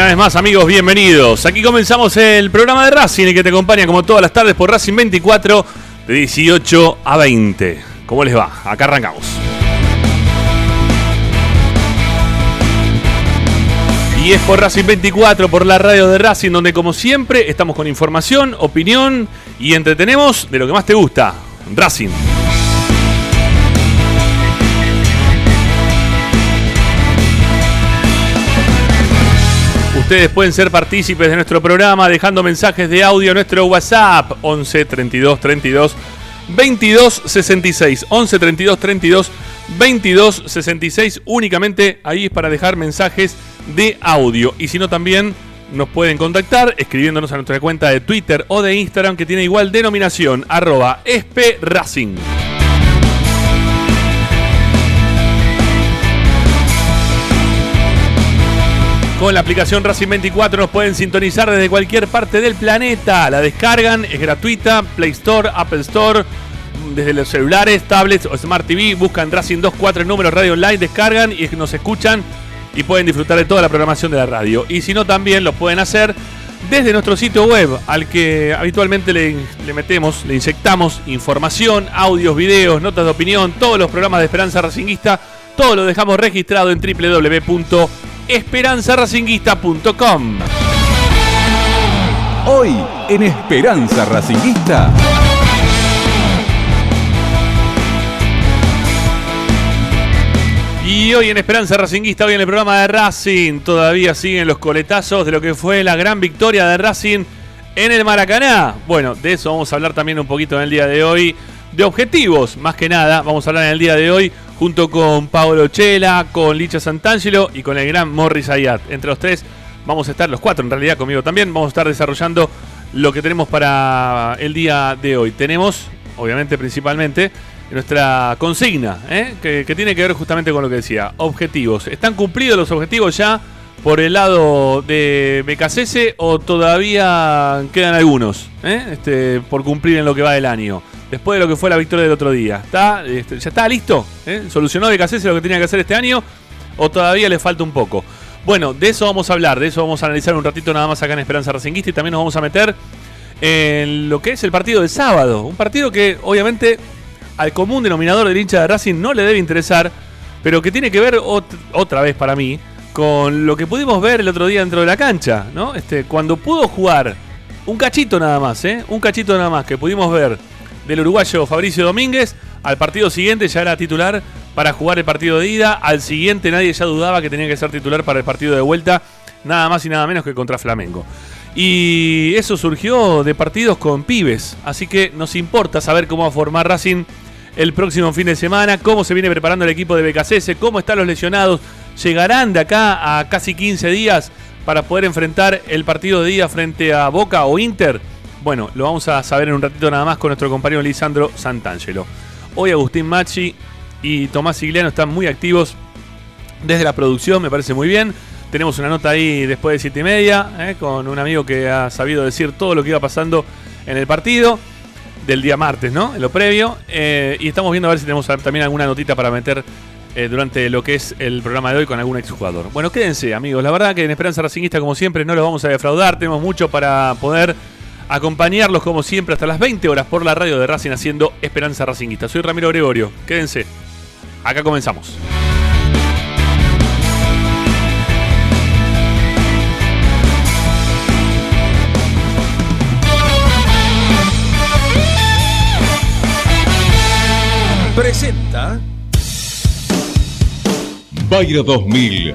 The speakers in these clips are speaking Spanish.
Una vez más, amigos, bienvenidos. Aquí comenzamos el programa de Racing, el que te acompaña como todas las tardes por Racing 24, de 18 a 20. ¿Cómo les va? Acá arrancamos. Y es por Racing 24, por la radio de Racing, donde como siempre estamos con información, opinión y entretenemos de lo que más te gusta, Racing. Ustedes pueden ser partícipes de nuestro programa dejando mensajes de audio a nuestro WhatsApp 11 32 32 22 66 11 32 32 22 66 únicamente ahí es para dejar mensajes de audio y si no también nos pueden contactar escribiéndonos a nuestra cuenta de Twitter o de Instagram que tiene igual denominación arroba. Con la aplicación Racing 24 nos pueden sintonizar desde cualquier parte del planeta. La descargan, es gratuita, Play Store, Apple Store, desde los celulares, tablets o Smart TV. Buscan Racing 24 el número radio online, descargan y nos escuchan y pueden disfrutar de toda la programación de la radio. Y si no, también lo pueden hacer desde nuestro sitio web, al que habitualmente le, metemos, le inyectamos información, audios, videos, notas de opinión, todos los programas de Esperanza Racinguista. Todo lo dejamos registrado en www.esperanzaracinguista.com. Hoy en Esperanza Racinguista. Y hoy en Esperanza Racinguista, hoy en el programa de Racing, todavía siguen los coletazos de lo que fue la gran victoria de Racing en el Maracaná. Bueno, de eso vamos a hablar también un poquito en el día de hoy. De objetivos, más que nada, vamos a hablar en el día de hoy junto con Paolo Chela, con Licha Santangelo y con el gran Morris Ayat. Entre los tres vamos a estar, los cuatro en realidad conmigo también, vamos a estar desarrollando lo que tenemos para el día de hoy. Tenemos, obviamente, principalmente, nuestra consigna, ¿eh? que, tiene que ver justamente con lo que decía, objetivos. ¿Están cumplidos los objetivos ya por el lado de BKCS o todavía quedan algunos ¿eh? este, por cumplir en lo que va del año? Después de lo que fue la victoria del otro día. ¿Está, este, ¿Ya está listo? ¿Eh? ¿Solucionó BKCS lo que tenía que hacer este año? ¿O todavía le falta un poco? Bueno, de eso vamos a hablar, de eso vamos a analizar un ratito nada más acá en Esperanza Racinguista y también nos vamos a meter en lo que es el partido de sábado. Un partido que obviamente al común denominador del hincha de Racing no le debe interesar, pero que tiene que ver ot- otra vez para mí con lo que pudimos ver el otro día dentro de la cancha, ¿no? Este, cuando pudo jugar un cachito nada más, ¿eh? Un cachito nada más que pudimos ver del uruguayo Fabricio Domínguez, al partido siguiente ya era titular para jugar el partido de ida, al siguiente nadie ya dudaba que tenía que ser titular para el partido de vuelta, nada más y nada menos que contra Flamengo. Y eso surgió de partidos con pibes. Así que nos importa saber cómo va a formar Racing el próximo fin de semana, cómo se viene preparando el equipo de BKCS, cómo están los lesionados. ¿Llegarán de acá a casi 15 días para poder enfrentar el partido de día frente a Boca o Inter? Bueno, lo vamos a saber en un ratito nada más con nuestro compañero Lisandro Santangelo. Hoy Agustín Machi y Tomás Igliano están muy activos desde la producción, me parece muy bien. Tenemos una nota ahí después de siete y media, eh, con un amigo que ha sabido decir todo lo que iba pasando en el partido del día martes, ¿no? En lo previo. Eh, y estamos viendo a ver si tenemos también alguna notita para meter eh, durante lo que es el programa de hoy con algún exjugador. Bueno, quédense, amigos. La verdad que en Esperanza Racingista, como siempre, no los vamos a defraudar. Tenemos mucho para poder acompañarlos, como siempre, hasta las 20 horas por la radio de Racing haciendo Esperanza Racingista. Soy Ramiro Gregorio. Quédense. Acá comenzamos. Presenta Bayra 2000,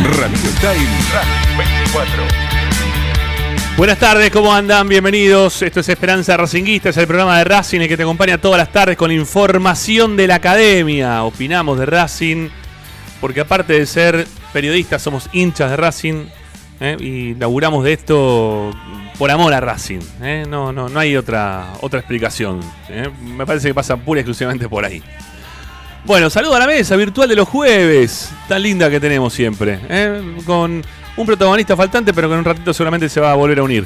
Está en Racing 24. Buenas tardes, ¿cómo andan? Bienvenidos. Esto es Esperanza Racinguista, es el programa de Racing el que te acompaña todas las tardes con información de la academia. Opinamos de Racing, porque aparte de ser periodistas, somos hinchas de Racing ¿eh? y laburamos de esto por amor a Racing. ¿eh? No, no, no hay otra, otra explicación. ¿eh? Me parece que pasa pura y exclusivamente por ahí. Bueno, saludo a la mesa virtual de los jueves, tan linda que tenemos siempre, ¿eh? con un protagonista faltante, pero que en un ratito seguramente se va a volver a unir.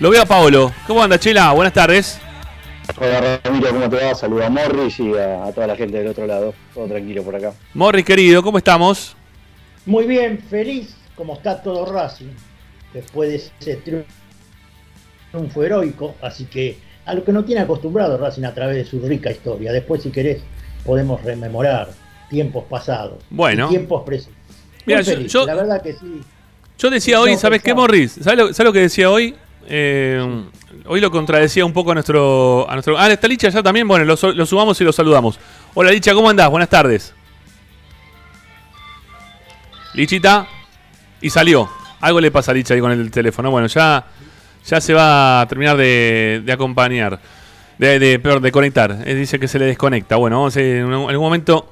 Lo veo a Paolo. ¿Cómo anda, Chela? Buenas tardes. Hola Ramiro, ¿cómo te va? Saludo a Morris y a, a toda la gente del otro lado. Todo tranquilo por acá. Morris, querido, ¿cómo estamos? Muy bien, feliz como está todo Racing después de ese triunfo heroico. Así que a lo que no tiene acostumbrado Racing a través de su rica historia. Después, si querés, podemos rememorar tiempos pasados. Bueno. tiempos presentes. Mira, yo- la verdad que sí. Yo decía hoy, No, ¿sabes qué. Morris? ¿Sabes lo, sabes lo que decía hoy? Eh, hoy lo contradecía un poco a nuestro, a nuestro. Ah, está Licha ya también. Bueno, lo, lo subamos y lo saludamos. Hola, Licha, ¿cómo andás? Buenas tardes. Lichita. Y salió. Algo le pasa a Licha ahí con el teléfono. Bueno, ya, ya se va a terminar de, de acompañar. De, de, perdón, de conectar. Eh, dice que se le desconecta. Bueno, vamos a ir en, algún momento.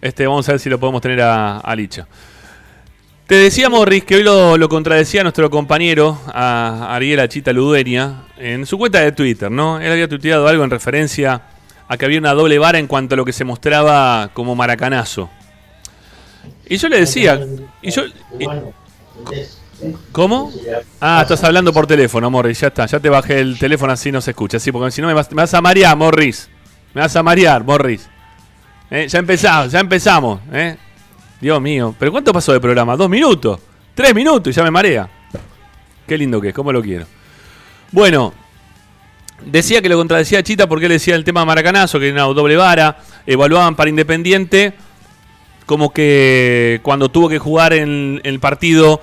Este, vamos a ver si lo podemos tener a, a Licha. Te decía Morris que hoy lo, lo contradecía nuestro compañero, a Ariel Achita Ludueña, en su cuenta de Twitter, ¿no? Él había tuiteado algo en referencia a que había una doble vara en cuanto a lo que se mostraba como maracanazo. Y yo le decía, y yo, y- ¿cómo? Ah, estás hablando por teléfono, Morris, ya está, ya te bajé el teléfono así no se escucha, sí, porque si no me vas, a marear, Morris, me vas a marear, Morris. Eh, ya empezamos, ya empezamos, ¿eh? Dios mío, ¿pero cuánto pasó de programa? ¿Dos minutos? ¿Tres minutos y ya me marea? Qué lindo que es, cómo lo quiero. Bueno, decía que lo contradecía Chita porque él decía el tema maracanazo, que era una doble vara, evaluaban para Independiente como que cuando tuvo que jugar en el partido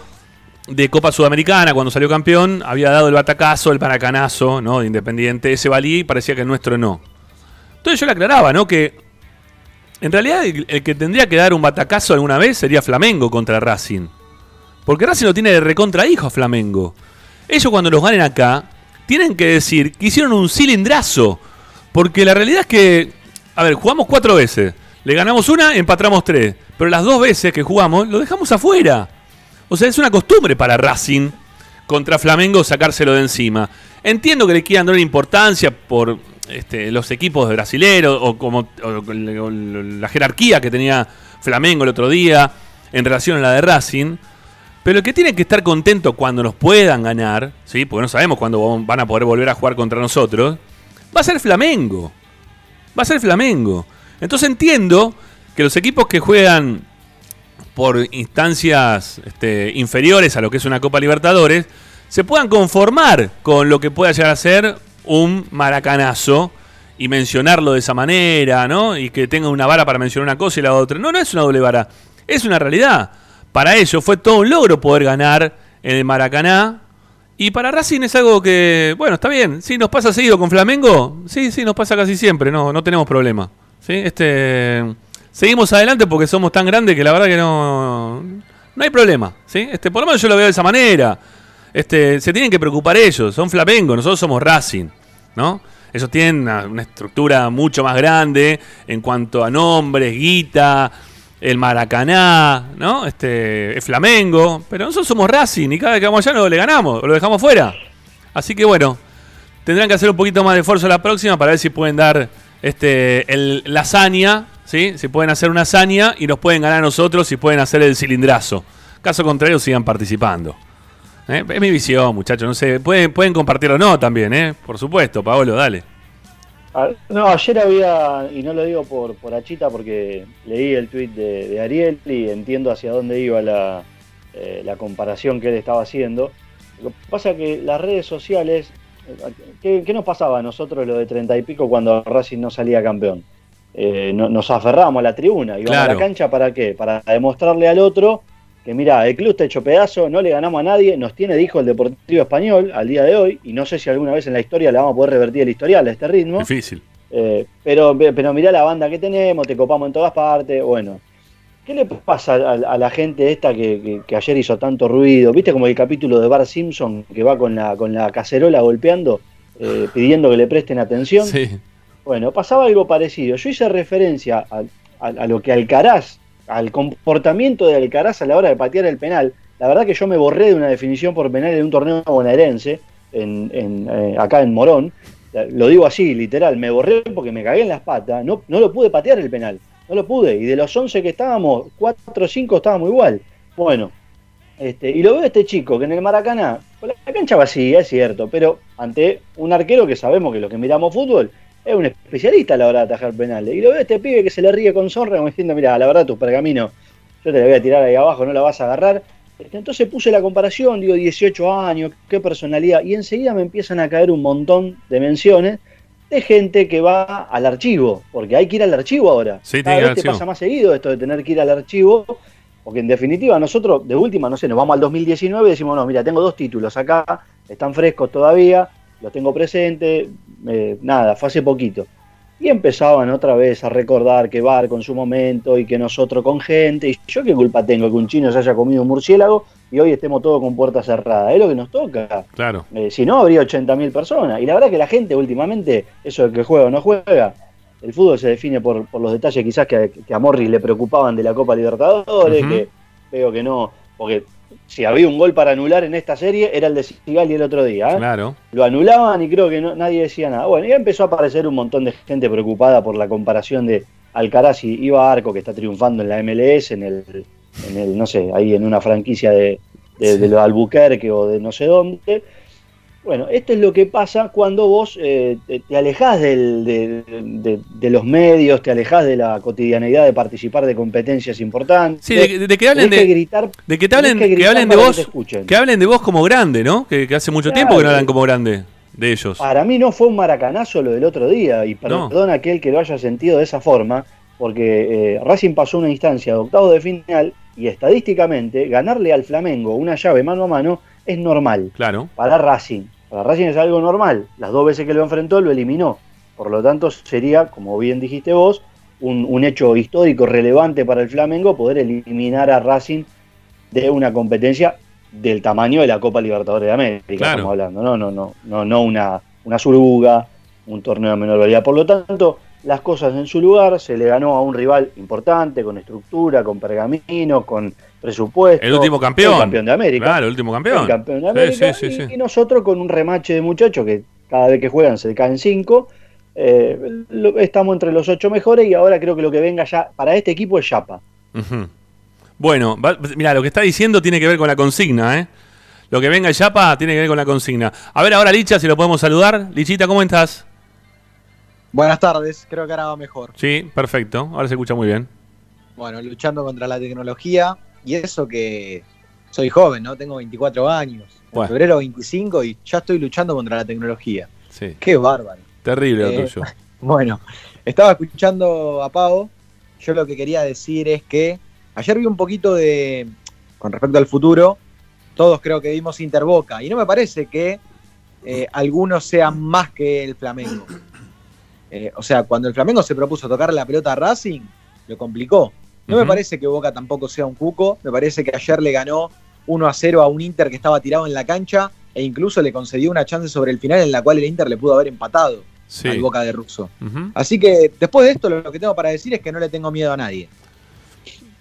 de Copa Sudamericana, cuando salió campeón, había dado el batacazo, el maracanazo, ¿no? De Independiente, ese valía y parecía que el nuestro no. Entonces yo le aclaraba, ¿no? Que en realidad el, el que tendría que dar un batacazo alguna vez sería Flamengo contra Racing. Porque Racing lo tiene de recontra hijo a Flamengo. Ellos cuando los ganen acá, tienen que decir que hicieron un cilindrazo. Porque la realidad es que, a ver, jugamos cuatro veces. Le ganamos una, empatamos tres. Pero las dos veces que jugamos, lo dejamos afuera. O sea, es una costumbre para Racing contra Flamengo sacárselo de encima. Entiendo que le quieran dar importancia por este, los equipos brasileros o como o la jerarquía que tenía Flamengo el otro día en relación a la de Racing. Pero el que tiene que estar contento cuando nos puedan ganar, ¿sí? porque no sabemos cuándo van a poder volver a jugar contra nosotros, va a ser Flamengo. Va a ser Flamengo. Entonces entiendo que los equipos que juegan por instancias este, inferiores a lo que es una Copa Libertadores se puedan conformar con lo que pueda llegar a ser un maracanazo y mencionarlo de esa manera, ¿no? Y que tenga una vara para mencionar una cosa y la otra. No, no es una doble vara, es una realidad. Para ellos fue todo un logro poder ganar en el Maracaná. Y para Racing es algo que, bueno, está bien. Sí, nos pasa seguido con Flamengo. Sí, sí, nos pasa casi siempre. No, no tenemos problema. ¿Sí? Este, seguimos adelante porque somos tan grandes que la verdad que no, no hay problema. ¿sí? Este, por lo menos yo lo veo de esa manera. Este, se tienen que preocupar ellos. Son Flamengo, nosotros somos Racing. ¿no? Ellos tienen una, estructura mucho más grande en cuanto a nombres, guita, el Maracaná, ¿no? Este, es Flamengo, pero nosotros somos Racing y cada vez que vamos allá no le ganamos, lo dejamos fuera. Así que bueno, tendrán que hacer un poquito más de esfuerzo la próxima para ver si pueden dar este, el, la hazaña, ¿sí? Si pueden hacer una hazaña y nos pueden ganar a nosotros y pueden hacer el cilindrazo. Caso contrario, sigan participando. ¿Eh? Es mi visión, muchachos, no sé, pueden, pueden compartirlo o no también, ¿eh? Por supuesto, Paolo, dale. Ah, No, ayer había, y no lo digo por, por Achita porque leí el tuit de, Ariel y entiendo hacia dónde iba la, eh, la comparación que él estaba haciendo. Lo que pasa es que las redes sociales, ¿qué, qué nos pasaba a nosotros lo de treinta y pico cuando Racing no salía campeón? Eh, no- nos aferrábamos a la tribuna, íbamos a la cancha para qué? Para demostrarle al otro que mira, el club está hecho pedazo, no le ganamos a nadie, nos tiene, dijo el Deportivo Español al día de hoy, y no sé si alguna vez en la historia le vamos a poder revertir el historial a este ritmo. Difícil. Eh, pero, pero mirá la banda que tenemos, te copamos en todas partes. Bueno, ¿qué le pasa a, a la gente esta que, que- que ayer hizo tanto ruido? ¿Viste como el capítulo de Bart Simpson que va con la, con la cacerola golpeando, eh, pidiendo que le presten atención? Sí. Bueno, pasaba algo parecido. Yo hice referencia a, lo que Alcaraz, al comportamiento de Alcaraz a la hora de patear el penal. La verdad que yo me borré de una definición por penal en un torneo bonaerense, en, en, eh, acá en Morón. Lo digo así, literal, me borré porque me cagué en las patas. No, lo pude patear el penal, no lo pude. Y de los 11 que estábamos, 4 o 5 estábamos igual. Bueno, este, y lo veo este chico que en el Maracaná, la cancha vacía, es cierto, pero ante un arquero que sabemos que los que miramos fútbol es un especialista a la hora de atajar penales. Y lo veo a este pibe que se le ríe con sonra, como diciendo, mira, la verdad tu pergamino, yo te la voy a tirar ahí abajo, no la vas a agarrar. Este, Entonces puse la comparación, digo 18 años, qué personalidad, y enseguida me empiezan a caer un montón de menciones de gente que va al archivo, porque hay que ir al archivo ahora. Sí, Cada vez te pasa más seguido esto de tener que ir al archivo, porque en definitiva nosotros, de última, no sé, nos vamos al 2019 y decimos, no, mira, tengo dos títulos acá, están frescos todavía, los tengo presentes, eh, nada, fue hace poquito. Y empezaban otra vez a recordar que Barco en su momento y que nosotros con gente, y yo qué culpa tengo que un chino se haya comido un murciélago y hoy estemos todos con puertas cerradas, es lo que nos toca. Claro. Eh, si no, habría 80.000 personas. Y la verdad que la gente últimamente, eso de que juega o no juega, el fútbol se define por, por los detalles quizás que, que a Morri le preocupaban de la Copa Libertadores, Ujú. que veo que no, porque si había un gol para anular en esta serie era el de Sigali el otro día. ¿eh? Claro. Lo anulaban y creo que no- nadie decía nada. Bueno, ya empezó a aparecer un montón de gente preocupada por la comparación de Alcaraz y Iba Arco, que está triunfando en la MLS, en el, en el no sé, ahí en una franquicia de, de, Sí. de los Albuquerque o de no sé dónde. Bueno, esto es lo que pasa cuando vos eh, te, alejás del- de, de- de los medios, te alejás de la cotidianeidad de participar de competencias importantes. Sí, de, de- de que hablen Tenés que de, gritar, de que te hablen, que hablen de que vos, que hablen de vos como grande, ¿no? Que, hace mucho Claro. tiempo que no hablan como grande de ellos. Para mí no fue un maracanazo lo del otro día, y perdón aquel que lo haya sentido de esa forma, porque eh, Racing pasó una instancia de octavo de final y estadísticamente ganarle al Flamengo una llave mano a mano es normal Claro. para Racing. Para Racing es algo normal. Las dos veces que lo enfrentó lo eliminó. Por lo tanto sería, como bien dijiste vos, un, un hecho histórico relevante para el Flamengo poder eliminar a Racing de una competencia del tamaño de la Copa Libertadores de América, Claro. estamos hablando, no, no, no, no, no una, una suruga, un torneo de menor valía. Por lo tanto, las cosas en su lugar, se le ganó a un rival importante, con estructura, con pergamino, con presupuesto. El último campeón. El campeón de América. Claro, el último campeón. El campeón de América. sí, sí, y, sí. y nosotros con un remache de muchachos que cada vez que juegan se caen cinco. eh, lo- estamos entre los ocho mejores y ahora creo que lo que venga ya para este equipo es Chapa. Bueno, mira, lo que está diciendo tiene que ver con la consigna, ¿eh? Lo que venga el Yapa tiene que ver con la consigna. A ver ahora, Licha, si lo podemos saludar. Lichita, ¿cómo estás? Buenas tardes, creo que ahora va mejor. Sí, perfecto. Ahora se escucha muy bien. Bueno, luchando contra la tecnología y eso que soy joven, ¿no? Tengo 24 años. En Bueno. febrero 25 y ya estoy luchando contra la tecnología. Sí. Qué bárbaro. Terrible lo Eh, tuyo. Bueno, estaba escuchando a Pau. Yo lo que quería decir es que ayer vi un poquito de, con respecto al futuro, todos creo que vimos Interboca y no me parece que eh, algunos sean más que el Flamengo. Eh, o sea, cuando el Flamengo se propuso tocar la pelota a Racing, lo complicó. No me parece que Boca tampoco sea un cuco, me parece que ayer le ganó 1 a 0 a un Inter que estaba tirado en la cancha e incluso le concedió una chance sobre el final en la cual el Inter le pudo haber empatado Sí. al Boca de Russo. Así que después de esto lo que tengo para decir es que no le tengo miedo a nadie.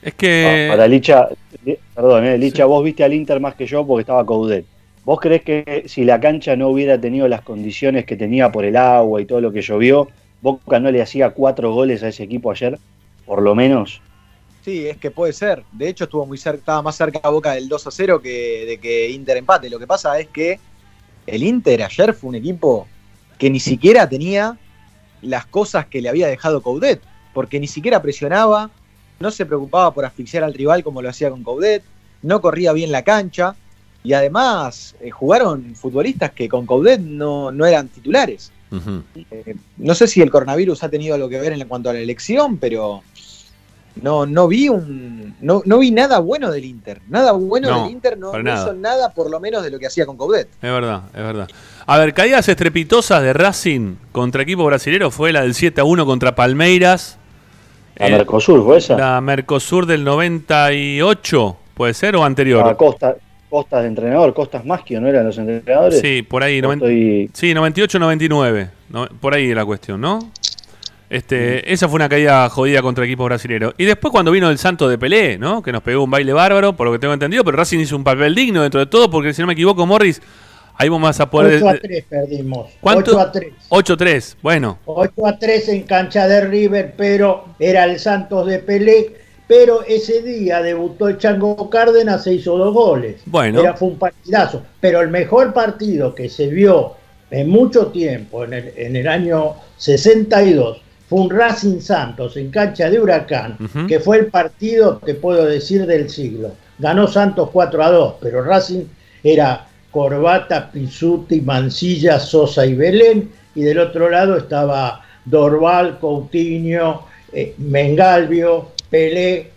Es que. Para Licha, li- perdón, eh, Licha, vos viste al Inter más que yo porque estaba Coudet. ¿Vos crees que si la cancha no hubiera tenido las condiciones que tenía por el agua y todo lo que llovió, Boca no le hacía cuatro goles a ese equipo ayer? Por lo menos. Sí, es que puede ser. De hecho, estuvo muy cerca, estaba más cerca Boca del 2 a 0 que de que Inter empate. Lo que pasa es que el Inter ayer fue un equipo que ni siquiera tenía las cosas que le había dejado Coudet, porque ni siquiera presionaba, no se preocupaba por asfixiar al rival como lo hacía con Coudet, no corría bien la cancha y además eh, jugaron futbolistas que con Coudet no, no eran titulares. Eh, no sé si el coronavirus ha tenido algo que ver en cuanto a la elección, pero no, no vi un no, no vi nada bueno del Inter. Nada bueno No, del Inter, no, no nada. hizo nada por lo menos de lo que hacía con Coudet. Es verdad, es verdad. A ver, caídas estrepitosas de Racing contra equipo brasilero fue la del 7 a 1 contra Palmeiras. La Eh, Mercosur fue esa. La Mercosur del 98, ¿puede ser o anterior? A Costa, Costas de entrenador, Costas Maschio, ¿no eran los entrenadores? Sí, por ahí. No estoy- Sí, 98-99. no- por ahí la cuestión, ¿no? Este. Esa fue una caída jodida contra equipo brasilero. Y después cuando vino el Santo de Pelé, ¿no? Que nos pegó un baile bárbaro, por lo que tengo entendido, pero Racing hizo un papel digno dentro de todo, porque si no me equivoco, Morris, ahí vamos a poder... 8 a 3 perdimos. ¿Cuánto? 8 a 3. 8-3, bueno. 8 a 3 en cancha de River, pero era el Santos de Pelé. Pero ese día debutó el Chango Cárdenas, se hizo dos goles. Bueno. Era, fue un partidazo. Pero el mejor partido que se vio en mucho tiempo, en el, en el año 62, fue un Racing Santos en cancha de Huracán, que fue el partido, te puedo decir, del siglo. Ganó Santos 4 a 2, pero Racing era Corbata, Pisuti, Mancilla, Sosa y Belén, y del otro lado estaba Dorval, Coutinho, eh, Mengalvio, Pelé.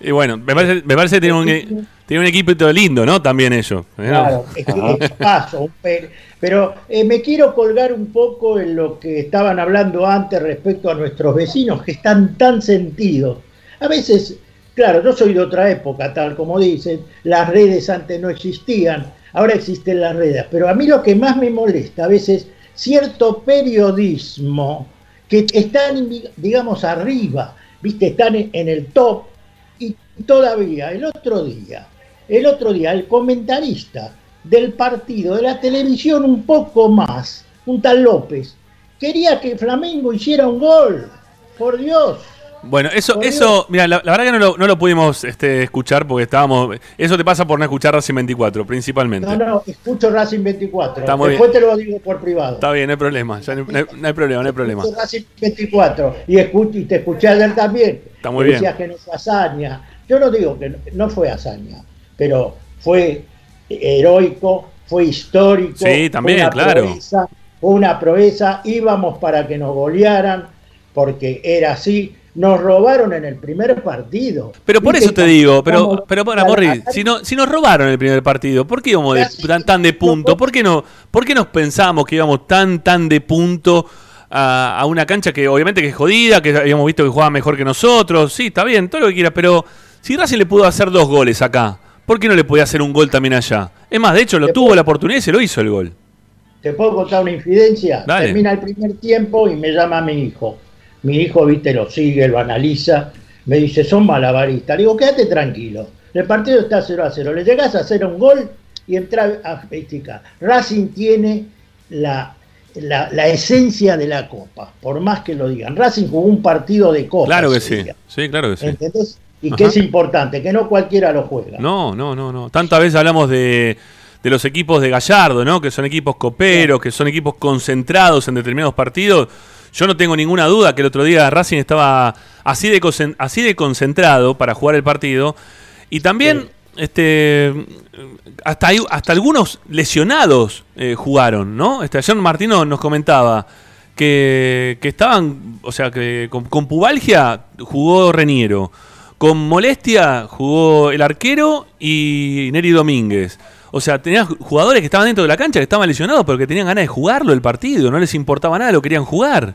Y bueno, me parece, me parece que tiene un, tiene un equipo lindo, ¿no? También ellos. Claro, es que es paso, un Pelé. Pero eh, me quiero colgar un poco en lo que estaban hablando antes respecto a nuestros vecinos que están tan sentidos. A veces, claro, yo soy de otra época, tal como dicen, las redes antes no existían, ahora existen las redes, pero a mí lo que más me molesta a veces cierto periodismo que están, digamos, arriba, viste, están en el top y todavía el otro día, el otro día el comentarista del partido de la televisión un poco más, un tal López, quería que Flamengo hiciera un gol. Por Dios. Bueno, eso, eso, mira, la, la verdad que no lo, no lo pudimos este, escuchar porque estábamos. Eso te pasa por no escuchar Racing 24, principalmente. No, no, escucho Racing 24. Está muy Después te lo digo por privado. Está bien, no hay problema, ya no, hay, no hay problema, no hay problema. Escucho Racing 24 y, escucho, y te escuché ayer también. Está muy bien. Decías que no fue hazaña. Yo no digo que no, no fue hazaña, pero fue heroico, fue histórico. Sí, también, una claro. proeza, fue una proeza, íbamos para que nos golearan, porque era así. Nos robaron en el primer partido. Pero por eso te digo, pero, pero para Morri, si, no, si nos robaron el primer partido, ¿por qué íbamos de- tan, tan de punto? ¿Por qué, no, ¿Por qué nos pensamos que íbamos tan, tan de punto a, a una cancha que obviamente que es jodida, que habíamos visto que jugaba mejor que nosotros? Sí, está bien, todo lo que quieras, pero si Racing le pudo hacer dos goles acá, ¿por qué no le podía hacer un gol también allá? Es más, de hecho, lo tuvo la oportunidad y se lo hizo el gol. ¿Te puedo contar una infidencia? Dale. Termina el primer tiempo y me llama mi hijo. Mi hijo, viste, lo sigue, lo analiza. Me dice, son malabaristas. Le digo, quédate tranquilo. El partido está 0 a 0. Le llegas a hacer un gol y entra a festejar. Racing tiene la, la, la esencia de la Copa, por más que lo digan. Racing jugó un partido de Copa. Claro que sí. Sí, claro que sí. ¿Entendés? Y Ajá. que es importante, que no cualquiera lo juega. No, no, no, no. Tantas veces hablamos de, de los equipos de Gallardo, ¿no? Que son equipos coperos, que son equipos concentrados en determinados partidos. Yo no tengo ninguna duda que el otro día Racing estaba así de, así de concentrado para jugar el partido. Y también, este, hasta, hay- hasta algunos lesionados eh, jugaron, ¿no? Este, ayer Martino nos comentaba que, que estaban, o sea, que con, con pubalgia jugó Reniero. Con molestia jugó el arquero y Neri Domínguez. O sea, tenías jugadores que estaban dentro de la cancha que estaban lesionados porque tenían ganas de jugarlo el partido, no les importaba nada, lo querían jugar.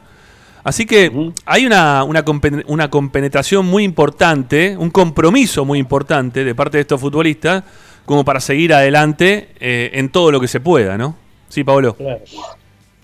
Así que hay una, una, compen- una compenetración muy importante, un compromiso muy importante de parte de estos futbolistas como para seguir adelante eh, en todo lo que se pueda, ¿no? Sí, Pablo. Claro.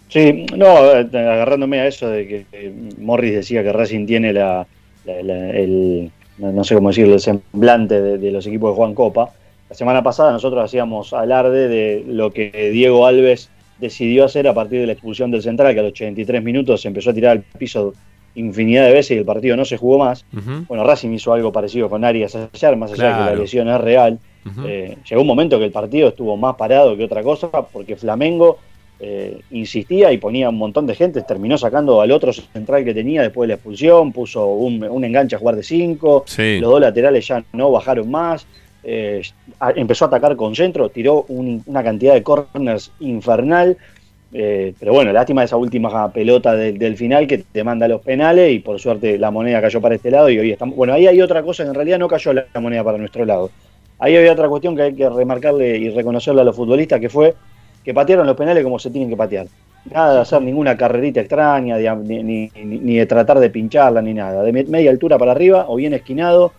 Sí, no, eh, agarrándome a eso de que Morris decía que Racing tiene la, la- la- el, no no sé cómo decirlo, el semblante de, de los equipos de Juan Copa. La semana pasada nosotros hacíamos alarde de lo que Diego Alves decidió hacer a partir de la expulsión del central, que a los 83 minutos se empezó a tirar al piso infinidad de veces y el partido no se jugó más. Bueno, Racing hizo algo parecido con Arias ayer, más allá de que la lesión es real. Eh, llegó un momento que el partido estuvo más parado que otra cosa, porque Flamengo eh, insistía y ponía un montón de gente, terminó sacando al otro central que tenía después de la expulsión, puso un, un enganche a jugar de 5, Sí. los dos laterales ya no bajaron más, eh, empezó a atacar con centro, tiró un- una cantidad de corners infernal, eh, pero bueno, lástima esa última pelota del, final que te manda los penales y por suerte la moneda cayó para este lado y hoy estamos... Bueno, ahí hay otra cosa en realidad no cayó la moneda para nuestro lado. Ahí había otra cuestión que hay que remarcarle y reconocerle a los futbolistas que fue que patearon los penales como se tienen que patear. Nada de hacer ninguna carrerita extraña, de- ni, ni- de tratar de pincharla, ni nada. De me- media altura para arriba o bien esquinado,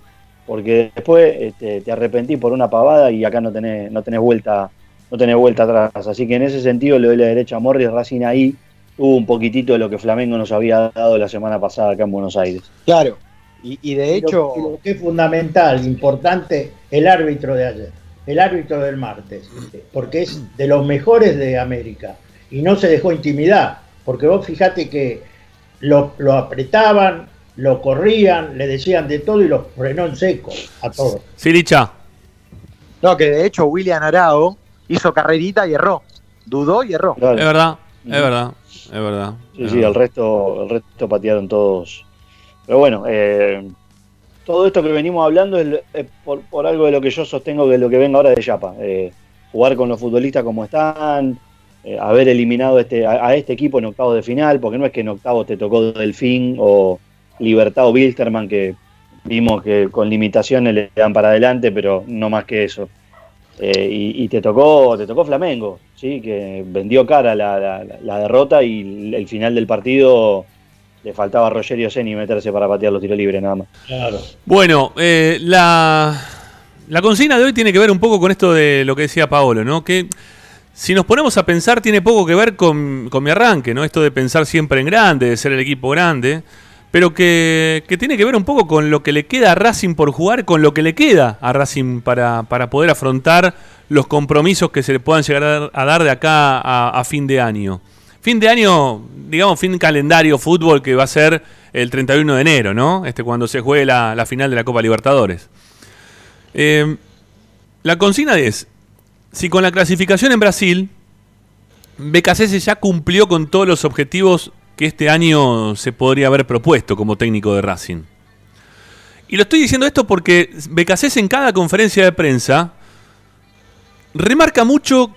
porque después este, te arrepentís por una pavada y acá no tenés, no tenés vuelta no tenés vuelta atrás. Así que en ese sentido le doy la derecha a Morris, Racing ahí tuvo un poquitito de lo que Flamengo nos había dado la semana pasada acá en Buenos Aires. Claro. Y, y de lo- hecho, y lo que es fundamental, importante, el árbitro de ayer, el árbitro del martes, porque es de los mejores de América y no se dejó intimidar, porque vos fijate que lo, lo apretaban, lo corrían, le decían de todo y lo frenó en seco a todos. Sí, Licha. no, que de hecho William Arao hizo carrerita y erró. Dudó y erró. Claro. Es verdad, es verdad, es verdad. Sí, es sí, verdad. el resto, el resto patearon todos. Pero bueno, eh, todo esto que venimos hablando es, es por, por algo de lo que yo sostengo que es lo que venga ahora de Yapa. Eh, jugar con los futbolistas como están, eh, haber eliminado este, a, a este equipo en octavos de final, porque no es que en octavos te tocó Delfín o Libertad o Wilsterman, que vimos que con limitaciones le dan para adelante, pero no más que eso. Eh, y, y te tocó te tocó Flamengo, sí, que vendió cara la, la- la derrota y el final del partido le faltaba a Rogerio Seni meterse para patear los tiros libres nada más. Claro. Bueno, eh, la, la consigna de hoy tiene que ver un poco con esto de lo que decía Paolo, ¿no? Que si nos ponemos a pensar, tiene poco que ver con, con mi arranque, ¿no? Esto de pensar siempre en grande, de ser el equipo grande, pero que, tiene que ver un poco con lo que le queda a Racing por jugar, con lo que le queda a Racing para, para poder afrontar los compromisos que se le puedan llegar a dar, de acá a, a fin de año. Fin de año, digamos, fin calendario fútbol que va a ser el 31 de enero, ¿no? Este, cuando se juegue la, la final de la Copa Libertadores. Eh, la consigna es, si con la clasificación en Brasil, BKC ya cumplió con todos los objetivos que este año se podría haber propuesto como técnico de Racing. Y lo estoy diciendo esto porque BKC en cada conferencia de prensa remarca mucho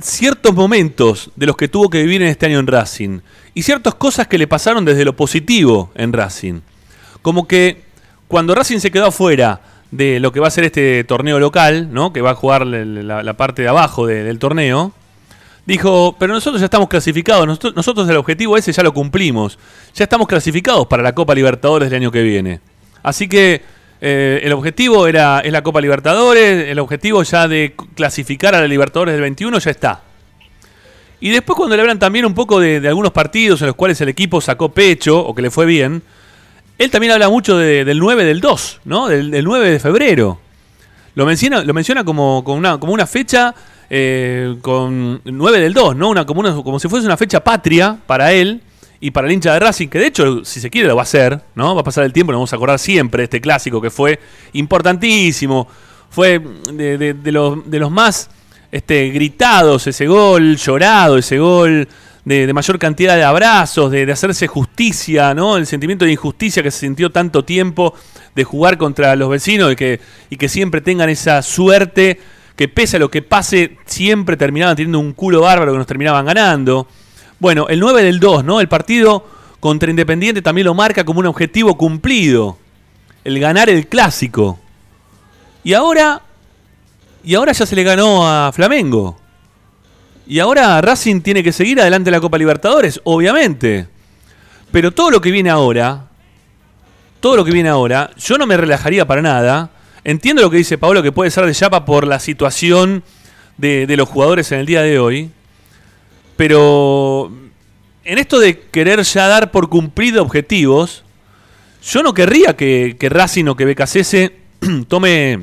ciertos momentos de los que tuvo que vivir en este año en Racing y ciertas cosas que le pasaron desde lo positivo en Racing. Como que cuando Racing se quedó afuera de lo que va a ser este torneo local, ¿no? que va a jugar la, parte de abajo de- del torneo, dijo, pero nosotros ya estamos clasificados, nosotros, nosotros el objetivo ese ya lo cumplimos, ya estamos clasificados para la Copa Libertadores del año que viene. Así que eh, el objetivo era es la Copa Libertadores, el objetivo ya de clasificar a la Libertadores del 21 ya está. Y después cuando le hablan también un poco de, algunos partidos en los cuales el equipo sacó pecho o que le fue bien, él también habla mucho de- del 9 del 2, ¿no? Del, del 9 de febrero. Lo menciona, lo menciona como, como, una, como una fecha eh, con 9 del 2, ¿no? Una, como, una- como si fuese una fecha patria para él y para el hincha de Racing, que de hecho, si se quiere, lo va a hacer, ¿no? Va a pasar el tiempo, nos vamos a acordar siempre de este clásico que fue importantísimo. Fue de, de- de los, de los más este, gritados, ese gol, llorado, ese gol de, mayor cantidad de abrazos, de, de hacerse justicia, ¿no? El sentimiento de injusticia que se sintió tanto tiempo de jugar contra los vecinos y que, y que siempre tengan esa suerte que pese a lo que pase, siempre terminaban teniendo un culo bárbaro que nos terminaban ganando. Bueno, el 9 del 2, ¿no? El partido contra Independiente también lo marca como un objetivo cumplido. El ganar el clásico. Y ahora. Y ahora ya se le ganó a Flamengo. Y ahora Racing tiene que seguir adelante la Copa Libertadores, obviamente. Pero todo lo que viene ahora. Todo lo que viene ahora, yo no me relajaría para nada. Entiendo lo que dice Pablo, que puede ser de chapa por la situación de, de los jugadores en el día de hoy. Pero en esto de querer ya dar por cumplido objetivos, yo no querría que, que Racing o que BKCS tome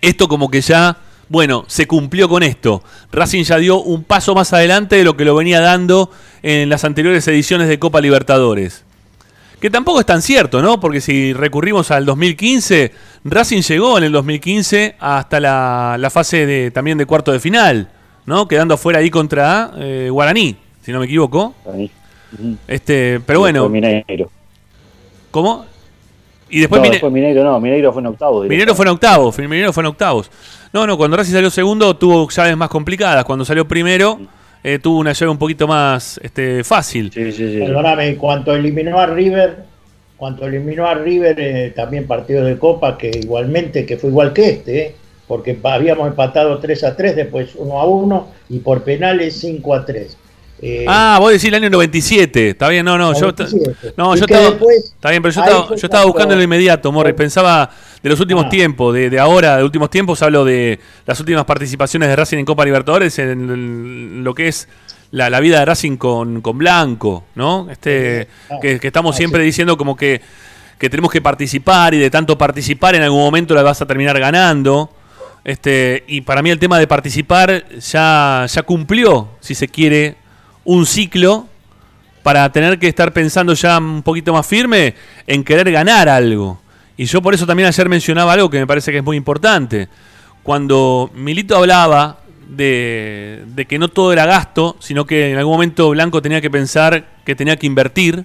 esto como que ya, bueno, se cumplió con esto. Racing ya dio un paso más adelante de lo que lo venía dando en las anteriores ediciones de Copa Libertadores. Que tampoco es tan cierto, ¿no? Porque si recurrimos al 2015, Racing llegó en el 2015 hasta la, la fase de, también de cuarto de final, ¿no? Quedando afuera ahí contra eh, Guaraní, si no me equivoco. Ujú. Este, pero bueno, Mineiro. ¿cómo? Y después no, Mine- después Mineiro no, Mineiro fue en octavo. Minero fue en octavos, Minero fue en octavos. No, no, cuando Racing salió segundo tuvo llaves más complicadas. Cuando salió primero eh, tuvo una llave un poquito más este, fácil. Sí, sí, sí. Perdóname, en cuanto eliminó a River, cuanto eliminó a River, eh, también partido de Copa, que igualmente, que fue igual que este, eh, porque habíamos empatado 3 a 3, después 1 a 1 y por penales 5 a 3. Eh, Ah, vos decís el año 97. Está bien, no, no. Yo, 97. no, yo estaba, después- está bien, pero yo estaba, yo estaba buscando en lo inmediato, Morris. Pensaba de los últimos Ah. tiempos, de, de ahora, de últimos tiempos, hablo de las últimas participaciones de Racing en Copa Libertadores, en lo que es la, la vida de Racing con, con Blanco, ¿no? Este, Ah. que, que estamos Ah, siempre sí. diciendo como que, que tenemos que participar y de tanto participar en algún momento la vas a terminar ganando. Este, y para mí el tema de participar ya, ya cumplió, si se quiere, un ciclo para tener que estar pensando ya un poquito más firme en querer ganar algo. Y yo por eso también ayer mencionaba algo que me parece que es muy importante. Cuando Milito hablaba de, que no todo era gasto, sino que en algún momento Blanco tenía que pensar que tenía que invertir.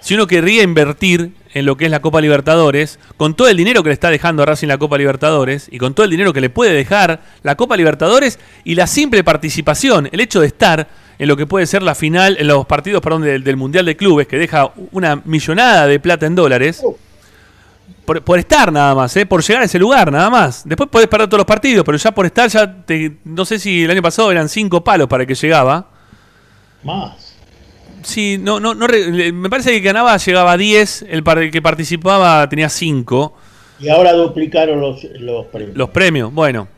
Si uno querría invertir en lo que es la Copa Libertadores, con todo el dinero que le está dejando a Racing la Copa Libertadores y con todo el dinero que le puede dejar la Copa Libertadores y la simple participación, el hecho de estar en lo que puede ser la final, en los partidos perdón, del, del Mundial de Clubes, que deja una millonada de plata en dólares, por, por estar nada más, ¿eh? por llegar a ese lugar nada más. Después podés perder todos los partidos, pero ya por estar, ya te- no sé si el año pasado eran cinco palos para el que llegaba. Más. Sí, no, no, no me parece que ganaba, llegaba a 10, el, el que participaba tenía 5, Y ahora duplicaron los, los premios. los premios. Bueno,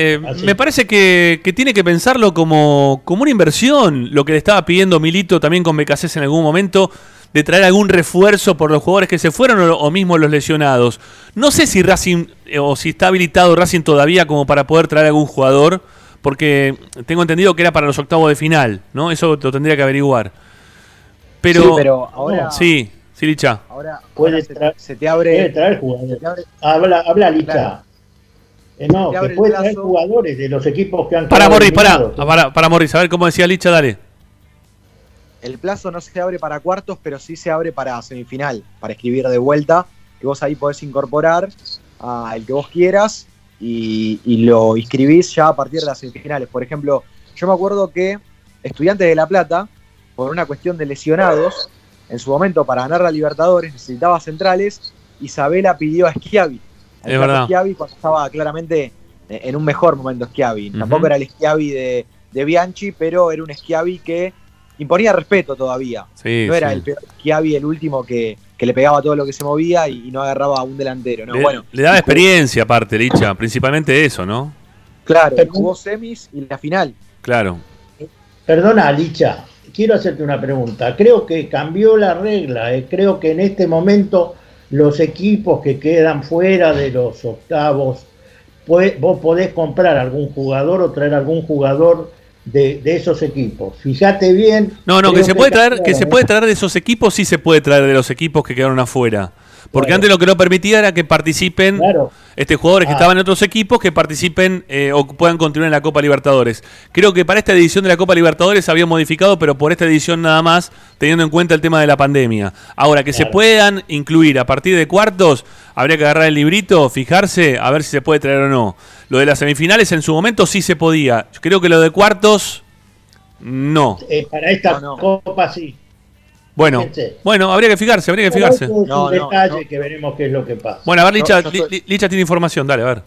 eh, Así. me parece que, que tiene que pensarlo como, como una inversión, lo que le estaba pidiendo Milito también con BKC en algún momento, de traer algún refuerzo por los jugadores que se fueron o, o mismo los lesionados. No sé si Racing, eh, o si está habilitado Racing todavía como para poder traer algún jugador, porque tengo entendido que era para los octavos de final, ¿no? Eso lo tendría que averiguar. Pero, Sí, pero ahora, Sí, sí, Licha. ahora, ahora se, te abre, traer se jugadores. te abre- Habla, habla Licha. Claro. Eh, no, que puede traer jugadores de los equipos que han Para Morris, para, para, para Morris, a ver cómo decía Licha, dale. el plazo no se abre para cuartos, pero sí se abre para semifinal, para escribir de vuelta, que vos ahí podés incorporar a el que vos quieras y, y lo inscribís ya a partir de las semifinales. Por ejemplo, yo me acuerdo que Estudiantes de La Plata, por una cuestión de lesionados, en su momento para ganar la Libertadores necesitaba centrales, Isabela pidió a Schiavi. Es verdad. Schiavi cuando estaba claramente en un mejor momento Schiavi. Tampoco era el Schiavi de, de Bianchi, pero era un Schiavi que imponía respeto todavía. Sí, no era sí. el peor Schiavi el último que, que le pegaba todo lo que se movía y, y no agarraba a un delantero. ¿no? le, bueno, le daba experiencia aparte, Licha, principalmente eso, ¿no? Claro, jugó semis y la final. Claro. Perdona, Licha, quiero hacerte una pregunta. Creo que cambió la regla. eh. Creo que en este momento los equipos que quedan fuera de los octavos, pue- vos podés comprar algún jugador o traer algún jugador de, de esos equipos. Fíjate bien. No, no, que se puede traer, que se eh. puede traer de esos equipos, sí se puede traer de los equipos que quedaron afuera. Porque Claro. antes lo que no permitía era que participen Claro. este jugadores que Ah. estaban en otros equipos que participen eh, o puedan continuar en la Copa Libertadores. Creo que para esta edición de la Copa Libertadores había modificado, pero por esta edición nada más, teniendo en cuenta el tema de la pandemia. Ahora, que se puedan incluir a partir de cuartos, habría que agarrar el librito, fijarse, a ver si se puede traer o no. Lo de las semifinales en su momento sí se podía. Yo creo que lo de cuartos, no. Eh, para esta No, no. copa sí. Bueno, Fíjense. bueno, habría que fijarse, habría que Pero fijarse. eso es No, un no, detalle no. que veremos qué es lo que pasa. Bueno, a ver, Licha, Licha tiene información, dale, a ver.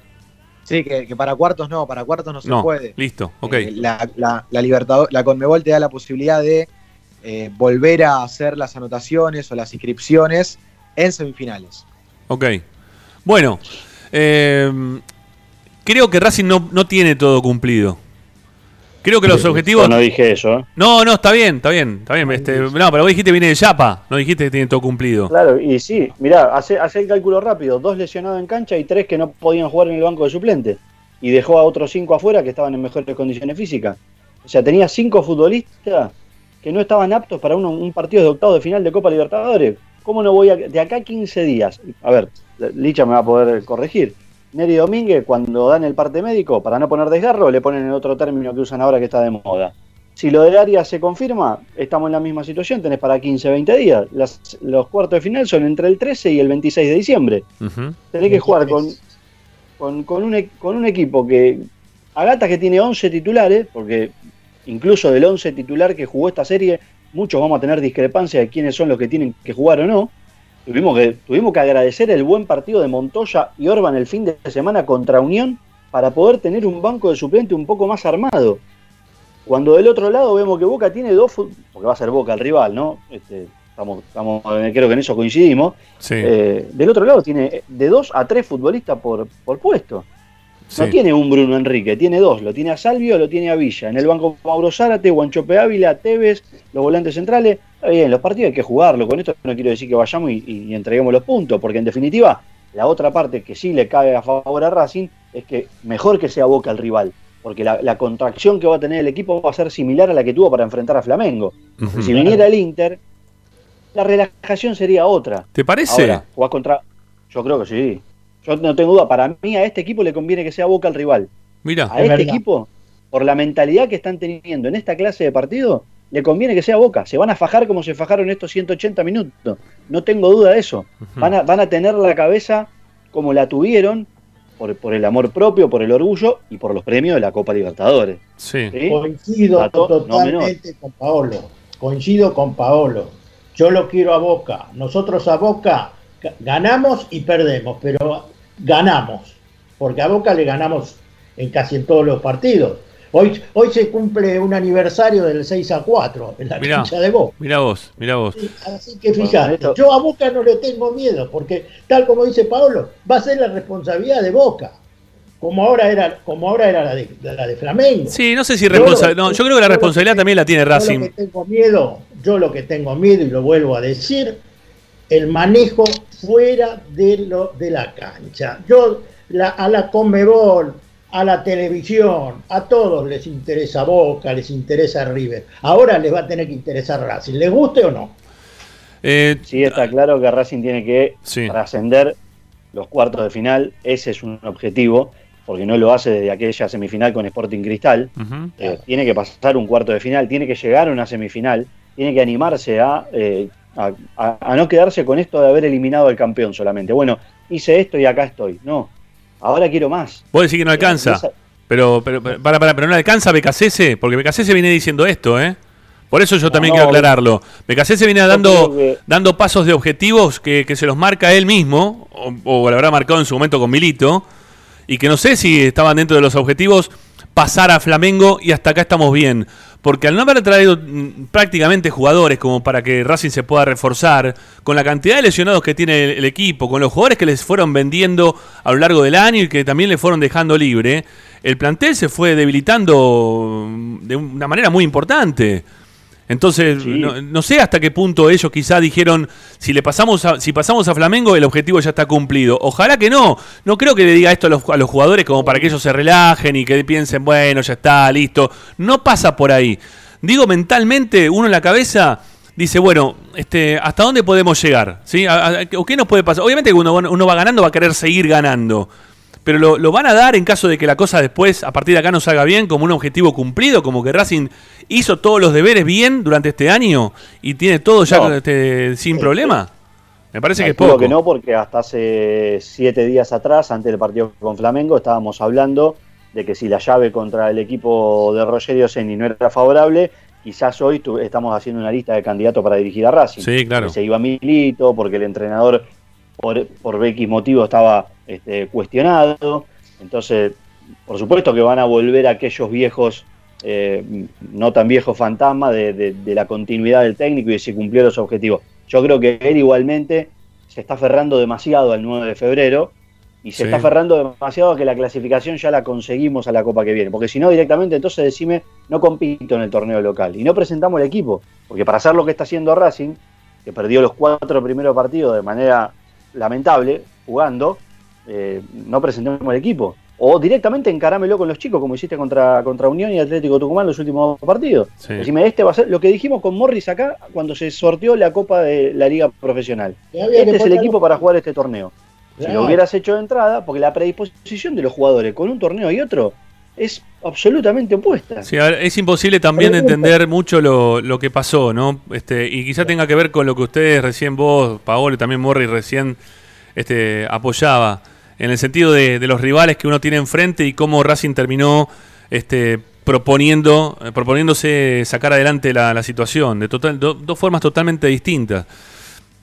Sí, que, que para cuartos no, para cuartos no se No, puede. listo, ok. Eh, la, la, la Libertador- la Conmebol te da la posibilidad de eh, volver a hacer las anotaciones o las inscripciones en semifinales. Ok. Bueno, eh, creo que Racing no, no tiene todo cumplido. Creo que los objetivos. Yo no dije eso. ¿eh? No, no, está bien, está bien, está bien. Este, no, pero vos dijiste viene de Yapa, no dijiste que tiene todo cumplido. Claro, y sí, mirá, hace, hace el cálculo rápido. Dos lesionados en cancha y tres que no podían jugar en el banco de suplente. Y dejó a otros cinco afuera que estaban en mejores condiciones físicas. O sea, tenía cinco futbolistas que no estaban aptos para uno- un partido de octavo de final de Copa Libertadores. ¿Cómo no voy a, de acá a 15 días? A ver, Licha me va a poder corregir. Neri Domínguez, cuando dan el parte médico, para no poner desgarro, le ponen el otro término que usan ahora que está de moda. Si lo del área se confirma, estamos en la misma situación, tenés para 15, 20 días. Las- los cuartos de final son entre el 13 y el 26 de diciembre. Ujú. Tenés que jugar con, con, con un, e- con un equipo que, Agata que tiene 11 titulares, porque incluso del 11 titular que jugó esta serie, muchos vamos a tener discrepancia de quiénes son los que tienen que jugar o no. Tuvimos que, tuvimos que agradecer el buen partido de Montoya y Orban el fin de semana contra Unión para poder tener un banco de suplente un poco más armado. Cuando del otro lado vemos que Boca tiene dos, porque va a ser Boca el rival, ¿no? Este, estamos, estamos, eh, creo que en eso coincidimos. Sí, Eh, del otro lado tiene de dos a tres futbolistas por, por puesto. sí. No tiene un Bruno Enrique, tiene dos. Lo tiene a Salvio, lo tiene a Villa. En el banco Mauro Zárate, Guanchope Ávila, Tevez, los volantes centrales. Está bien, los partidos hay que jugarlo. Con esto no quiero decir que vayamos y, y entreguemos los puntos, porque en definitiva, la otra parte que sí le cae a favor a Racing es que mejor que sea Boca el rival. Porque la, la contracción que va a tener el equipo va a ser similar a la que tuvo para enfrentar a Flamengo. Si viniera el Inter, la relajación sería otra. ¿Te parece? Ahora, jugás contra. Yo creo que sí. Yo no tengo duda. Para mí, a este equipo le conviene que sea Boca el rival. Mira, A Es este verdad. equipo, por la mentalidad que están teniendo en esta clase de partido, le conviene que sea Boca. Se van a fajar como se fajaron estos 180 minutos. No tengo duda de eso. Van a, van a tener la cabeza como la tuvieron por, por el amor propio, por el orgullo y por los premios de la Copa Libertadores. sí. ¿sí? Coincido Dato no totalmente con Paolo. Coincido con Paolo. Yo lo quiero a Boca. Nosotros a Boca ga- ganamos y perdemos, pero ganamos. Porque a Boca le ganamos en casi en todos los partidos. Hoy, hoy se cumple un aniversario del 6 a 4 en la Mirá. cancha de Boca. Mira vos, mira vos. Sí, Así que Bueno, fíjate, esto- yo a Boca no le tengo miedo, porque tal como dice Paolo, va a ser la responsabilidad de Boca, como ahora era, como ahora era la de, la de Flamengo. Sí, no sé si Yo responsa- lo- no, yo creo que la responsabilidad que- también la tiene Yo lo Racing. que tengo miedo, yo lo que tengo miedo y lo vuelvo a decir, el manejo fuera de lo de la cancha. Yo la- a la Conmebol, a la televisión, a todos les interesa Boca, les interesa River. Ahora les va a tener que interesar Racing, ¿les guste o no? Eh, Sí, está claro que Racing tiene que Sí. trascender los cuartos de final. Ese es un objetivo, porque no lo hace desde aquella semifinal con Sporting Cristal. Eh, tiene que pasar un cuarto de final, tiene que llegar a una semifinal, tiene que animarse a, eh, a, a- a no quedarse con esto de haber eliminado al campeón solamente. Bueno, hice esto y acá estoy. No, ahora quiero más. Vos decís que no alcanza. Esa- Pero, pero, pero- para, para, pero no alcanza BKCS, porque BKCS viene diciendo esto, ¿eh? Por eso yo también No, quiero aclararlo. BKCS viene dando, que- dando pasos de objetivos que, que se los marca él mismo, o, o lo habrá marcado en su momento con Milito, y que no sé si estaban dentro de los objetivos pasar a Flamengo y hasta acá estamos bien. Porque al no haber traído mm, prácticamente jugadores como para que Racing se pueda reforzar, con la cantidad de lesionados que tiene el, el equipo, con los jugadores que les fueron vendiendo a lo largo del año y que también le fueron dejando libre, el plantel se fue debilitando mm, de una manera muy importante. Entonces, Sí. no, no sé hasta qué punto ellos quizá dijeron, si le pasamos a, si pasamos a Flamengo, el objetivo ya está cumplido. Ojalá que no. No creo que le diga esto a los, a los jugadores como para que ellos se relajen y que piensen, bueno, ya está, listo. No pasa por ahí. Digo, mentalmente, uno en la cabeza dice, bueno, este, ¿hasta dónde podemos llegar? ¿Sí? ¿A- a- ¿O qué nos puede pasar? Obviamente que uno, uno va ganando, va a querer seguir ganando. Pero lo, lo van a dar en caso de que la cosa después, a partir de acá, no salga bien, como un objetivo cumplido, como que Racing hizo todos los deberes bien durante este año y tiene todo ya No. este, sin problema. Me parece que es poco. que no, porque hasta hace siete días atrás, antes del partido con Flamengo, estábamos hablando de que si la llave contra el equipo de Rogerio Seni no era favorable, quizás hoy tu- estamos haciendo una lista de candidatos para dirigir a Racing. Sí, claro. Que se iba Milito, porque el entrenador, por, por X motivo, estaba este, cuestionado. Entonces, por supuesto que van a volver aquellos viejos, eh, no tan viejos fantasmas de, de- de la continuidad del técnico y de si cumplió los objetivos. Yo creo que él igualmente se está aferrando demasiado al 9 de febrero y se Sí. está aferrando demasiado a que la clasificación ya la conseguimos a la Copa que viene. Porque si no, directamente entonces decime, no compito en el torneo local. Y no presentamos el equipo. Porque para hacer lo que está haciendo Racing, que perdió los cuatro primeros partidos de manera lamentable, jugando, eh, no presentemos el equipo. O directamente encarámelo con los chicos, como hiciste contra, contra Unión y Atlético Tucumán los últimos dos partidos. Sí. Decime, este va a ser lo que dijimos con Morris acá cuando se sorteó la Copa de la Liga Profesional. Este es el equipo para jugar este torneo. Si lo hubieras hecho de entrada, porque la predisposición de los jugadores con un torneo y otro es absolutamente opuesta. Sí, ver, es imposible también de entender mucho lo, lo que pasó, ¿no? Este, y quizá tenga que ver con lo que ustedes recién vos, Paolo y también Morri recién este, apoyaba, en el sentido de, de los rivales que uno tiene enfrente y cómo Racing terminó este, proponiendo, eh, proponiéndose sacar adelante la, la situación, de total, do- dos formas totalmente distintas.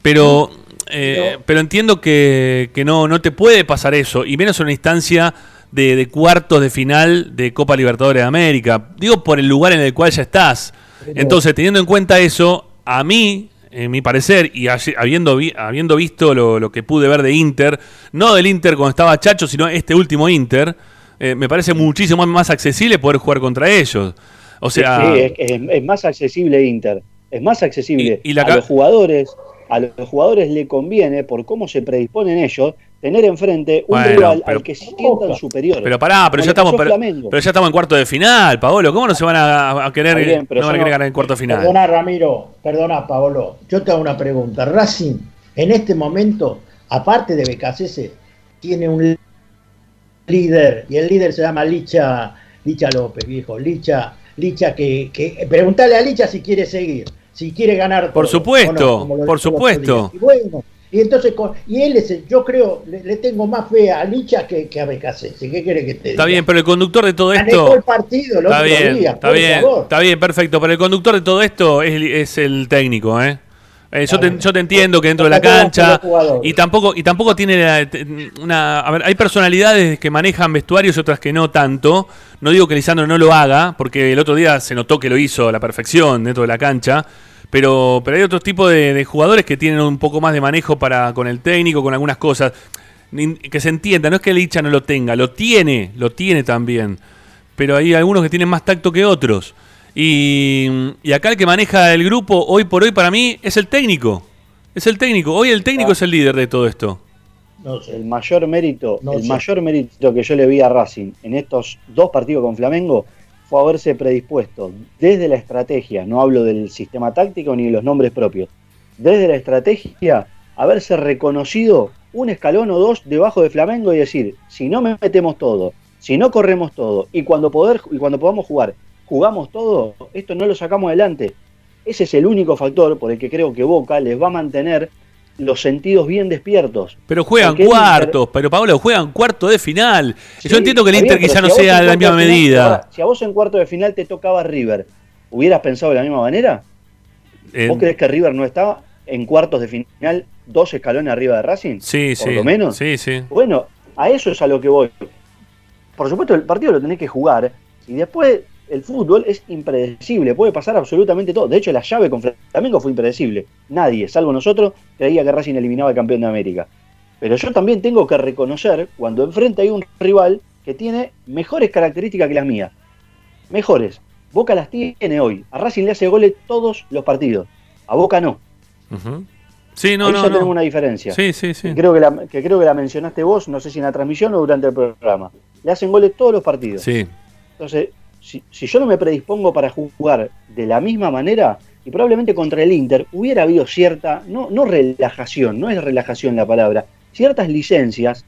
Pero, eh, pero entiendo que, que no, no te puede pasar eso, y menos en una instancia de, de cuartos de final de Copa Libertadores de América. Digo por el lugar en el cual ya estás. Entonces, teniendo en cuenta eso, a mí, en mi parecer, y habiendo, vi- habiendo visto lo, lo que pude ver de Inter, no del Inter cuando estaba Chacho, sino este último Inter, eh, me parece muchísimo más accesible poder jugar contra ellos. O sea, Sí, es, es- es más accesible Inter, es más accesible Y- y la a los jugadores. A los jugadores le conviene, por cómo se predisponen ellos, tener enfrente un Bueno, rival pero- al que sientan superiores. Pero pará, pero ya estamos, pero, ya estamos en cuarto de final, Paolo. ¿Cómo no se van a, a querer, Está bien, pero no van a querer no- ganar en cuarto de final? Perdona, Ramiro, perdona, Paolo. Yo te hago una pregunta. Racing, en este momento, aparte de Becasese, tiene un líder, y el líder se llama Licha, Licha López, viejo. Licha, Licha que, que preguntale a Licha si quiere seguir, si quiere ganar. Por todo, supuesto, ¿o Como lo por supuesto. Y bueno, y entonces, con- y él es, el- yo creo, le, le tengo más fe a Licha que, que a Becasese. ¿Qué quiere que te Está bien, pero el conductor de todo esto. el partido el Está otro bien, día, está por bien, favor. está bien, perfecto. Pero el conductor de todo esto es, es el técnico, ¿eh? Eh, yo, te, yo te entiendo que dentro de la cancha y tampoco y tampoco tiene la- te- una a ver hay personalidades que manejan vestuarios y otras que no tanto no digo que Lisandro no lo haga porque el otro día se notó que lo hizo a la perfección dentro de la cancha pero pero hay otros tipos de, de jugadores que tienen un poco más de manejo para con el técnico con algunas cosas que se entienda no es que Licha no lo tenga lo tiene lo tiene también pero hay algunos que tienen más tacto que otros. Y, y acá el que maneja el grupo hoy por hoy para mí es el técnico. Es el técnico. Hoy el técnico Ah. es el líder de todo esto. No sé. el mayor mérito, No el sé. mayor mérito que yo le vi a Racing en estos dos partidos con Flamengo fue haberse predispuesto desde la estrategia, no hablo del sistema táctico ni de los nombres propios, desde la estrategia haberse reconocido un escalón o dos debajo de Flamengo y decir, si no metemos todo, si no corremos todo y cuando poder y cuando podamos jugar, jugamos todo, esto no lo sacamos adelante. Ese es el único factor por el que creo que Boca les va a mantener los sentidos bien despiertos. Pero juegan cuartos, pero Pablo, juegan cuarto de final. Sí, Yo entiendo que el Inter bien, quizá no si sea de la misma final- medida. si a vos en cuarto de final te tocaba River, ¿hubieras pensado de la misma manera? Eh, ¿Vos crees que River no estaba en cuartos de final dos escalones arriba de Racing? sí, por sí. lo menos. Sí, sí. Bueno, a eso es a lo que voy. Por supuesto, el partido lo tenés que jugar, Y después el fútbol es impredecible, puede pasar absolutamente todo. De hecho, la llave con Flamengo fue impredecible. Nadie, salvo nosotros, creía que Racing eliminaba al campeón de América. Pero yo también tengo que reconocer cuando enfrente hay un rival que tiene mejores características que las mías. Mejores. Boca las tiene hoy. A Racing le hace goles todos los partidos. A Boca no. Sí, no, no, ya no. tenemos una diferencia. Sí, sí, sí. Creo que, la, que creo que la mencionaste vos, no sé si en la transmisión o durante el programa. Le hacen goles todos los partidos. Sí. Entonces, si, si yo no me predispongo para jugar de la misma manera, y probablemente contra el Inter hubiera habido cierta, no, no relajación, no es relajación la palabra, ciertas licencias,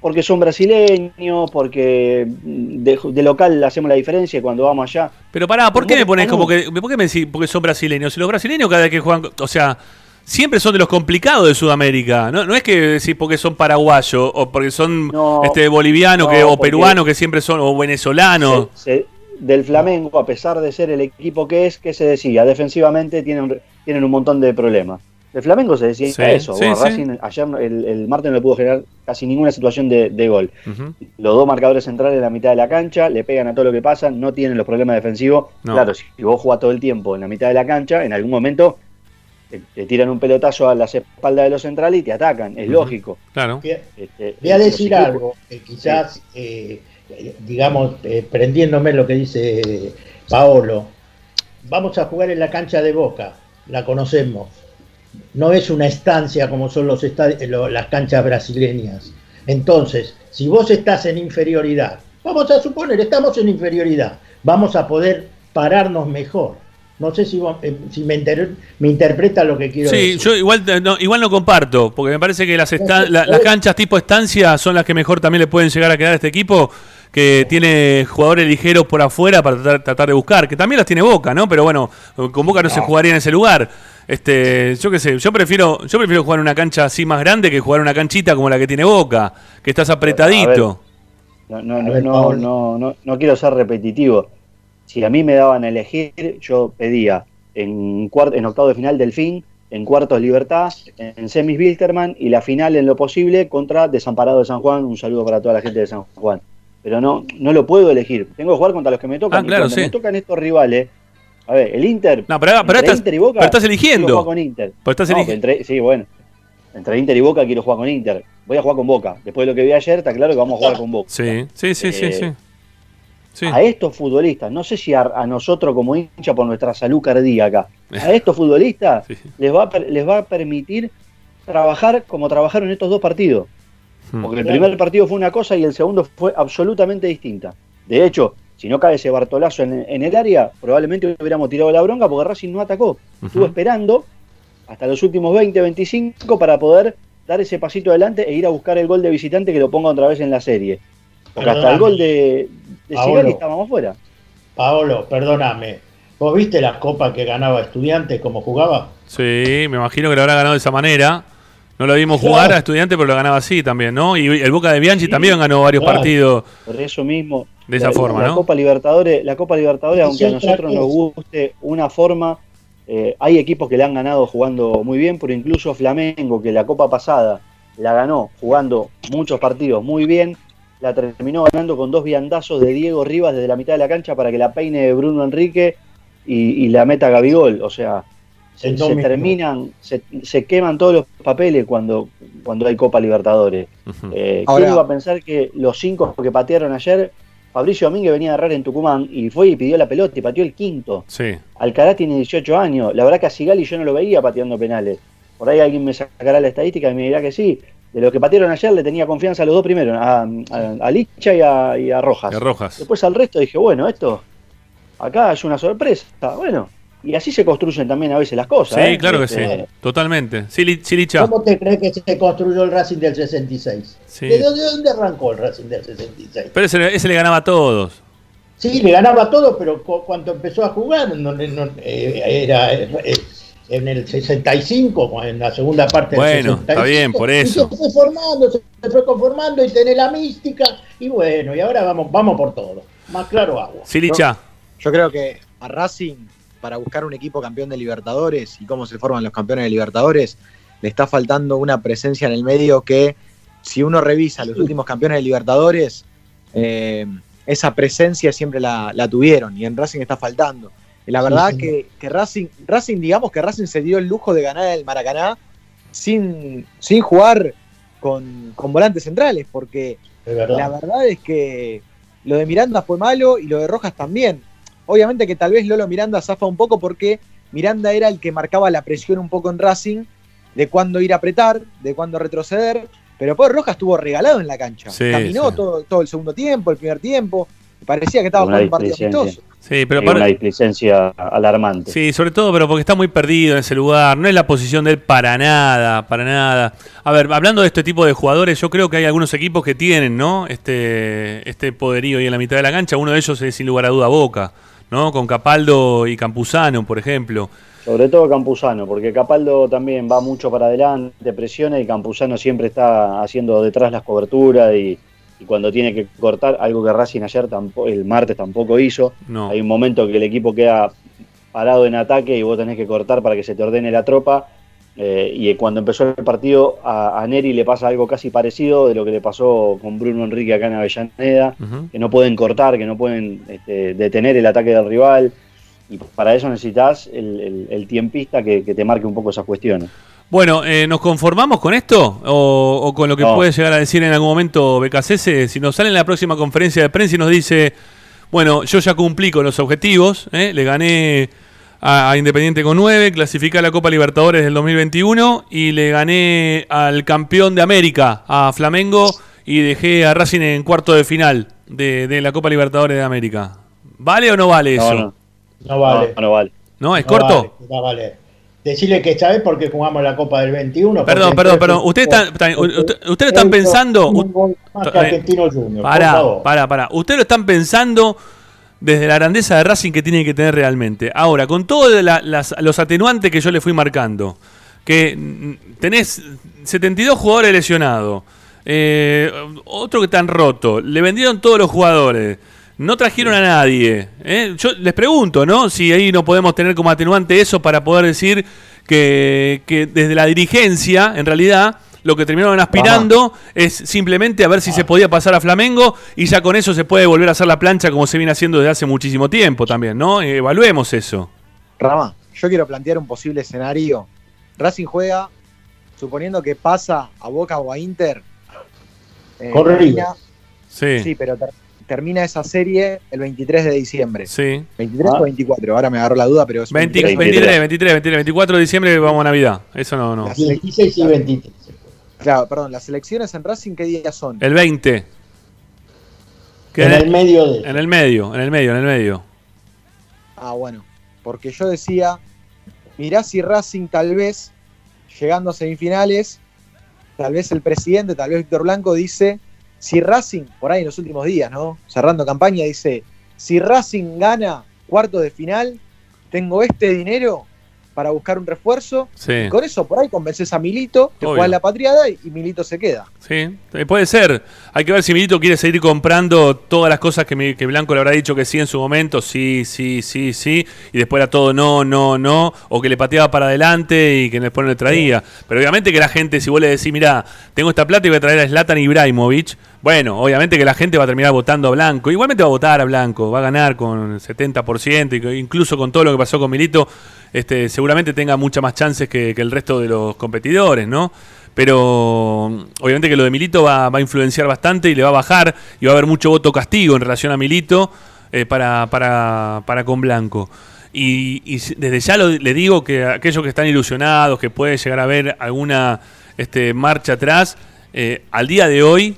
porque son brasileños, porque de, de local hacemos la diferencia cuando vamos allá. Pero pará, ¿por qué me pones como que. ¿Por qué me decís porque son brasileños? Si los brasileños cada vez que juegan. O sea, siempre son de los complicados de Sudamérica. No, no es que decís porque son paraguayos o porque son No, este bolivianos que, o peruanos que siempre son, o venezolanos. Se- se- del Flamengo, a pesar de ser el equipo que es, que se decía, defensivamente tienen, tienen un montón de problemas. Del Flamengo se decía Sí, eso. sí, Bueno, sí. Racing ayer, el, el martes no le pudo generar casi ninguna situación de, de gol. Los dos marcadores centrales en la mitad de la cancha, le pegan a todo lo que pasa, no tienen los problemas defensivos. No. Claro, si vos jugás todo el tiempo en la mitad de la cancha, en algún momento te, te tiran un pelotazo a las espaldas de los centrales y te atacan, es lógico. Claro. Voy a- Este, voy a los decir algo que quizás, eh, digamos, eh, prendiéndome lo que dice Paolo, vamos a jugar en la cancha de Boca, la conocemos. No es una estancia como son los lo- las canchas brasileñas. Entonces, si vos estás en inferioridad, vamos a suponer, estamos en inferioridad, vamos a poder pararnos mejor. No sé si, vos- eh, si me, inter- me interpreta lo que quiero Sí, decir. yo igual no, igual no comparto, porque me parece que las, esta- la- las canchas tipo estancia son las que mejor también le pueden llegar a quedar a este equipo, que tiene jugadores ligeros por afuera para tratar, tratar de buscar, que también las tiene Boca, ¿no? Pero bueno, con Boca no se jugaría en ese lugar. Este, yo qué sé, yo prefiero, yo prefiero jugar en una cancha así más grande que jugar en una canchita como la que tiene Boca, que estás apretadito. No, no, no, no, no, no, no quiero ser repetitivo. Si a mí me daban a elegir, yo pedía en, en octavo de final Delfín, en cuartos Libertad, en semis Wilterman y la final en lo posible contra Desamparado de San Juan. Un saludo para toda la gente de San Juan. Pero no, no lo puedo elegir. Tengo que jugar contra los que me tocan. Ah, claro, y cuando sí. me tocan estos rivales, a ver, el Inter. No, pero, pero estás, Inter y Boca, pero estás eligiendo. quiero jugar con Inter. Pero estás No, eligiendo. entre- sí, bueno. Entre Inter y Boca quiero jugar con Inter. Voy a jugar con Boca. Después de lo que vi ayer, está claro que vamos a jugar con Boca. Sí, sí, sí, sí, Eh, sí. Sí. A estos futbolistas, no sé si a, a nosotros como hincha por nuestra salud cardíaca, a estos futbolistas les, va les va a permitir trabajar como trabajaron estos dos partidos. Hmm. Porque el primer partido fue una cosa y el segundo fue absolutamente distinta. De hecho, si no cae ese Bartolazo en, en el área, probablemente hubiéramos tirado la bronca porque Racing no atacó. Estuvo esperando hasta los últimos 20, 25 para poder dar ese pasito adelante e ir a buscar el gol de visitante que lo ponga otra vez en la serie. Porque hasta el gol de, de. Sigali estábamos fuera. Paolo, perdóname. ¿Vos viste las copas que ganaba Estudiantes, cómo jugaba? Sí, me imagino que lo habrá ganado de esa manera. No lo vimos Claro. jugar a estudiante, pero lo ganaba así también, ¿no? Y el Boca de Bianchi Sí, también ganó varios claro. partidos. Por eso mismo. De esa la, forma, la ¿no? Copa Libertadores, la Copa Libertadores, Es aunque a nosotros nos guste una forma, eh, hay equipos que le han ganado jugando muy bien, pero incluso Flamengo, que la Copa pasada la ganó jugando muchos partidos muy bien, la terminó ganando con dos viandazos de Diego Rivas desde la mitad de la cancha para que la peine Bruno Enrique y, y la meta Gabigol. O sea, se, terminan, se, se queman todos los papeles cuando, cuando hay Copa Libertadores. Ujú. Eh, Ahora- ¿Quién iba a pensar que los cinco que patearon ayer, Fabricio Domínguez venía a errar en Tucumán y fue y pidió la pelota y pateó el quinto? Sí. Alcaraz tiene 18 años. La verdad que a Sigali yo no lo veía pateando penales. Por ahí alguien me sacará la estadística y me dirá que sí. De los que patearon ayer le tenía confianza a los dos primeros, a, a, a Licha y a, y a Rojas. Rojas. Después al resto dije, bueno, esto acá es una sorpresa. Bueno, y así se construyen también a veces las cosas. Sí, ¿eh? claro que sí. Este, Totalmente. Sí, sí. ¿Cómo te crees que se construyó el Racing del 66? Sí. ¿De dónde, de dónde arrancó el Racing del 66? Pero ese, ese le ganaba a todos. Sí, le ganaba a todos, pero cu- cuando empezó a jugar, no, no- eh, era eh, en el 65, en la segunda parte Bueno, del 65. está bien, por y eso. se fue formando, se fue conformando y tenés la mística. Y bueno, y ahora vamos, vamos por todo. Más claro agua. Sí, Licha. Yo creo que a Racing, para buscar un equipo campeón de Libertadores y cómo se forman los campeones de Libertadores, le está faltando una presencia en el medio que, si uno revisa los últimos campeones de Libertadores, eh, esa presencia siempre la, la tuvieron y en Racing está faltando. Y la verdad sí. que, que Racing, Racing, digamos que Racing se dio el lujo de ganar el Maracaná sin, sin jugar con, con volantes centrales, porque verdad. la verdad es que lo de Miranda fue malo y lo de Rojas también. Obviamente que tal vez Lolo Miranda zafa un poco porque Miranda era el que marcaba la presión un poco en Racing de cuándo ir a apretar, de cuándo retroceder, pero después Rojas estuvo regalado en la cancha. Sí, Caminó sí. Todo, todo el segundo tiempo, el primer tiempo, parecía que estaba jugando un partido amistoso. Sí, pero Hay para- una displicencia alarmante. Sí, sobre todo, pero porque está muy perdido en ese lugar. No es la posición de él para nada, para nada. A ver, hablando de este tipo de jugadores, yo creo que hay algunos equipos que tienen, ¿no? Este, este poderío ahí en la mitad de la cancha. Uno de ellos es sin lugar a duda Boca, ¿no? Con Capaldo y Campuzano, por ejemplo. Sobre todo Campuzano, porque Capaldo también va mucho para adelante, presiona y Campuzano siempre está haciendo detrás las coberturas y, y cuando tiene que cortar, algo que Racing ayer tampoco, el martes tampoco hizo. No. Hay un momento que el equipo queda parado en ataque y vos tenés que cortar para que se te ordene la tropa. Eh, y cuando empezó el partido, a, a Neri le pasa algo casi parecido de lo que le pasó con Bruno Enrique acá en Avellaneda que no pueden cortar, que no pueden este, detener el ataque del rival. Y para eso necesitas el, el- el tiempista que, que te marque un poco esas cuestiones. Bueno, eh, ¿nos conformamos con esto? ¿O, o con lo que No. puede llegar a decir en algún momento BKCS? Si nos sale en la próxima conferencia de prensa y nos dice, bueno, yo ya cumplí con los objetivos, ¿eh? le gané a, a Independiente con 9, clasificé a la Copa Libertadores del 2021 y le gané al campeón de América, a Flamengo, y dejé a Racing en cuarto de final de, de la Copa Libertadores de América. ¿Vale o no vale eso? No, vale. no, no vale. ¿No? ¿Es No corto? vale, no vale. Decirle que sabes por qué jugamos la Copa del 21. Perdón, Porque perdón, perdón. Ustedes están, están- usted- ustedes están pensando... Argentino Junior. por Pará, favor. pará, pará. Ustedes lo están pensando desde la grandeza de Racing que tiene que tener realmente. Ahora, con todos los atenuantes que yo le fui marcando, que tenés 72 jugadores lesionados, eh, otro que están roto, le vendieron todos los jugadores, no trajeron a nadie. ¿eh? Yo les pregunto, ¿no? Si ahí no podemos tener como atenuante eso para poder decir que, que desde la dirigencia, en realidad, lo que terminaron aspirando es simplemente a ver si se podía pasar a Flamengo y ya con eso se puede volver a hacer la plancha como se viene haciendo desde hace muchísimo tiempo también, ¿no? Eh, Evaluemos eso. Rama, yo quiero plantear un posible escenario. Racing juega, suponiendo que pasa a Boca o a Inter. eh, termina- Sí, sí, sí. pero ter- termina esa serie el 23 de diciembre. 23 Ah. o 24, ahora me agarró la duda, pero es 20 23. 23, 23, 23, 24 de diciembre vamos a Navidad. Eso no, no. Las 16 y 23. Claro, perdón, las elecciones en Racing, ¿qué días son? El 20. ¿Qué? En el medio de. En el medio, en el medio, en el medio. Ah, bueno, porque yo decía, mirá si Racing tal vez, llegando a semifinales, tal vez el presidente, tal vez Víctor Blanco dice, si Racing, por ahí en los últimos días, ¿no? Cerrando campaña, dice, si Racing gana cuartos de final, tengo este dinero para buscar un refuerzo. Sí. Y con eso por ahí convences a Milito, te juegas la patriada y, y Milito se queda. Sí, eh, puede ser. Hay que ver si Milito quiere seguir comprando todas las cosas que, mi- que Blanco le habrá dicho que sí en su momento, sí, sí, sí, sí, y después era todo no, no, no, o que le pateaba para adelante y que después no le traía. Pero obviamente que la gente, si vos le decís, mira, tengo esta plata y voy a traer a Zlatan Ibrahimovic, bueno, obviamente que la gente va a terminar votando a Blanco. Igualmente va a votar a Blanco, va a ganar con el 70%, y que incluso con todo lo que pasó con Milito, este, seguramente tenga muchas más chances que, el resto de los competidores, ¿no? Pero obviamente que lo de Milito va, a influenciar bastante y le va a bajar y va a haber mucho voto castigo en relación a Milito eh, para, para, para con Blanco. Y, y desde ya lo- le digo que aquellos que están ilusionados, que puede llegar a haber alguna este, marcha atrás, eh, al día de hoy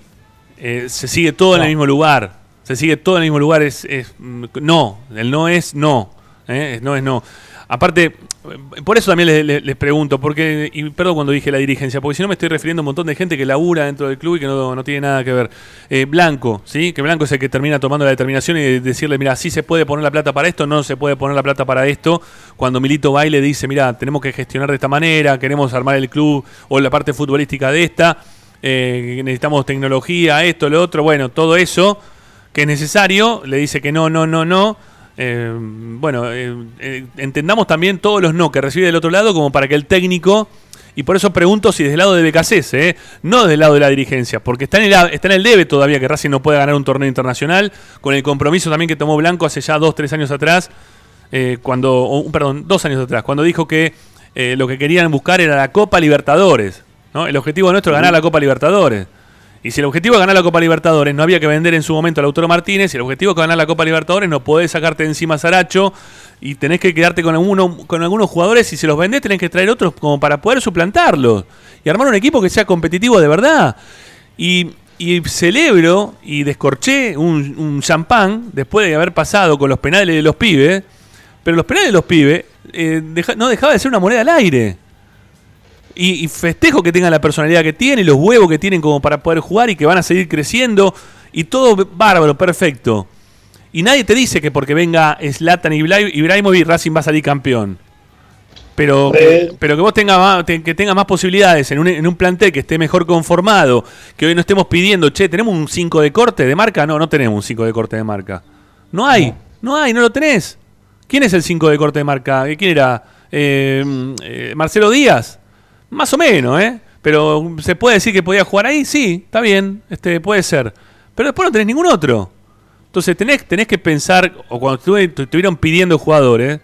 eh, se sigue todo en el mismo lugar. Se sigue todo en el mismo lugar. Es, es, mm, no, el no es no. ¿eh? Es No es no. Aparte, eh, por eso también les, les- les pregunto, porque, y perdón cuando dije la dirigencia, porque si no me estoy refiriendo a un montón de gente que labura dentro del club y que no, no tiene nada que ver. Eh, Blanco, ¿sí? Que Blanco es el que termina tomando la determinación y decirle, mira, sí se puede poner la plata para esto, no se puede poner la plata para esto. Cuando Milito va y le dice, mira, tenemos que gestionar de esta manera, queremos armar el club o la parte futbolística de esta, eh, necesitamos tecnología, esto, lo otro, bueno, todo eso que es necesario, le dice que no, no, no, no. Eh, bueno, eh, eh, entendamos también todos los no que recibe del otro lado como para que el técnico Y por eso pregunto si desde el lado de BKC, ¿eh? no desde el lado de la dirigencia, porque está en, el, está en el debe todavía que Racing no puede ganar un torneo internacional, con el compromiso también que tomó Blanco hace ya dos, tres años atrás, cuando, perdón, dos años atrás, cuando dijo que lo que querían buscar era la Copa Libertadores. ¿No? El objetivo nuestro es ganar la Copa Libertadores. Y si el objetivo es ganar la Copa Libertadores, no había que vender en su momento a Lautaro Martínez. Si el objetivo es ganar la Copa Libertadores, no podés sacarte de encima a Saracho y tenés que quedarte con, alguno, con algunos jugadores. Y si los vendés, tenés que traer otros como para poder suplantarlos y armar un equipo que sea competitivo de verdad. Y, celebro y descorché un, champán después de haber pasado con los penales de los pibes. Pero los penales de los pibes eh, no dejaba de ser una moneda al aire. Y, festejo que tengan la personalidad que tienen, los huevos que tienen como para poder jugar y que van a seguir creciendo. Y todo bárbaro, perfecto. Y nadie te dice que porque venga Zlatan y Ibrahimovic Racing va a salir campeón. Pero, que, pero que vos tengas más, que tenga más posibilidades en un, en un plantel que esté mejor conformado, que hoy no estemos pidiendo, che, ¿tenemos un 5 de corte de marca? No, no tenemos un 5 de corte de marca. No hay, no, hay, no lo tenés. ¿Quién es el 5 de corte de marca? ¿Quién era? Eh, eh, Marcelo Díaz. Más o menos, ¿eh? Pero se puede decir que podía jugar ahí, sí, está bien, este, puede ser. Pero después no tenés ningún otro. Entonces tenés, tenés que pensar, o cuando estuvieron pidiendo jugadores,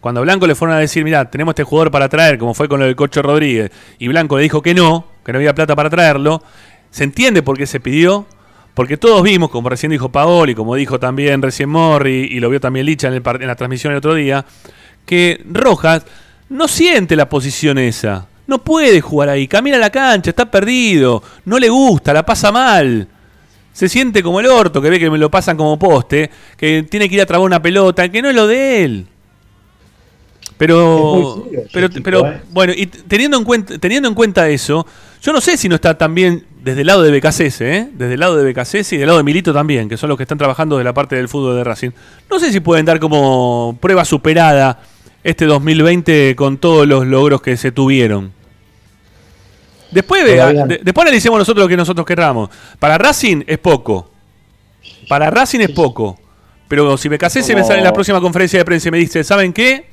cuando Blanco le fueron a decir, mira, tenemos este jugador para traer, como fue con lo del Cocho Rodríguez, y Blanco le dijo que no, que no había plata para traerlo, se entiende por qué se pidió, porque todos vimos, como recién dijo Paoli, como dijo también recién Morri, y lo vio también Licha en, en la transmisión el otro día, que Rojas no siente la posición esa. No puede jugar ahí, camina a la cancha, está perdido, no le gusta, la pasa mal. Se siente como el orto, que ve que me lo pasan como poste, que tiene que ir a trabar una pelota, que no es lo de él. Pero, pero, pero ¿eh? bueno, y teniendo en, cuenta, teniendo en cuenta eso, yo no sé si no está también desde el lado de BKCS, ¿eh? desde el lado de BKCS y del lado de Milito también, que son los que están trabajando de la parte del fútbol de Racing. No sé si pueden dar como prueba superada este 2020 con todos los logros que se tuvieron. Después, después analicemos nosotros lo que nosotros querramos. Para Racing es poco. Para Racing es poco. Pero si me casé, se me sale en la próxima conferencia de prensa y me dice, ¿saben qué?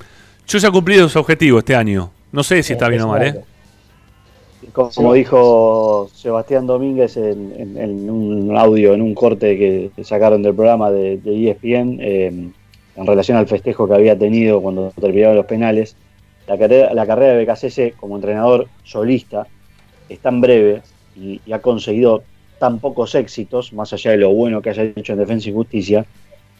Yo ya he cumplido su objetivo este año. No sé si está bien o mal, ¿eh? Como dijo Sebastián Domínguez en, un audio, en un corte que sacaron del programa de, ESPN, e eh, en relación al festejo que había tenido cuando terminaron los penales, la carrera, la carrera de BKC como entrenador solista es tan breve y, ha conseguido tan pocos éxitos, más allá de lo bueno que haya hecho en Defensa y Justicia,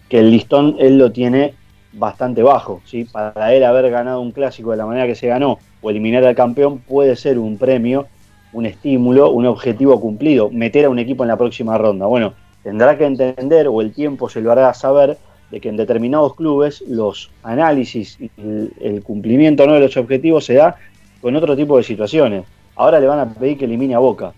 que el listón él lo tiene bastante bajo. ¿sí? Para él haber ganado un clásico de la manera que se ganó o eliminar al campeón puede ser un premio, un estímulo, un objetivo cumplido, meter a un equipo en la próxima ronda. Bueno, tendrá que entender o el tiempo se lo hará saber de que en determinados clubes los análisis y el, cumplimiento ¿no? de los objetivos se da con otro tipo de situaciones. Ahora le van a pedir que elimine a Boca.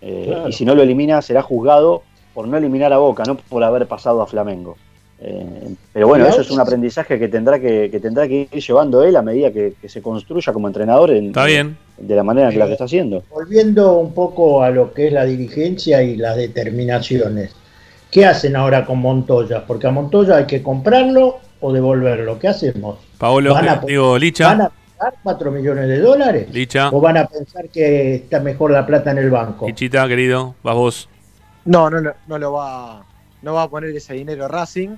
Eh, y si no lo elimina, será juzgado por no eliminar a Boca, no por haber pasado a Flamengo. Eh, pero bueno, eso es un aprendizaje que tendrá que, tendrá que ir llevando él a medida que, se construya como entrenador en, está bien. De, la manera en la que está haciendo. Volviendo un poco a lo que es la dirigencia y las determinaciones. ¿Qué hacen ahora con Montoya? Porque a Montoya hay que comprarlo o devolverlo. ¿Qué hacemos? Paolo, digo, Licha. 4 millones de dólares? ¿O van a pensar que está mejor la plata en el banco? Lichita, querido, vas vos. No, no, no, lo va, no va a poner ese dinero Racing.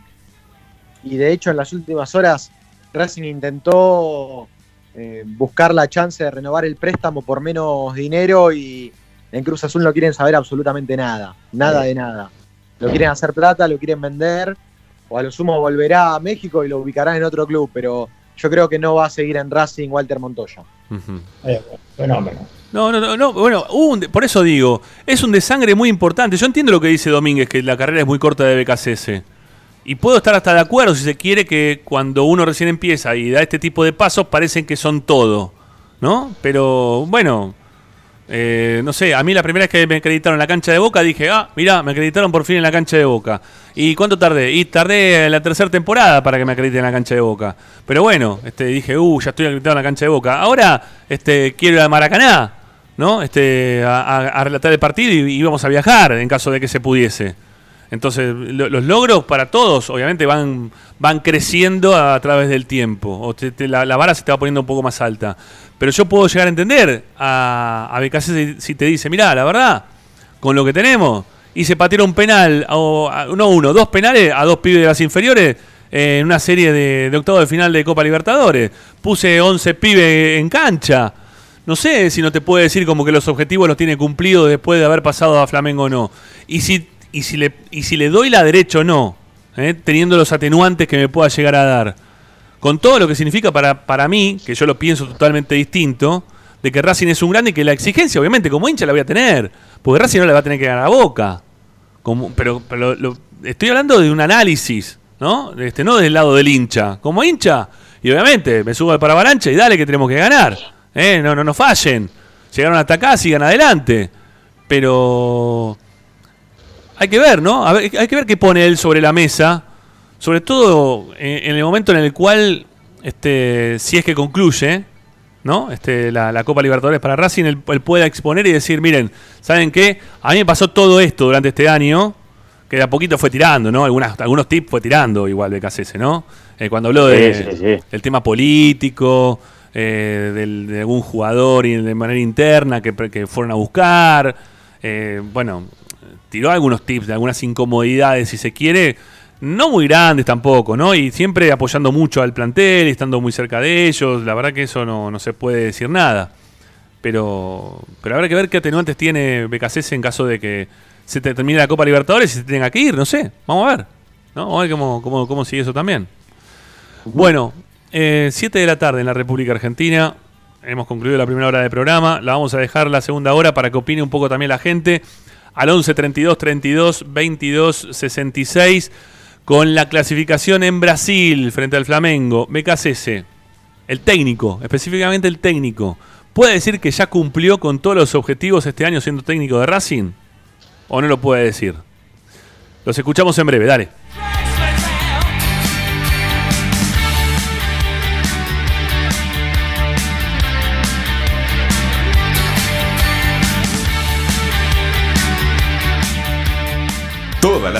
Y de hecho, en las últimas horas, Racing intentó eh, buscar la chance de renovar el préstamo por menos dinero y en Cruz Azul no quieren saber absolutamente nada. Nada de nada. Lo quieren hacer plata, lo quieren vender, o a lo sumo volverá a México y lo ubicarán en otro club, pero yo creo que no va a seguir en Racing Walter Montoya. Eh, fenómeno. No, no, no, bueno, por eso digo, es un desangre muy importante. Yo entiendo lo que dice Domínguez, que la carrera es muy corta de BKCS. Y puedo estar hasta de acuerdo si se quiere que cuando uno recién empieza y da este tipo de pasos parecen que son todo, ¿no? Pero bueno, eh, no sé, a mí la primera vez que me acreditaron en la cancha de Boca dije, ah, mirá, me acreditaron por fin en la cancha de Boca. ¿Y cuánto tardé? Y tardé la tercera temporada para que me acrediten en la cancha de Boca. Pero bueno, este, dije, uh, ya estoy acreditado en la cancha de Boca. Ahora este, quiero ir a Maracaná, ¿no? Este, a, relatar el partido y, íbamos a viajar en caso de que se pudiese. Entonces, lo- los logros para todos, obviamente, van, van creciendo a, través del tiempo. O te- la, vara se te va poniendo un poco más alta. Pero yo puedo llegar a entender a, a BKC si, te dice, mirá, la verdad, con lo que tenemos, hice patear un penal, o, a- no uno, dos penales a dos pibes de las inferiores en una serie de, de octavos de final de Copa Libertadores. Puse 11 pibes en cancha. No sé si no te puede decir como que los objetivos los tiene cumplidos después de haber pasado a Flamengo o no. Y si, y si, le, y si le doy la derecha o no, ¿eh? teniendo los atenuantes que me pueda llegar a dar. Con todo lo que significa para, para mí, que yo lo pienso totalmente distinto, de que Racing es un grande y que la exigencia, obviamente, como hincha la voy a tener. Porque Racing no le va a tener que ganar a boca. Como, pero estoy hablando de un análisis, ¿no? Este, no del lado del hincha. Como hincha, y obviamente me subo al paravalancha y dale que tenemos que ganar. ¿eh? No, no nos fallen. Llegaron hasta acá, sigan adelante. Pero hay que ver, ¿no? A ver, hay que ver qué pone él sobre la mesa. Sobre todo en, en el momento en el cual, este, si es que concluye, ¿no? Este, la, la Copa Libertadores para Racing, él, él pueda exponer y decir, miren, ¿saben qué? A mí me pasó todo esto durante este año, que de a poquito fue tirando, ¿no? Algunas, algunos tips fue tirando igual BKC, ¿no? Eh, cuando habló de, Sí, sí, sí. del tema político, eh, del- de algún jugador y de manera interna que, que fueron a buscar, eh, bueno, tiró algunos tips de algunas incomodidades, si se quiere, no muy grandes tampoco, ¿no? Y siempre apoyando mucho al plantel estando muy cerca de ellos. La verdad que eso no, no se puede decir nada. Pero, pero habrá que ver qué atenuantes tiene BKC en caso de que se te termine la Copa Libertadores y se tenga que ir, no sé. Vamos a ver. ¿no? Vamos a ver cómo, cómo, cómo sigue eso también. Bueno, 7 de la tarde en la República Argentina. Hemos concluido la primera hora del programa. La vamos a dejar la segunda hora para que opine un poco también la gente. Al 11 32 32 22 66 con la clasificación en Brasil frente al Flamengo. BKCS, el técnico, específicamente el técnico, ¿puede decir que ya cumplió con todos los objetivos este año siendo técnico de Racing? ¿O no lo puede decir? Los escuchamos en breve, dale.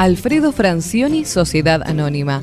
Alfredo Francioni, Sociedad Anónima.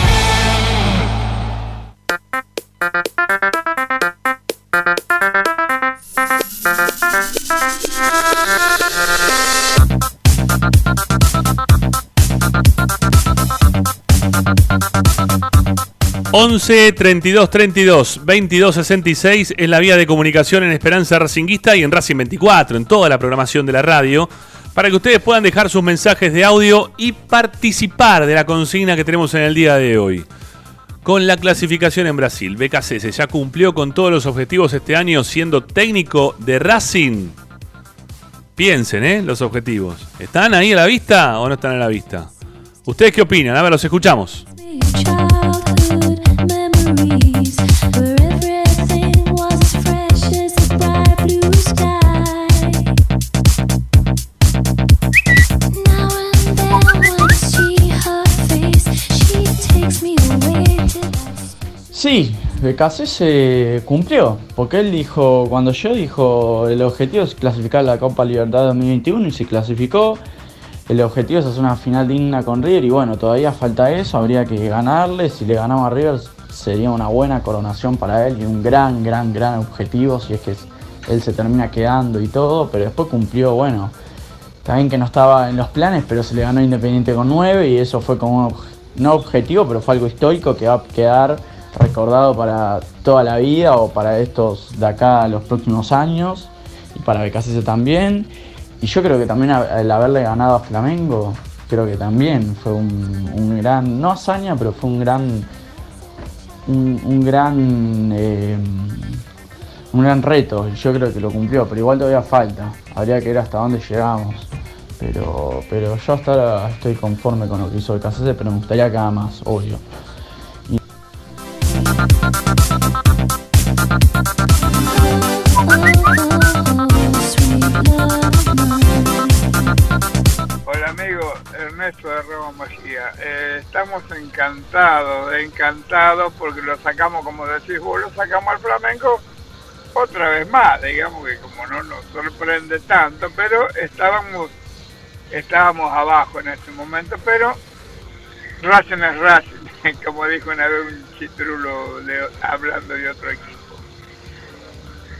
...11 32 32 22 66 es la vía de comunicación en Esperanza Racinguista y en Racing 24, en toda la programación de la radio, para que ustedes puedan dejar sus mensajes de audio y participar de la consigna que tenemos en el día de hoy. Con la clasificación en Brasil, BKC ya cumplió con todos los objetivos este año siendo técnico de Racing. Piensen, ¿eh? Los objetivos. ¿Están ahí a la vista o no están a la vista? ¿Ustedes qué opinan? A ver, los escuchamos. Sí, BKC se cumplió, porque él dijo, cuando yo dijo, el objetivo es clasificar la Copa Libertad 2021 y se clasificó. El objetivo es hacer una final digna con River y bueno, todavía falta eso, habría que ganarle, si le ganamos a River sería una buena coronación para él y un gran, gran, gran objetivo si es que él se termina quedando y todo, pero después cumplió, bueno, también que no estaba en los planes, pero se le ganó Independiente con 9 y eso fue como no objetivo, pero fue algo histórico que va a quedar recordado para toda la vida o para estos de acá los próximos años y para BKCS también. Y yo creo que también el haberle ganado a Flamengo, creo que también fue un, gran, no hazaña, pero fue un gran, un, gran, eh, un gran reto. Yo creo que lo cumplió, pero igual todavía falta. Habría que ver hasta dónde llegamos. Pero, pero yo hasta ahora estoy conforme con lo que hizo el KCC, pero me gustaría que más, obvio. Hola amigo Ernesto de Roma Mejía. Eh, estamos encantados, encantados porque lo sacamos, como decís vos, lo sacamos al flamenco otra vez más, digamos que como no nos sorprende tanto, pero estábamos, estábamos abajo en este momento, pero Racing es Racing, como dijo una vez un chitrulo de- hablando de otro equipo.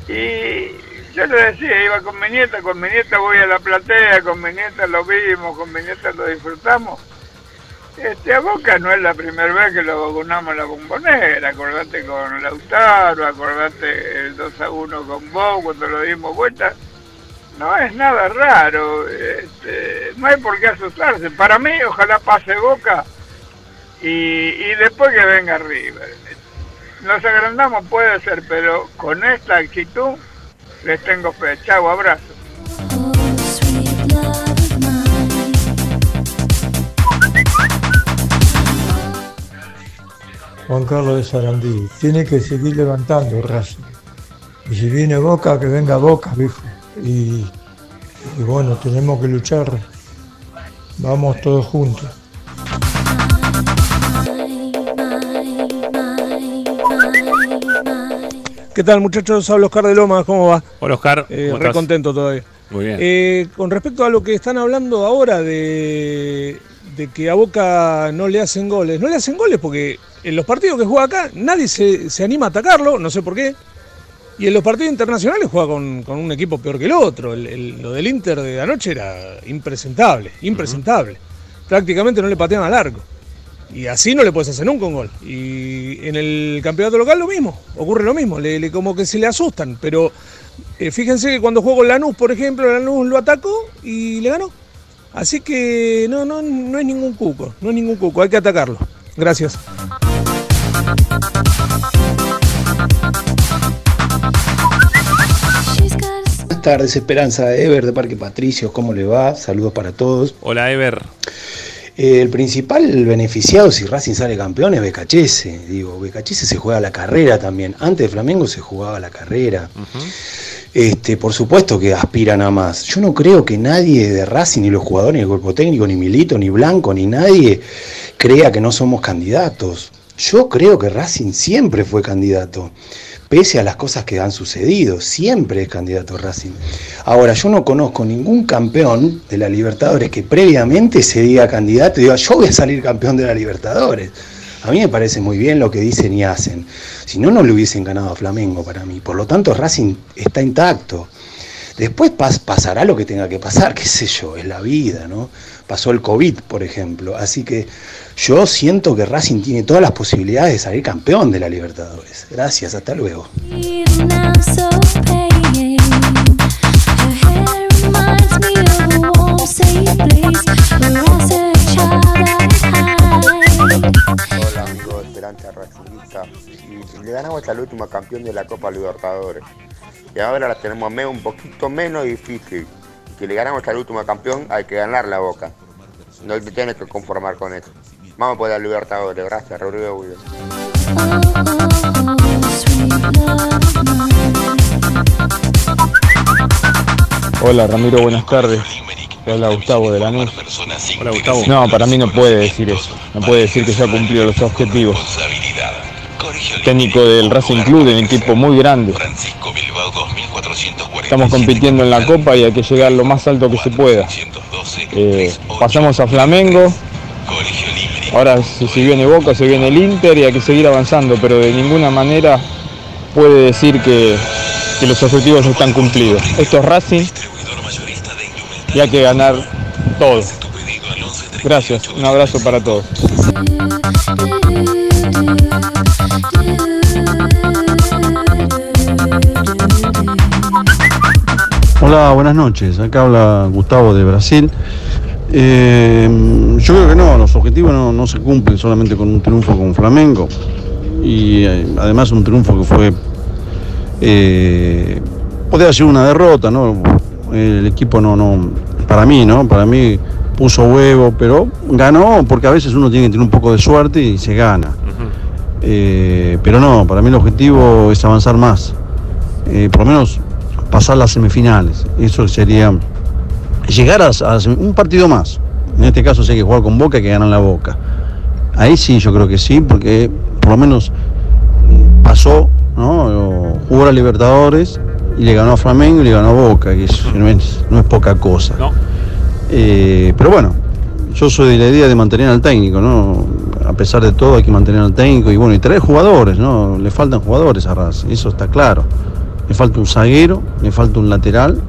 Y yo le decía, iba con mi nieta, con mi nieta voy a la platea, con mi nieta lo vimos, con mi nieta lo disfrutamos. Este, a Boca no es la primera vez que lo vacunamos en la bombonera, acordate con Lautaro, acordate el 2 a 1 con vos cuando lo dimos vuelta. No es nada raro, este, no hay por qué asustarse. Para mí, ojalá pase Boca y, después que venga River. Nos agrandamos, puede ser, pero con esta actitud les tengo fe. Chau, abrazo. Juan Carlos de Sarandí, tiene que seguir levantando Racing. Y si viene Boca, que venga Boca, viejo. Y bueno, tenemos que luchar. Vamos todos juntos. ¿Qué tal muchachos? Hablo Oscar de Lomas, ¿cómo va? Hola Oscar, Eh, ¿cómo re estás? contento todavía. Muy bien. Eh, con respecto a lo que están hablando ahora de, de que a Boca no le hacen goles, no le hacen goles porque en los partidos que juega acá nadie se, se anima a atacarlo, no sé por qué. Y en los partidos internacionales juega con, con un equipo peor que el otro. El- el- lo del Inter de anoche era impresentable, impresentable. Prácticamente no le patean al arco. Y así no le puedes hacer nunca un gol. Y en el campeonato local lo mismo, ocurre lo mismo, le, como que se le asustan. Pero eh, fíjense que cuando juego Lanús, por ejemplo, Lanús lo atacó y le ganó. Así que no, no, no es ningún cuco, no es ningún cuco, hay que atacarlo. Gracias. Buenas tardes, Esperanza Ever de Parque Patricios, ¿cómo le va? Saludos para todos. Hola Ever. Eh, el principal beneficiado si Racing sale campeón es Becachese. Digo, Becachese se juega la carrera también. Antes de Flamengo se jugaba la carrera. Este, por supuesto que aspiran a más. Yo no creo que nadie de Racing, ni los jugadores, ni el cuerpo técnico, ni Milito, ni Blanco, ni nadie crea que no somos candidatos. Yo creo que Racing siempre fue candidato, pese a las cosas que han sucedido, siempre es candidato Racing. Ahora, yo no conozco ningún campeón de la Libertadores que previamente se diga candidato y diga, yo voy a salir campeón de la Libertadores. A mí me parece muy bien lo que dicen y hacen. Si no, no le hubiesen ganado a Flamengo para mí. Por lo tanto, Racing está intacto. Después pas- pasará lo que tenga que pasar, qué sé yo, es la vida, ¿no? Pasó el COVID, por ejemplo. Así que yo siento que Racing tiene todas las posibilidades de salir campeón de la Libertadores. Gracias, hasta luego. Hola amigos Esperanza Racingista. Le ganamos al último campeón de la Copa Libertadores. Y ahora la tenemos un poquito menos difícil. Que le ganamos al último campeón hay que ganar la boca. No te tienes que conformar con eso. Vamos por la Libertadores. Gracias, Rodrigo Guido. Hola Ramiro, buenas tardes. Te habla Gustavo de la NUS. Hola Gustavo. No, para mí no puede decir eso. No puede decir que ya ha cumplido los objetivos. Técnico del Racing Club, de un equipo muy grande. Estamos compitiendo en la Copa y hay que llegar lo más alto que se pueda. Eh, pasamos a Flamengo. Ahora si, si viene Boca, se viene el Inter y hay que seguir avanzando, pero de ninguna manera puede decir que, que los objetivos están cumplidos. Esto es Racing y hay que ganar todo. Gracias, un abrazo para todos. Hola, buenas noches. Acá habla Gustavo de Brasil. Eh, yo creo que no, los objetivos no, no se cumplen solamente con un triunfo con Flamengo. Y eh, además un triunfo que fue... Eh, podría ser una derrota, ¿no? El equipo no, no, para mí, ¿no? Para mí puso huevo, pero ganó porque a veces uno tiene que tener un poco de suerte y se gana. Pero no, para mí el objetivo es avanzar más. Por lo menos pasar las semifinales. Eso sería llegar a, a un partido más. En este caso, si hay que jugar con Boca, hay que ganar la Boca. Ahí sí, yo creo que sí, porque por lo menos pasó, ¿no? Jugó a Libertadores y le ganó a Flamengo y le ganó a Boca, que eso no es, no es poca cosa. Eh, pero bueno, yo soy de la idea de mantener al técnico, ¿no? A pesar de todo hay que mantener al técnico y bueno, y traer jugadores, ¿no? Le faltan jugadores a Racing, eso está claro. Le falta un zaguero, le falta un lateral,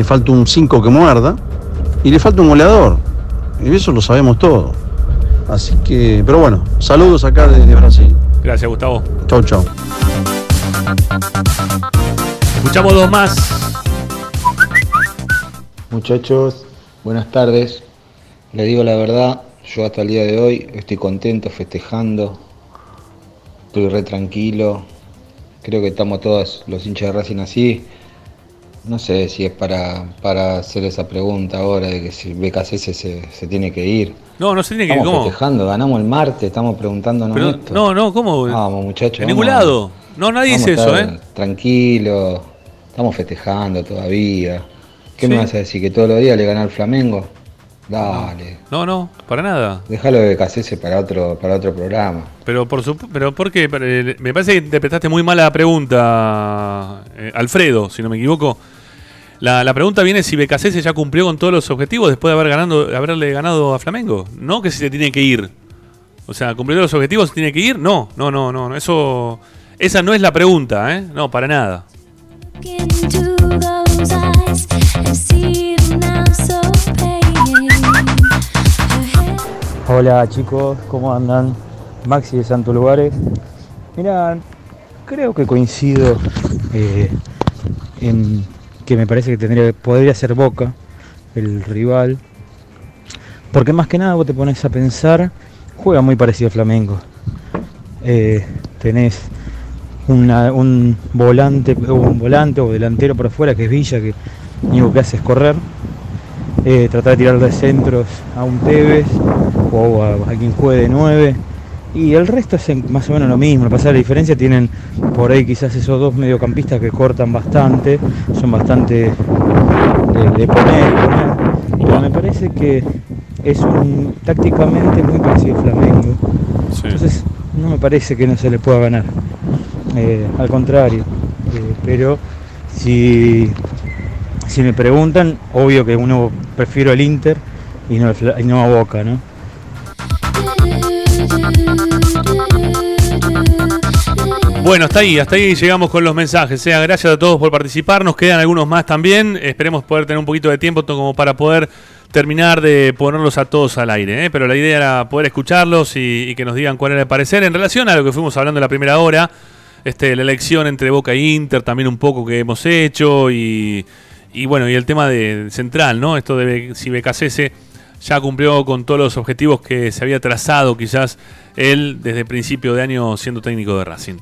le falta un 5 que muerda y le falta un goleador. Y eso lo sabemos todo. Así que, pero bueno, saludos acá desde Brasil. Gracias, Gustavo. Chau, chau. Escuchamos dos más. Muchachos, buenas tardes. Les digo la verdad, yo hasta el día de hoy estoy contento, festejando. Estoy re tranquilo. Creo que estamos todos los hinchas de Racing así. No sé si es para, para hacer esa pregunta ahora de que si BKC se, se tiene que ir. No, no se tiene que ir. Estamos festejando, ganamos el martes, estamos preguntándonos Pero- esto. no, no, ¿cómo? Vamos, muchachos. En ningún lado. No, nadie dice eso, ¿eh? Tranquilo, estamos festejando todavía. ¿Qué Sí. me vas a decir? ¿Que todos los días le gana al Flamengo? Dale. No, no, para nada. Déjalo de BKC para otro, para otro programa. Pero por supu- pero ¿por qué? Pero, eh, Me parece que interpretaste muy mal la pregunta, eh, Alfredo, si no me equivoco. La, pregunta viene si BKC ya cumplió con todos los objetivos después de haber ganando, de haberle ganado a Flamengo. No que si se tiene que ir. O sea, ¿cumplió los objetivos se tiene que ir? No, no, no, no. Eso, esa no es la pregunta, ¿eh? No, para nada. Hola chicos, ¿cómo andan? Maxi de Santo Lugares. Mira, creo que coincido eh, en que me parece que tendría, podría ser Boca el rival. Porque más que nada vos te pones a pensar, juega muy parecido a Flamengo. Eh, tenés un volante un volante o delantero por afuera que es Villa que lo único que hace es correr eh, tratar de tirar de centros a un Tevez o a, a quien juegue de 9 y el resto es más o menos lo mismo, lo que pasa es la diferencia tienen por ahí quizás esos dos mediocampistas que cortan bastante, son bastante de, de poner, poner, pero me parece que es un tácticamente muy parecido a Flamengo, entonces no me parece que no se le pueda ganar, Eh, al contrario, Eh, pero si, si me preguntan, obvio que uno prefiero el Inter y no, y no a Boca, ¿no? Bueno, hasta ahí, hasta ahí llegamos con los mensajes. Sea, gracias a todos por participar. Nos quedan algunos más también. Esperemos poder tener un poquito de tiempo como para poder terminar de ponerlos a todos al aire. ¿eh? Pero la idea era poder escucharlos y, que nos digan cuál era el parecer en relación a lo que fuimos hablando en la primera hora. Este, la elección entre Boca e Inter, también un poco que hemos hecho y, y bueno, y el tema de central, ¿no? Esto de si Becasese ya cumplió con todos los objetivos que se había trazado quizás él desde principio de año siendo técnico de Racing.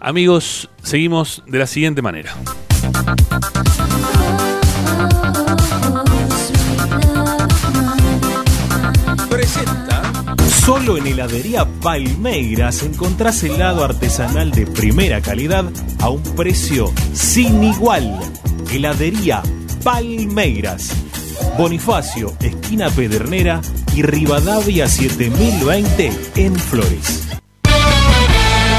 Amigos, seguimos de la siguiente manera. Presenta. Solo en heladería Palmeiras encontrás helado artesanal de primera calidad a un precio sin igual. Heladería Palmeiras. Bonifacio, esquina Pedernera y Rivadavia 7020 en Flores.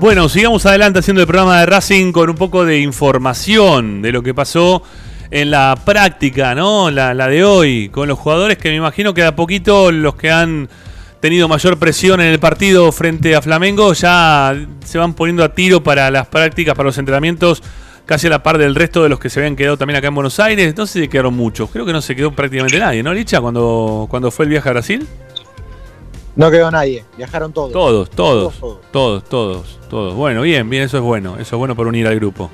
Bueno, sigamos adelante haciendo el programa de Racing con un poco de información de lo que pasó en la práctica, ¿no? La, la de hoy, con los jugadores que me imagino que a poquito los que han tenido mayor presión en el partido frente a Flamengo ya se van poniendo a tiro para las prácticas, para los entrenamientos, casi a la par del resto de los que se habían quedado también acá en Buenos Aires. No sé si quedaron muchos, creo que no se quedó prácticamente nadie, ¿no, Licha? Cuando, cuando fue el viaje a Brasil. No quedó nadie, viajaron todos. Todos, todos, Todos, todos, todos, todos. Bueno, bien, bien, eso es bueno. Eso es bueno para unir al grupo.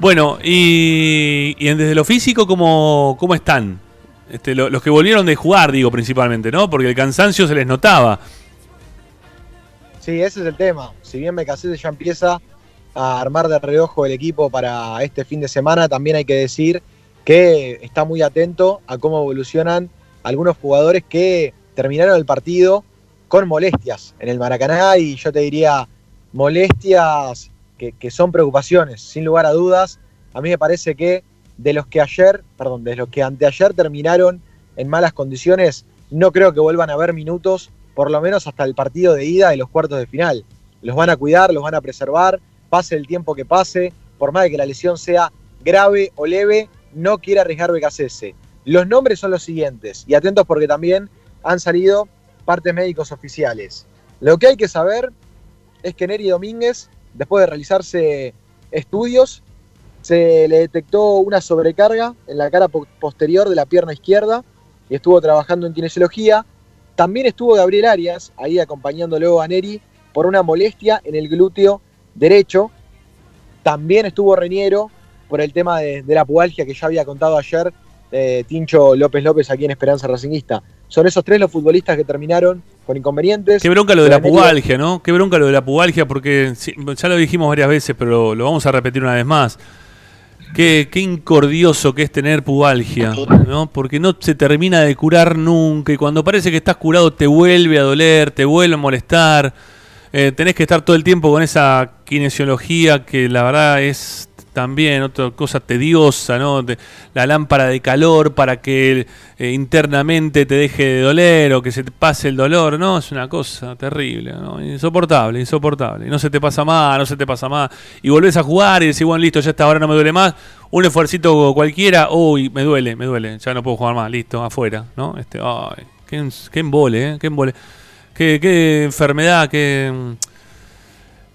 Bueno, y, y en- desde lo físico, ¿cómo, cómo están? Este, lo- los que volvieron de jugar, digo, principalmente, ¿no? Porque el cansancio se les notaba. Sí, ese es el tema. Si bien Becasese ya empieza a armar de reojo el equipo para este fin de semana, también hay que decir que está muy atento a cómo evolucionan algunos jugadores que terminaron el partido con molestias en el Maracaná y yo te diría molestias que, son preocupaciones, sin lugar a dudas. A mí me parece que de los que ayer, perdón, de los que anteayer terminaron en malas condiciones, no creo que vuelvan a ver minutos, por lo menos hasta el partido de ida de los cuartos de final. Los van a cuidar, los van a preservar, pase el tiempo que pase, por más de que la lesión sea grave o leve, no quiere arriesgar Becasese. Los nombres son los siguientes, y atentos porque también han salido partes médicos oficiales. Lo que hay que saber es que Neri Domínguez, después de realizarse estudios, se le detectó una sobrecarga en la cara po- posterior de la pierna izquierda y estuvo trabajando en kinesiología. También estuvo Gabriel Arias ahí acompañándolo a Neri por una molestia en el glúteo derecho. También estuvo Reñero por el tema de, de la pubalgia que ya había contado ayer eh, Tincho López López aquí en Esperanza Racingista. Son esos tres los futbolistas que terminaron con inconvenientes. Qué bronca lo de la pubalgia, ¿no? Qué bronca lo de la pubalgia, porque ya lo dijimos varias veces, pero lo, lo vamos a repetir una vez más. Qué, qué incordioso que es tener pubalgia, ¿no? Porque no se termina de curar nunca y cuando parece que estás curado te vuelve a doler, te vuelve a molestar. Eh, tenés que estar todo el tiempo con esa kinesiología que la verdad es también, otra cosa tediosa, ¿no? La lámpara de calor para que eh, internamente te deje de doler o que se te pase el dolor, ¿no? Es una cosa terrible, ¿no? Insoportable, insoportable. No se te pasa más, no se te pasa más. Y volvés a jugar y decís, bueno, listo, ya está, ahora no me duele más. Un esfuercito cualquiera, uy, me duele, me duele, ya no puedo jugar más, listo, afuera, ¿no? Este, ay, qué, qué embole, ¿eh? Qué embole. Qué, qué enfermedad, qué,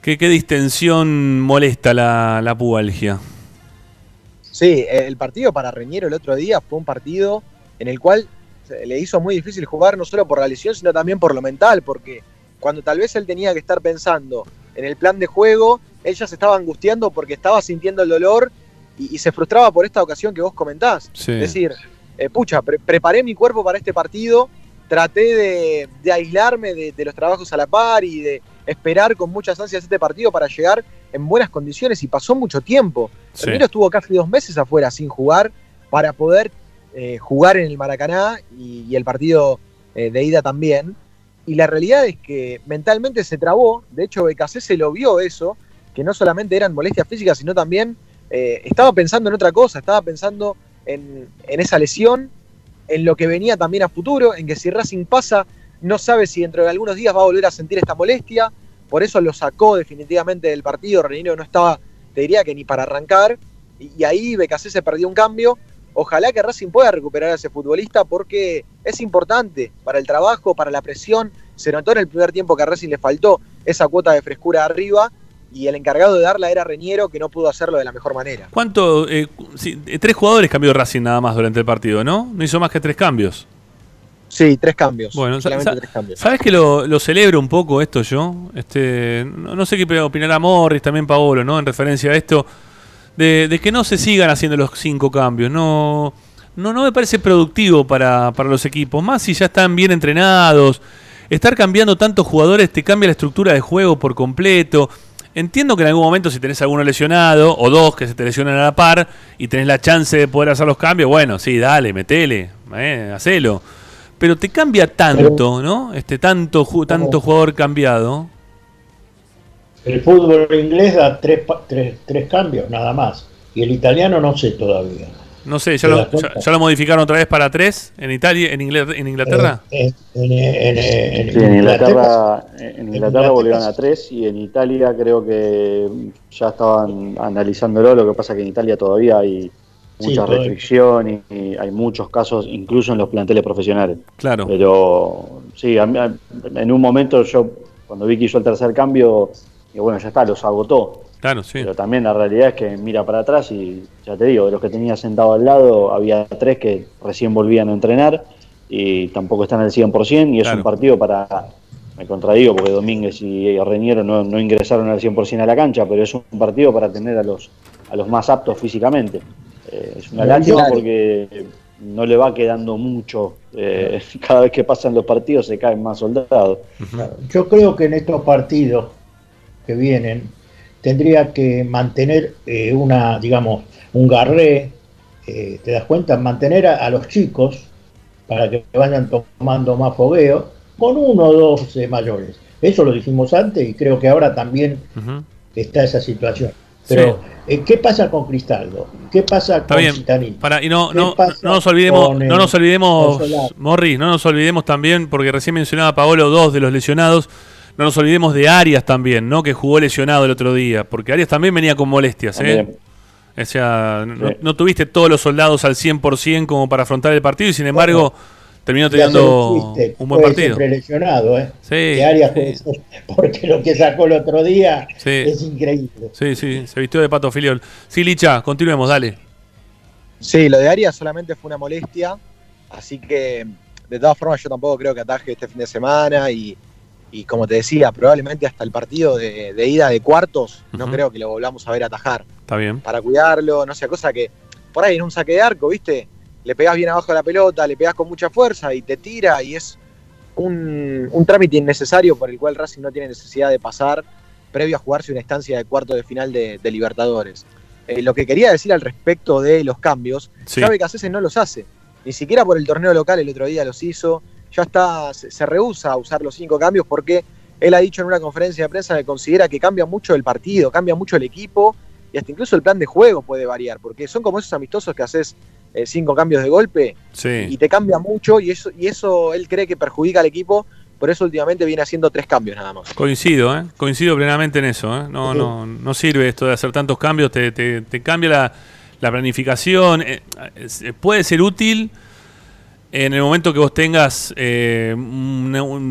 qué, qué distensión molesta la, la pubalgia. Sí, el partido para Reñero el otro día fue un partido en el cual le hizo muy difícil jugar no solo por la lesión, sino también por lo mental, porque cuando tal vez él tenía que estar pensando en el plan de juego, él ya se estaba angustiando porque estaba sintiendo el dolor y, y se frustraba por esta ocasión que vos comentás. Sí. Es decir, eh, pucha, pre- preparé mi cuerpo para este partido, traté de, de aislarme de, de los trabajos a la par y de esperar con muchas ansias este partido para llegar en buenas condiciones y pasó mucho tiempo. Sí. Reñero estuvo casi dos meses afuera sin jugar para poder eh, jugar en el Maracaná y, y el partido eh, de ida también. Y la realidad es que mentalmente se trabó, de hecho BKC se lo vio eso, que no solamente eran molestias físicas, sino también eh, estaba pensando en otra cosa, estaba pensando en, en esa lesión, en lo que venía también a futuro, en que si Racing pasa, no sabe si dentro de algunos días va a volver a sentir esta molestia, por eso lo sacó definitivamente del partido, Reñero no estaba, te diría que ni para arrancar, y, ahí BKC se perdió un cambio. Ojalá que Racing pueda recuperar a ese futbolista porque es importante para el trabajo, para la presión. Se notó en el primer tiempo que a Racing le faltó esa cuota de frescura arriba y el encargado de darla era Reñero que no pudo hacerlo de la mejor manera. ¿Cuánto? eh, tres jugadores cambió Racing nada más durante el partido, ¿no? No hizo más que tres cambios. Sí, tres cambios. Bueno, solamente tres cambios. ¿Sabes que lo, lo celebro un poco esto yo? Este, no, no sé qué opinará Morris, también Paolo, ¿no? En referencia a esto, de, de que no se sigan haciendo los cinco cambios. No, no, no me parece productivo para, para los equipos. Más si ya están bien entrenados. Estar cambiando tantos jugadores te cambia la estructura de juego por completo. Entiendo que en algún momento si tenés alguno lesionado o dos que se te lesionan a la par y tenés la chance de poder hacer los cambios, bueno, sí, dale, metele, eh, hacelo. Pero te cambia tanto, ¿no? Este tanto ju- tanto jugador cambiado. El fútbol inglés da tres, pa- tres, tres cambios, nada más. Y el italiano no sé todavía. No sé, ¿Te ¿ya lo, das cuenta? ya, ya lo modificaron otra vez para tres en Italia, en, Ingl- en Inglaterra? En, en- en- en Sí, en Inglaterra, en Inglaterra Inglaterra volvieron a tres y en Italia creo que ya estaban analizándolo. Lo que pasa que en Italia todavía hay mucha todavía. restricción y, y hay muchos casos, incluso en los planteles profesionales. Claro. Pero sí, a mí- a- en un momento yo, cuando vi que hizo el tercer cambio, y bueno, ya está, los agotó. Claro, sí. Pero también la realidad es que mira para atrás y ya te digo, de los que tenía sentado al lado, había tres que recién volvían a entrenar y tampoco están al 100% y es Claro. un partido para, me contradigo porque Domínguez y Reñero no, no ingresaron al 100% a la cancha, pero es un partido para tener a los, a los más aptos físicamente. Eh, es una lástima porque no le va quedando mucho. eh, cada vez que pasan los partidos se caen más soldados. Yo creo que en estos partidos que vienen tendría que mantener eh, una, digamos, un garré, eh, ¿te das cuenta? Mantener a, a los chicos para que vayan tomando más fogueo con uno o dos eh, mayores. Eso lo dijimos antes y creo que ahora también está esa situación. Pero, eh, ¿qué pasa con Cristaldo? ¿Qué pasa con bien. Citanini? Para, y no, ¿Qué no, no nos olvidemos, con, no nos olvidemos? Morris, no nos olvidemos también, porque recién mencionaba Paolo dos de los lesionados, no nos olvidemos de Arias también, ¿no? Que jugó lesionado el otro día, porque Arias también venía con molestias, ¿eh? También. O sea, no, Sí. no tuviste todos los soldados al 100% como para afrontar el partido y sin embargo terminó teniendo un buen partido. siempre lesionado, ¿eh? Sí, Arias fue- porque lo que sacó el otro día Sí. es increíble. Sí, sí, se vistió de pato filiol. Sí, Licha, continuemos, dale. Sí, lo de Arias solamente fue una molestia, así que de todas formas yo tampoco creo que ataje este fin de semana y, y como te decía, probablemente hasta el partido de, de ida de cuartos no creo que lo volvamos a ver atajar. Está bien. Para cuidarlo, no sea cosa que por ahí en un saque de arco, ¿viste? Le pegás bien abajo de la pelota, le pegás con mucha fuerza y te tira y es un, un trámite innecesario por el cual Racing no tiene necesidad de pasar previo a jugarse una instancia de cuarto de final de, de Libertadores. Eh, lo que quería decir al respecto de los cambios, Sí. sabe que Acese no los hace. Ni siquiera por el torneo local el otro día los hizo. Ya está, se, se rehúsa a usar los cinco cambios porque él ha dicho en una conferencia de prensa que considera que cambia mucho el partido, cambia mucho el equipo y hasta incluso el plan de juego puede variar, porque son como esos amistosos que haces eh, cinco cambios de golpe Sí. y te cambia mucho y eso, y eso él cree que perjudica al equipo, por eso últimamente viene haciendo tres cambios nada más. Coincido, ¿eh? coincido plenamente en eso. ¿eh? No, no, no sirve esto de hacer tantos cambios, te, te- te cambia la, la planificación. eh, puede ser útil en el momento que vos tengas eh,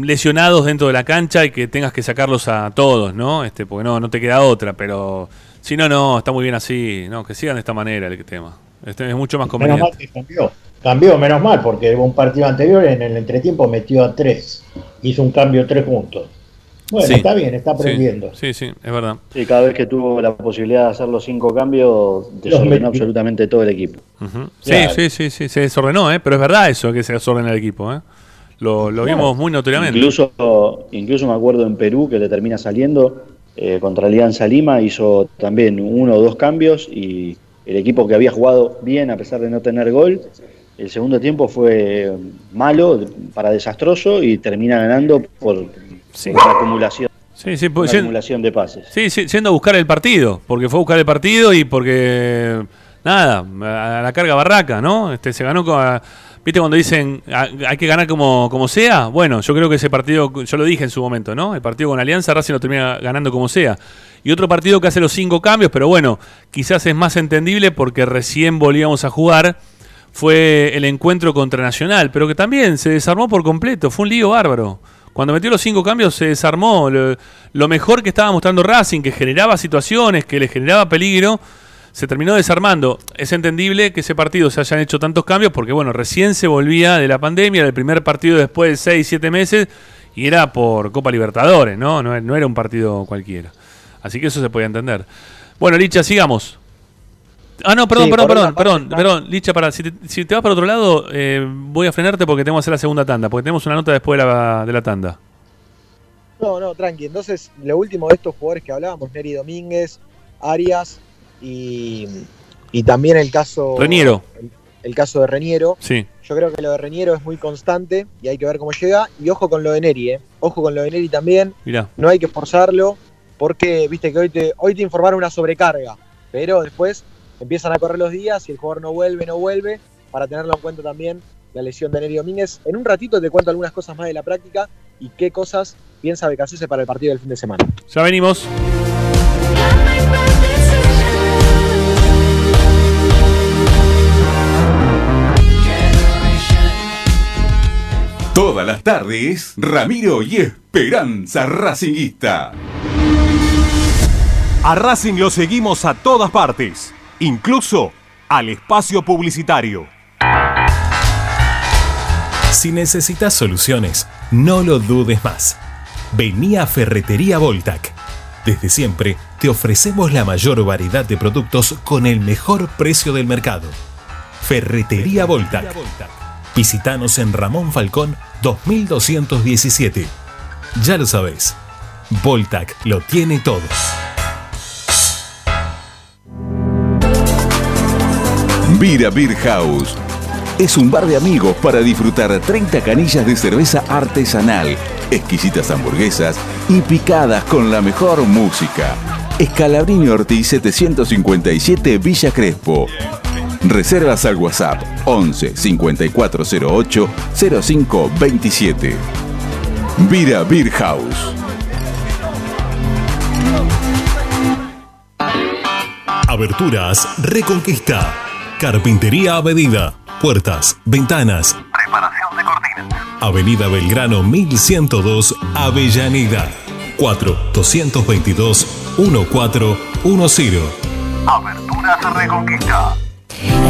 lesionados dentro de la cancha y que tengas que sacarlos a todos, ¿no? Este, porque no, no te queda otra, pero si no, no, está muy bien así, no, que sigan de esta manera el tema. Este es mucho más Menos conveniente. mal que cambió. Cambió, menos mal, porque un partido anterior en el entretiempo metió a tres. Hizo un cambio tres juntos. Bueno, Sí. está bien, está aprendiendo. Sí, sí, es verdad. Sí, cada vez que tuvo la posibilidad de hacer los cinco cambios, desordenó absolutamente todo el equipo. Sí, Claro. sí, sí, sí, se desordenó, ¿eh? pero es verdad eso que se desordena el equipo. ¿eh? Lo, lo Claro. vimos muy notoriamente. Incluso, incluso me acuerdo en Perú que le termina saliendo eh, contra Alianza Lima, hizo también uno o dos cambios y el equipo que había jugado bien a pesar de no tener gol, el segundo tiempo fue malo, para desastroso y termina ganando por, acumulación, Sí, sí, una pues, acumulación de pases. sí, sí, siendo a buscar el partido, porque fue a buscar el partido y porque, nada, a la carga barraca, ¿no? Este, se ganó con... ¿Viste cuando dicen "Ah, hay que ganar como, como sea? Bueno, yo creo que ese partido, yo lo dije en su momento, ¿no? El partido con Alianza, Racing lo termina ganando como sea. Y otro partido que hace los cinco cambios, pero bueno, quizás es más entendible porque recién volvíamos a jugar, fue el encuentro contra Nacional, pero que también se desarmó por completo, fue un lío bárbaro. Cuando metió los cinco cambios se desarmó. Lo, lo mejor que estaba mostrando Racing, que generaba situaciones, que le generaba peligro, se terminó desarmando. Es entendible que ese partido se hayan hecho tantos cambios porque, bueno, recién se volvía de la pandemia, era el primer partido después de 6, 7 meses, y era por Copa Libertadores, ¿no? No, no era un partido cualquiera. Así que eso se podía entender. Bueno, Licha, sigamos. Ah, no, perdón, Sí, perdón, perdón, perdón, perdón, Licha, para, si te, si te vas para otro lado, eh, voy a frenarte porque tenemos que hacer la segunda tanda, porque tenemos una nota después de la, de la tanda. No, no, tranqui. Entonces, lo último de estos jugadores que hablábamos, Neri Domínguez, Arias y, y también el caso. Reniero. El, el caso de Reniero. Sí. Yo creo que lo de Reniero es muy constante y hay que ver cómo llega. Y ojo con lo de Neri, ¿eh? Ojo con lo de Neri también. Mirá. No hay que forzarlo porque, viste, que hoy te, hoy te informaron una sobrecarga. Pero después empiezan a correr los días y el jugador no vuelve, no vuelve. Para tenerlo en cuenta también la lesión de Neri Domínguez. En un ratito te cuento algunas cosas más de la práctica y qué cosas piensa Becasese para el partido del fin de semana. Ya venimos. Todas las tardes, Ramiro y Esperanza Racinguista. A Racing lo seguimos a todas partes, incluso al espacio publicitario. Si necesitas soluciones, no lo dudes más. Vení a Ferretería Voltac. Desde siempre te ofrecemos la mayor variedad de productos con el mejor precio del mercado. Ferretería Voltac. Visítanos en Ramón Falcón 2217. Ya lo sabés, Voltac lo tiene todo. Vira Beer House. Es un bar de amigos para disfrutar 30 canillas de cerveza artesanal, exquisitas hamburguesas y picadas con la mejor música. Escalabrini Ortiz 757 Villa Crespo. Reservas al WhatsApp 11 5408 0527. Vira Beer House. Aberturas Reconquista. Carpintería a medida. Puertas, ventanas. Preparación de cortinas. Avenida Belgrano 1102, Avellaneda. 4-222-1410. Aberturas Reconquista.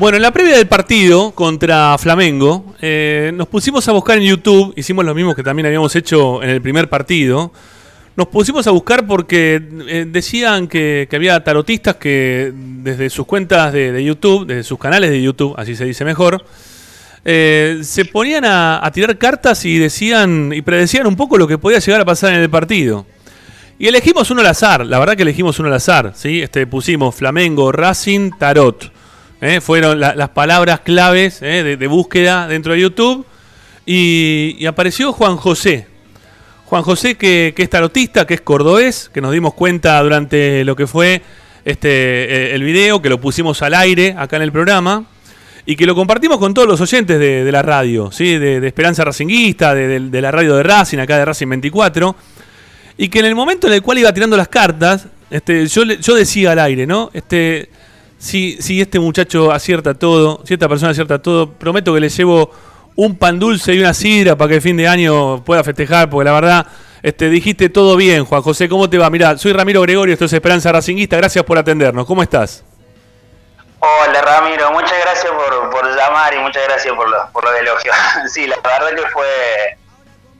Bueno, en la previa del partido contra Flamengo, eh, nos pusimos a buscar en YouTube, hicimos lo mismo que también habíamos hecho en el primer partido. Nos pusimos a buscar porque eh, decían que, había tarotistas que desde sus cuentas de, de YouTube, desde sus canales de YouTube, así se dice mejor, eh, se ponían a, a tirar cartas y decían y predecían un poco lo que podía llegar a pasar en el partido. Y elegimos uno al azar, la verdad que elegimos uno al azar, ¿sí? Este, pusimos Flamengo, Racing, Tarot. ¿Eh? Fueron la- las palabras claves ¿eh? de, búsqueda dentro de YouTube. Y, apareció Juan José. Juan José, que, que es tarotista, que es cordobés, que nos dimos cuenta durante lo que fue este eh, el video, que lo pusimos al aire acá en el programa. Y que lo compartimos con todos los oyentes de, la radio, ¿sí? de, Esperanza Racinguista, de, de- la radio de Racing, acá de Racing 24. Y que en el momento en el cual iba tirando las cartas, este, yo, yo decía al aire, ¿no? Este, si, si este muchacho acierta todo, si esta persona acierta todo, prometo que le llevo un pan dulce y una sidra para que el fin de año pueda festejar, porque la verdad, este, dijiste todo bien, Juan José, ¿cómo te va? Mira, soy Ramiro Gregorio, esto es Esperanza Racinguista, gracias por atendernos, ¿cómo estás? Hola Ramiro, muchas gracias por, por llamar y muchas gracias por, lo- por los elogios. Sí, la verdad que fue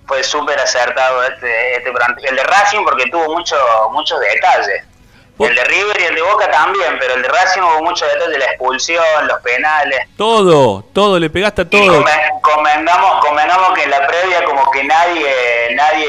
fue súper acertado este, este El de Racing porque tuvo mucho, muchos detalles. El de River y el de Boca también, pero el de Racing hubo muchos detalles, la expulsión, los penales. Todo, todo, le pegaste a Y todo. conven- convengamos, convengamos que en la previa como que nadie nadie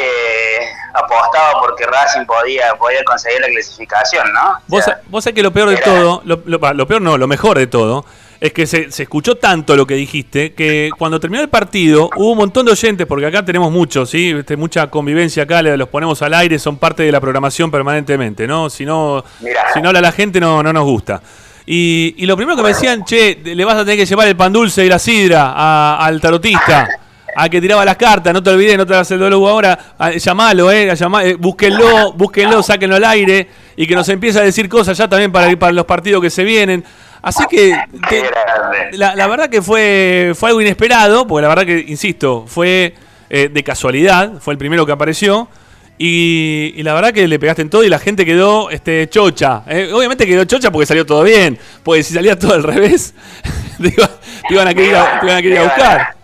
apostaba porque Racing podía, podía conseguir la clasificación, ¿no? Vos, vos sabés que lo peor de todo, lo, lo peor no, lo mejor de todo, es que se, se escuchó tanto lo que dijiste que cuando terminó el partido hubo un montón de oyentes, porque acá tenemos muchos, ¿sí? Este, mucha convivencia acá, los ponemos al aire, son parte de la programación permanentemente, ¿no? Si no, Mirá. si no habla la gente no, no nos gusta. Y, y lo primero que me decían, che, le vas a tener que llevar el pan dulce y la sidra a- al tarotista, al que tiraba las cartas, no te olvides, no te hagas el dolor ahora, a- llamalo, eh, llamá- eh, búsquenlo, búsquenlo, sáquenlo al aire y que nos empiece a decir cosas ya también para, para los partidos que se vienen. Así que te- la, la verdad que fue, fue algo inesperado, porque la verdad que, insisto, fue eh, de casualidad, fue el primero que apareció. Y, y la verdad que le pegaste en todo y la gente quedó este, chocha. eh. Obviamente quedó chocha porque salió todo bien. Porque si salía todo al revés, te, iba- te iban a querer, ir a- te iban a querer a buscar.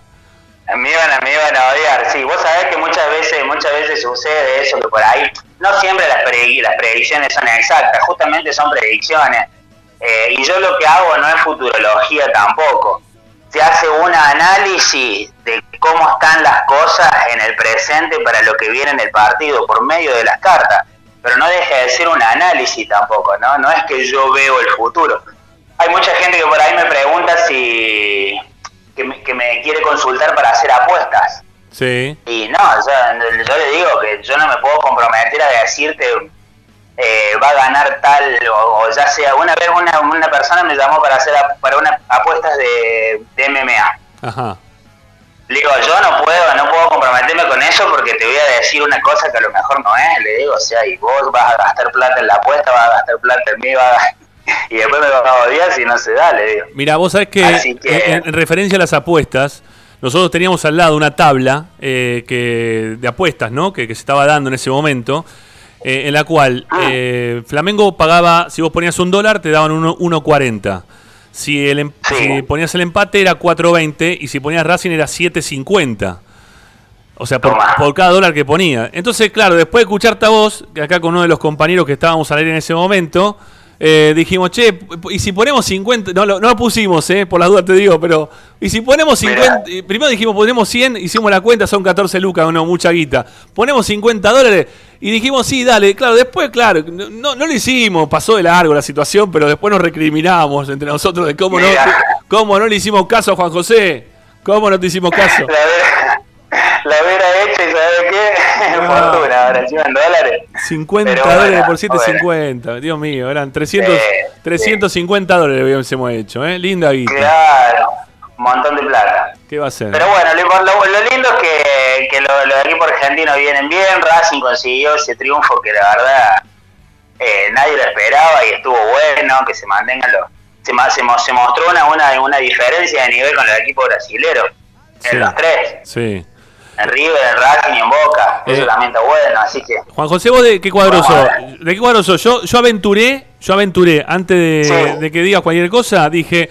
Me iban, a, me iban a odiar, sí. Vos sabés que muchas veces, muchas veces sucede eso, que por ahí no siempre las, pre- las predicciones son exactas, justamente son predicciones. Eh, y yo lo que hago no es futurología tampoco. Se hace un análisis de cómo están las cosas en el presente para lo que viene en el partido por medio de las cartas. Pero no deja de ser un análisis tampoco, ¿no? No es que yo veo el futuro. Hay mucha gente que por ahí me pregunta si que me, que me quiere consultar para hacer apuestas. Sí. Y no, yo le digo que yo no me puedo comprometer a decirte eh, va a ganar tal, o, o ya sea, una vez una, una persona me llamó para hacer para una apuestas de, de MMA. Ajá. Le digo, yo no puedo, no puedo comprometerme con eso porque te voy a decir una cosa que a lo mejor no es. Le digo, o sea, y vos vas a gastar plata en la apuesta, vas a gastar plata en mí, vas a- y después me vas a odiar si no se da, le digo. Mira, vos sabés que, En, en referencia a las apuestas, nosotros teníamos al lado una tabla eh, que, de apuestas, ¿no? Que, que se estaba dando en ese momento, eh, en la cual eh, Flamengo pagaba, si vos ponías un dólar, te daban uno- 1.40. Si, el, em- si ponías el empate era 4.20 y si ponías Racing era 7.50. O sea, por, por cada dólar que ponía. Entonces, claro, después de escucharte a vos, que acá con uno de los compañeros que estábamos al aire en ese momento, eh, dijimos, che, y si ponemos 50, no, lo- no lo pusimos, eh, por las dudas te digo, pero, y si ponemos 50, eh, primero dijimos, ponemos 100, hicimos la cuenta, son 14 lucas, no, mucha guita. Ponemos 50 dólares y dijimos, sí, dale, claro, después, claro, no, no, no lo hicimos, pasó de largo la situación, pero después nos recriminamos entre nosotros de cómo no, cómo no le hicimos caso a Juan José, cómo no te hicimos caso. La, hubiera- hecho y ¿sabes qué? Fortuna, ahora encima en dólares. 50 Pero dólares bueno, por 750, Dios mío, eran 300, 350 dólares hubiésemos hecho, ¿eh? Linda guita. Claro, un montón de plata. ¿Qué va a ser? Pero bueno, lo, lo- lo lindo es que, que lo- los equipos argentinos vienen bien. Racing consiguió ese triunfo que la verdad eh, nadie lo esperaba y estuvo bueno, que se mantengan los. Se, se, se mostró una, una, una diferencia de nivel con el equipo brasilero. En Sí. los tres, Sí. En River, en Racing y en Boca. Eso Eh. también está bueno, así que. Juan José, ¿vos de qué cuadro sos? ¿De qué cuadro sos? Yo, yo aventuré, yo aventuré, antes de, de que digas cualquier cosa, dije,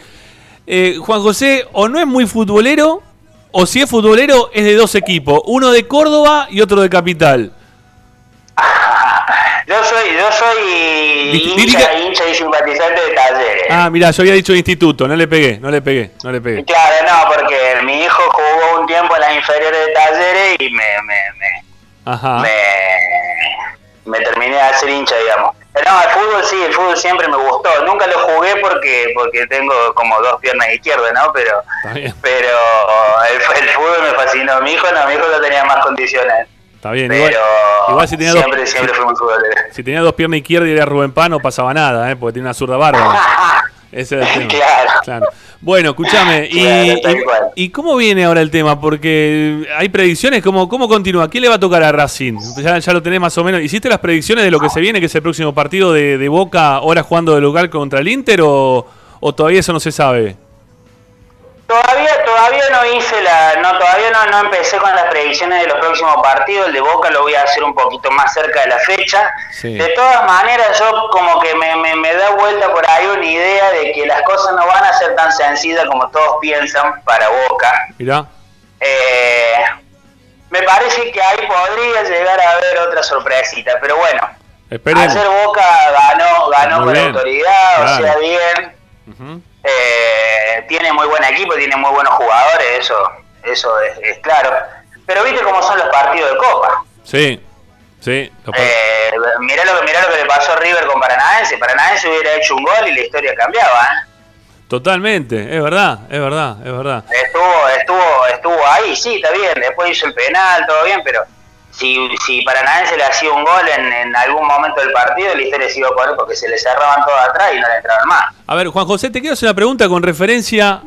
eh, Juan José o no es muy futbolero, o si es futbolero es de dos equipos, uno de Córdoba y otro de Capital. Yo soy, yo soy hincha, hincha y simpatizante de talleres. Ah, mirá, yo había dicho instituto, no le pegué, no le pegué, no le pegué. Claro, no, porque mi hijo jugó un tiempo en las inferiores de talleres y me, me, me, Ajá. me, me terminé de hacer hincha, digamos. Pero no, el fútbol sí, el fútbol siempre me gustó. Nunca lo jugué porque porque tengo como dos piernas izquierdas, ¿no? Pero pero el, el fútbol me fascinó. Mi hijo no, mi hijo no tenía más condiciones. está bien. Pero Igual, igual si tenía siempre, dos, siempre fui muy futbolero. si tenía dos piernas izquierdas y era Rubén Pá, no pasaba nada, ¿eh? porque tiene una zurda bárbara. Ese es el tema. Claro. Bueno, escúchame, Claro, y cómo viene ahora el tema? Porque hay predicciones, ¿cómo, cómo continúa? ¿Quién le va a tocar a Racing? Ya, ya lo tenés más o menos. ¿Hiciste las predicciones de lo que se viene, que es el próximo partido de, de Boca, ahora jugando de local contra el Inter, o, o todavía eso no se sabe? Todavía, todavía no hice la, no, todavía no, no empecé con las predicciones de los próximos partidos. El de Boca lo voy a hacer un poquito más cerca de la fecha. Sí. De todas maneras, yo como que me, me, me da vuelta por ahí una idea de que las cosas no van a ser tan sencillas como todos piensan para Boca. Mirá. Eh, me parece que ahí podría llegar a haber otra sorpresita, pero bueno, Esperemos. ayer Boca ganó, ganó Muy con bien. autoridad, o sea, bien. Ujú. Eh, tiene muy buen equipo, tiene muy buenos jugadores, eso, eso es, es claro. Pero viste cómo son los partidos de Copa. Sí, sí. Eh, mirá, lo, mirá lo que le pasó a River con Paranaense. Paranaense hubiera hecho un gol y la historia cambiaba. ¿eh? Totalmente, es verdad, es verdad, es verdad. Estuvo, estuvo, estuvo ahí, sí, está bien. Después hizo el penal, todo bien, pero si, si Paranaense le hacía un gol en, en algún momento del partido, historia se iba a poner porque se le cerraban todos atrás y no le entraban más. A ver, Juan José, te quiero hacer una pregunta con referencia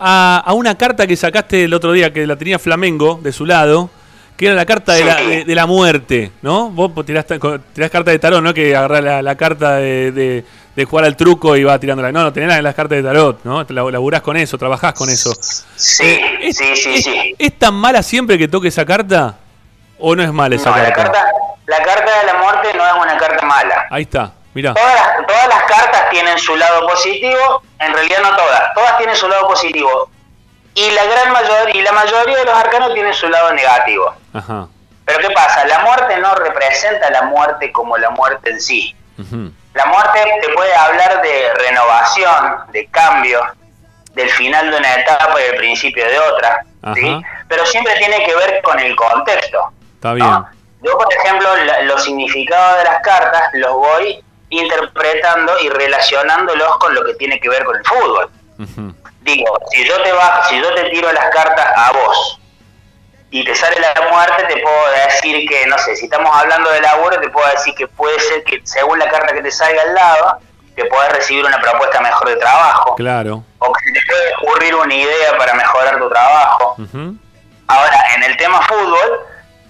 a, a una carta que sacaste el otro día, que la tenía Flamengo de su lado, que era la carta de, la, de, de la muerte, ¿no? Vos tirás, ta- co- tirás carta de tarot, ¿no? Que agarrás la, la carta de, de- de jugar al truco y va tirándola. No, no, tenés las, las cartas de tarot, ¿no? Laburás con eso, trabajás con eso. Sí, sí, sí, ¿Es, sí. ¿Es tan mala siempre que toque esa carta? ¿O no es mala esa No, la carta? carta, la carta de la muerte no es una carta mala. Ahí está, mirá. Todas las, todas las cartas tienen su lado positivo, en realidad no todas, todas tienen su lado positivo. Y la gran mayoría, y la mayoría de los arcanos tienen su lado negativo. Ajá. Pero ¿qué pasa? La muerte no representa la muerte como la muerte en sí. La muerte te puede hablar de renovación, de cambio, del final de una etapa y el principio de otra, ¿sí? Pero siempre tiene que ver con el contexto. Está bien. Yo, por ejemplo, la- los significados de las cartas los voy interpretando y relacionándolos con lo que tiene que ver con el fútbol. Digo, si yo te bajo, si yo te tiro las cartas a vos y te sale la muerte, te puedo decir que, no sé, si estamos hablando de laburo, te puedo decir que puede ser que según la carta que te salga al lado, te puedes recibir una propuesta mejor de trabajo, Claro. o que te puede ocurrir una idea para mejorar tu trabajo. Ahora, en el tema fútbol,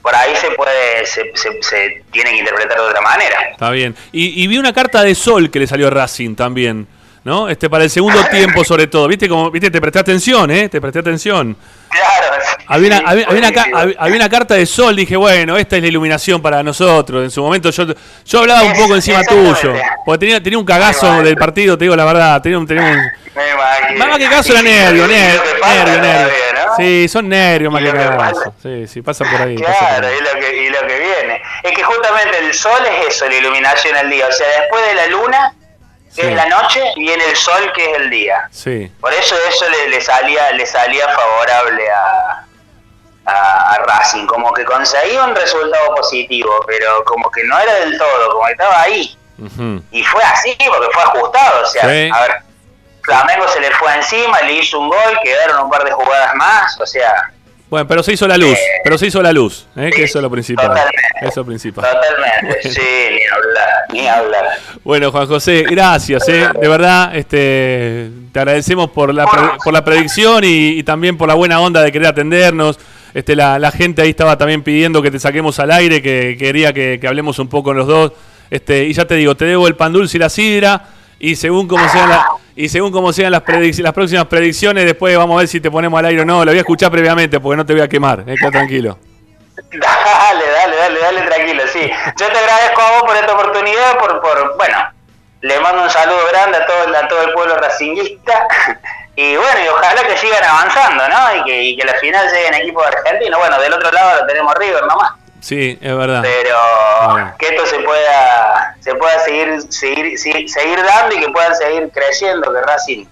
por ahí se puede, se, se, se tiene que interpretar de otra manera. Está bien. Y, y vi una carta de Sol que le salió a Racing también, ¿no? Este para el segundo tiempo sobre todo. ¿Viste como viste te presté atención, eh? Te presté atención. Claro. Había una, había, había una, había- una carta de Sol, dije, bueno, esta es la iluminación para nosotros. En su momento yo yo hablaba un poco encima tuyo, porque tenía tenía un cagazo del partido, te digo la verdad, tenía un tenía un más que caso era nervio, nervio, nervio, nervio. Sí, son nervios más que caso. Sí, sí, pasa por ahí. Claro, ahí. y lo, que, y lo que viene. Es que justamente el sol es eso, la iluminación del día. O sea, después de la luna, que Sí. es la noche, viene el sol, que es el día. Sí. Por eso eso le, le salía le salía favorable a, a, a Racing. Como que conseguía un resultado positivo, pero como que no era del todo, como que estaba ahí. Ujú. Y fue así, porque fue ajustado. O sea, Sí. a ver, Flamengo se le fue encima, le hizo un gol, quedaron un par de jugadas más. O sea, Bueno, pero se hizo la luz, pero se hizo la luz, ¿eh? que eso es lo principal. totalmente. Eso principal. totalmente. Sí, ni hablar, ni hablar. Bueno, Juan José, gracias, ¿eh? de verdad, este, te agradecemos por la, pre- por la predicción y, y también por la buena onda de querer atendernos. Este, la, la gente ahí estaba también pidiendo que te saquemos al aire, que quería que, que hablemos un poco los dos. Este, y ya te digo, te debo el pan dulce y la sidra. Y según como sean, y según como sean las, predic- las próximas predicciones, después vamos a ver si te ponemos al aire o no. Lo voy a escuchar previamente porque no te voy a quemar. Eh, tranquilo. Dale, dale, dale, dale, tranquilo, sí. Yo te agradezco a vos por esta oportunidad, por, por bueno, le mando un saludo grande a todo, a todo el pueblo racinguista. Y bueno, y ojalá que sigan avanzando, ¿no? Y que, y que a la final lleguen equipos argentinos. Bueno, del otro lado lo tenemos River nomás. Sí, es verdad. Pero Bueno. que esto se pueda, se pueda seguir, seguir, seguir, dando y que puedan seguir creciendo, que Racing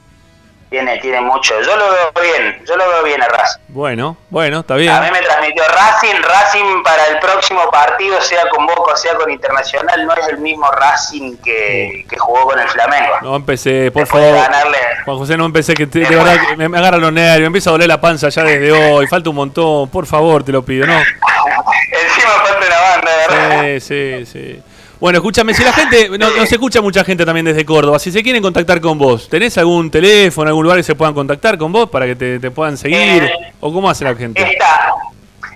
tiene, tiene mucho. Yo lo veo bien, yo lo veo bien a Racing. Bueno, bueno, está bien. A mí me transmitió Racing, Racing para el próximo partido, sea con Boca sea con Internacional, no es el mismo Racing que, que jugó con el Flamengo. No empecé, por Después favor. ganarle. Juan José, no empecé, que te- de verdad que me, me agarra los nervios, me empieza a doler la panza ya desde hoy, falta un montón, por favor, te lo pido, ¿no? Encima falta una banda, ¿verdad? Sí, sí, sí. Bueno, escúchame, si la gente, no, no se escucha mucha gente también desde Córdoba, si se quieren contactar con vos, ¿tenés algún teléfono, algún lugar que se puedan contactar con vos para que te, te puedan seguir? Eh, ¿O cómo hace la gente? Está,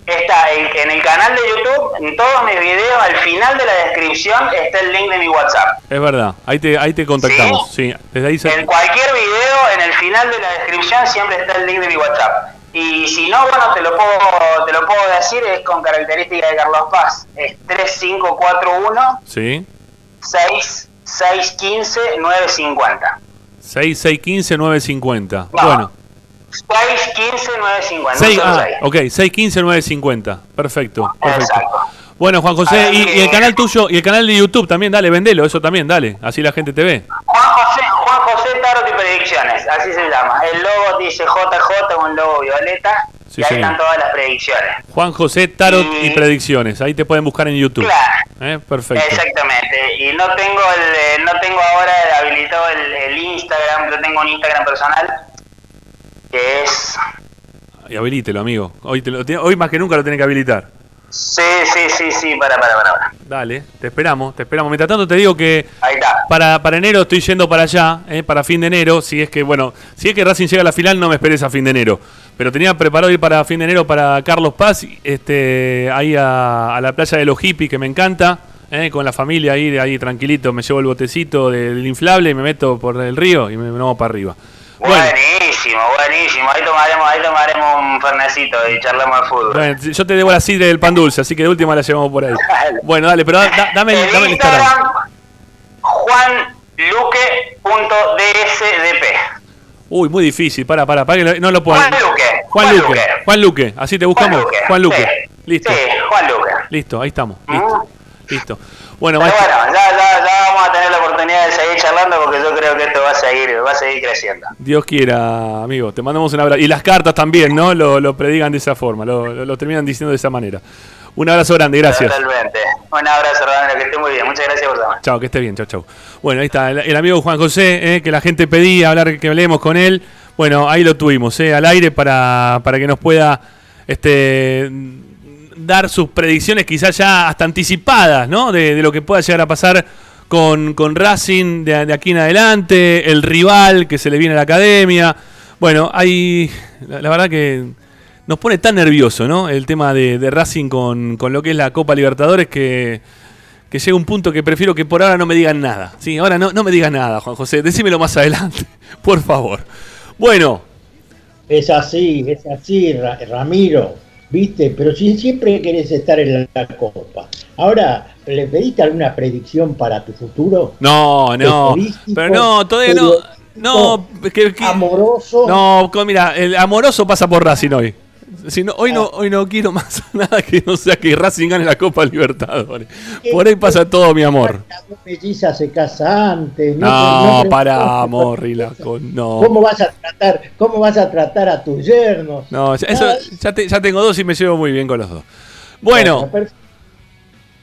está en, en el canal de YouTube, en todos mis videos, al final de la descripción está el link de mi WhatsApp. Es verdad, ahí te, ahí te contactamos, sí, desde ahí se... En cualquier video, en el final de la descripción siempre está el link de mi WhatsApp. Y si no, bueno, te lo puedo, te lo puedo decir, es con característica de Carlos Paz. Es 3541 Sí, 6615 950. 6615-950. Bueno, 615 950. seis- no solo ah, ok, 615-950, perfecto, perfecto. Exacto. Bueno, Juan José, y, el canal tuyo, y el canal de YouTube también, dale, vendelo, eso también, dale, así la gente te ve. Juan José, José Tarot y Predicciones, así se llama. El logo dice JJ, un logo violeta, Sí, y ahí señor. están todas las predicciones. Juan José Tarot y Y- Predicciones, ahí te pueden buscar en YouTube. Claro. Eh, Perfecto. Exactamente. Y no tengo el, eh, no tengo ahora habilitado el, el Instagram, yo tengo un Instagram personal que es Y habilítelo, amigo. Hoy, te lo- hoy más que nunca lo tenés que habilitar. Sí, sí, sí, sí, para, para, para. para. Dale, te esperamos, te esperamos. Mientras tanto te digo que Ahí está. para, para enero estoy yendo para allá, eh, para fin de enero. Si es que, bueno, si es que Racing llega a la final, no me esperes a fin de enero. Pero tenía preparado ir para fin de enero para Carlos Paz, este, ahí a, a la playa de los hippies, que me encanta, eh, con la familia ahí, ahí tranquilito. Me llevo el botecito del inflable y me meto por el río y me vamos para arriba. Buenísimo, buenísimo. Ahí tomaremos, ahí tomaremos un fernecito y charlamos de fútbol. Bueno, yo te debo la sidra del pan dulce, así que de última la llevamos por ahí. Bueno, dale, pero da- da- dame, el- dame el Instagram. Instagram, juanluque.dsdp. Uy, muy difícil, para, para, para que no lo puedo. Juan Luque, Juan Juan Luque. Luque. Juan Luque, así te buscamos. Juan Luque, Juan Luque. sí. Listo. Sí, Juan Luque. Listo, ahí estamos. Listo. Listo. Bueno, Pero bueno, ya, ya, ya vamos a tener la oportunidad de seguir charlando porque yo creo que esto va a seguir, va a seguir creciendo. Dios quiera, amigo. Te mandamos un abrazo. Y las cartas también, ¿no? Lo, lo predigan de esa forma, lo, lo- lo terminan diciendo de esa manera. Un abrazo grande, gracias. Totalmente. Un abrazo, Ramiro, que esté muy bien. Muchas gracias por llamar. Chao, que esté bien, chao, chao. Bueno, ahí está, el, el amigo Juan José, eh, que la gente pedía hablar, que hablemos con él. Bueno, ahí lo tuvimos, eh, al aire para, para que nos pueda este, dar sus predicciones, quizás ya hasta anticipadas, ¿no? De, de lo que pueda llegar a pasar con, con Racing de, aquí en adelante, el rival que se le viene a la academia. Bueno, hay. La, verdad que nos pone tan nervioso, ¿no? El tema de, de Racing con, con lo que es la Copa Libertadores que que llega un punto que prefiero que por ahora no me digan nada. Sí, ahora no, no me digas nada, Juan José. Decímelo más adelante, por favor. Bueno, Es así, es así, Ra- Ramiro, ¿viste? Pero si siempre querés estar en la Copa. Ahora, ¿le pediste alguna predicción para tu futuro? no, no. Pero no, todavía no. No, que, que- amoroso. No, mira, el amoroso pasa por Racing hoy. Si no, hoy, no, hoy no quiero más nada que no sea que Racing gane la Copa Libertadores. Por ahí pasa todo mi amor. Melliza se casa antes. No, te- para, amor, y la con- no. ¿Cómo vas a tratar, cómo vas a tratar a tus yernos? No, ya- eso, ya, te- ya tengo dos y me llevo muy bien con los dos. Bueno,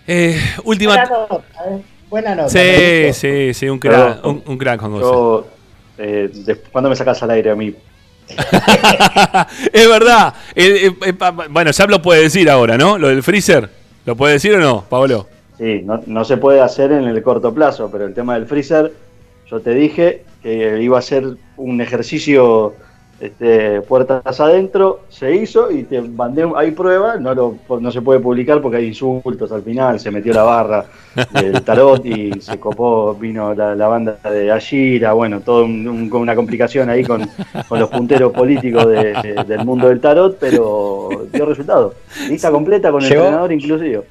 eh, última. Buena nota, ¿eh? Buena nota. Sí, gustó. sí, sí, un crack, un, un crack, Juan José. Yo, eh, de- ¿Cuándo me sacas al aire a mí? Es verdad. Eh, eh, eh, bueno, ya lo puede decir ahora, ¿no? Lo del freezer. ¿Lo puede decir o no, Pablo? Sí, no, no se puede hacer en el corto plazo, pero el tema del freezer, yo te dije que iba a ser un ejercicio este, puertas adentro, se hizo y te mandé, hay pruebas, no, lo, no se puede publicar porque hay insultos al final, se metió la barra del tarot y se copó, vino la, la banda de Ashira, bueno, todo un- una complicación ahí con, con los punteros políticos de- de- del mundo del tarot, pero dio resultado. Lista completa con el Llegó. entrenador inclusive.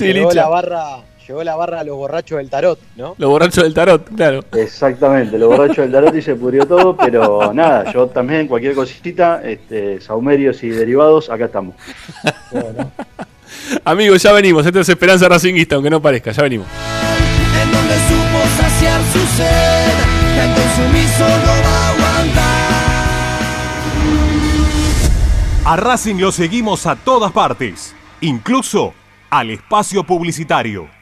llegó Licha. la barra, llegó la barra a los borrachos del tarot, ¿no? Los borrachos del tarot, claro. Exactamente, lo borracho del tarot y se pudrió todo, pero nada, yo también, cualquier cosita, este, saumerios y derivados, acá estamos. Amigos, ya venimos. Esto es Esperanza Racinguista, aunque no parezca, ya venimos. en donde supo saciar su sed, que el consumiso no va a aguantar. A Racing lo seguimos a todas partes, incluso al espacio publicitario.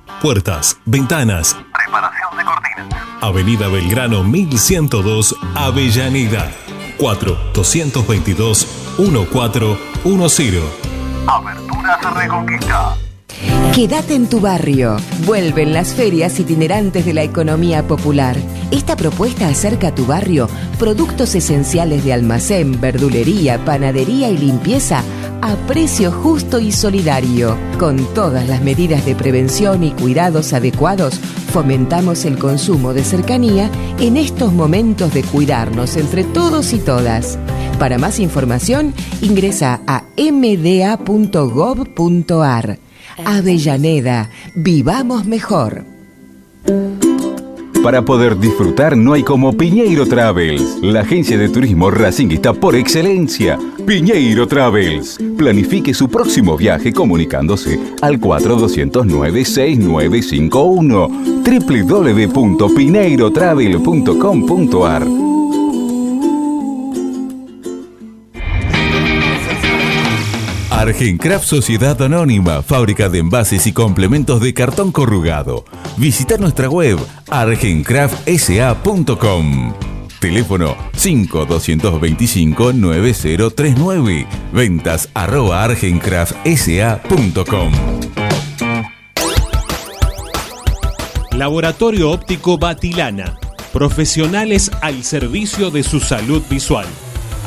Puertas, ventanas. Preparación de cortinas. Avenida Belgrano 1102, Avellaneda. 4 222 1410. Aberturas Reconquista. Quédate en tu barrio. Vuelven las ferias itinerantes de la economía popular. Esta propuesta acerca a tu barrio productos esenciales de almacén, verdulería, panadería y limpieza a precio justo y solidario. Con todas las medidas de prevención y cuidados adecuados, fomentamos el consumo de cercanía en estos momentos de cuidarnos entre todos y todas. Para más información, ingresa a mda.gov.ar. Avellaneda, vivamos mejor. Para poder disfrutar no hay como Piñeiro Travels, la agencia de turismo racinguista por excelencia. Piñeiro Travels. Planifique su próximo viaje comunicándose al 4209-6951 www.pineirotravel.com.ar Argencraft Sociedad Anónima, fábrica de envases y complementos de cartón corrugado. Visita nuestra web argencraftsa.com. Teléfono 5225-9039. Ventas arroba argencraftsa.com. Laboratorio Óptico Batilana. Profesionales al servicio de su salud visual.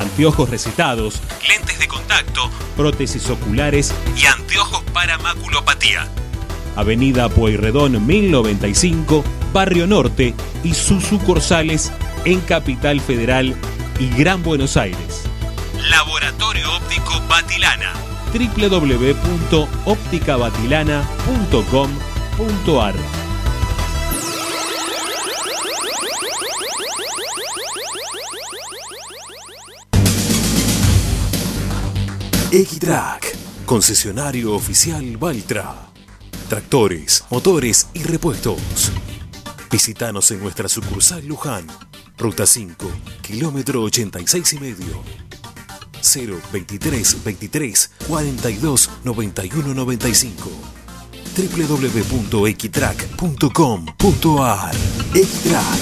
Anteojos recetados, lentes de contacto, prótesis oculares y anteojos para maculopatía. Avenida Pueyrredón 1095, Barrio Norte y sus sucursales en Capital Federal y Gran Buenos Aires. Laboratorio Óptico Batilana www.opticabatilana.com.ar Equitrack, concesionario oficial Valtra. Tractores, motores y repuestos. Visítanos en nuestra sucursal Luján, ruta 5, kilómetro 86 y medio. 0 23 23 42 91 95 www.equitrack.com.ar Equitrack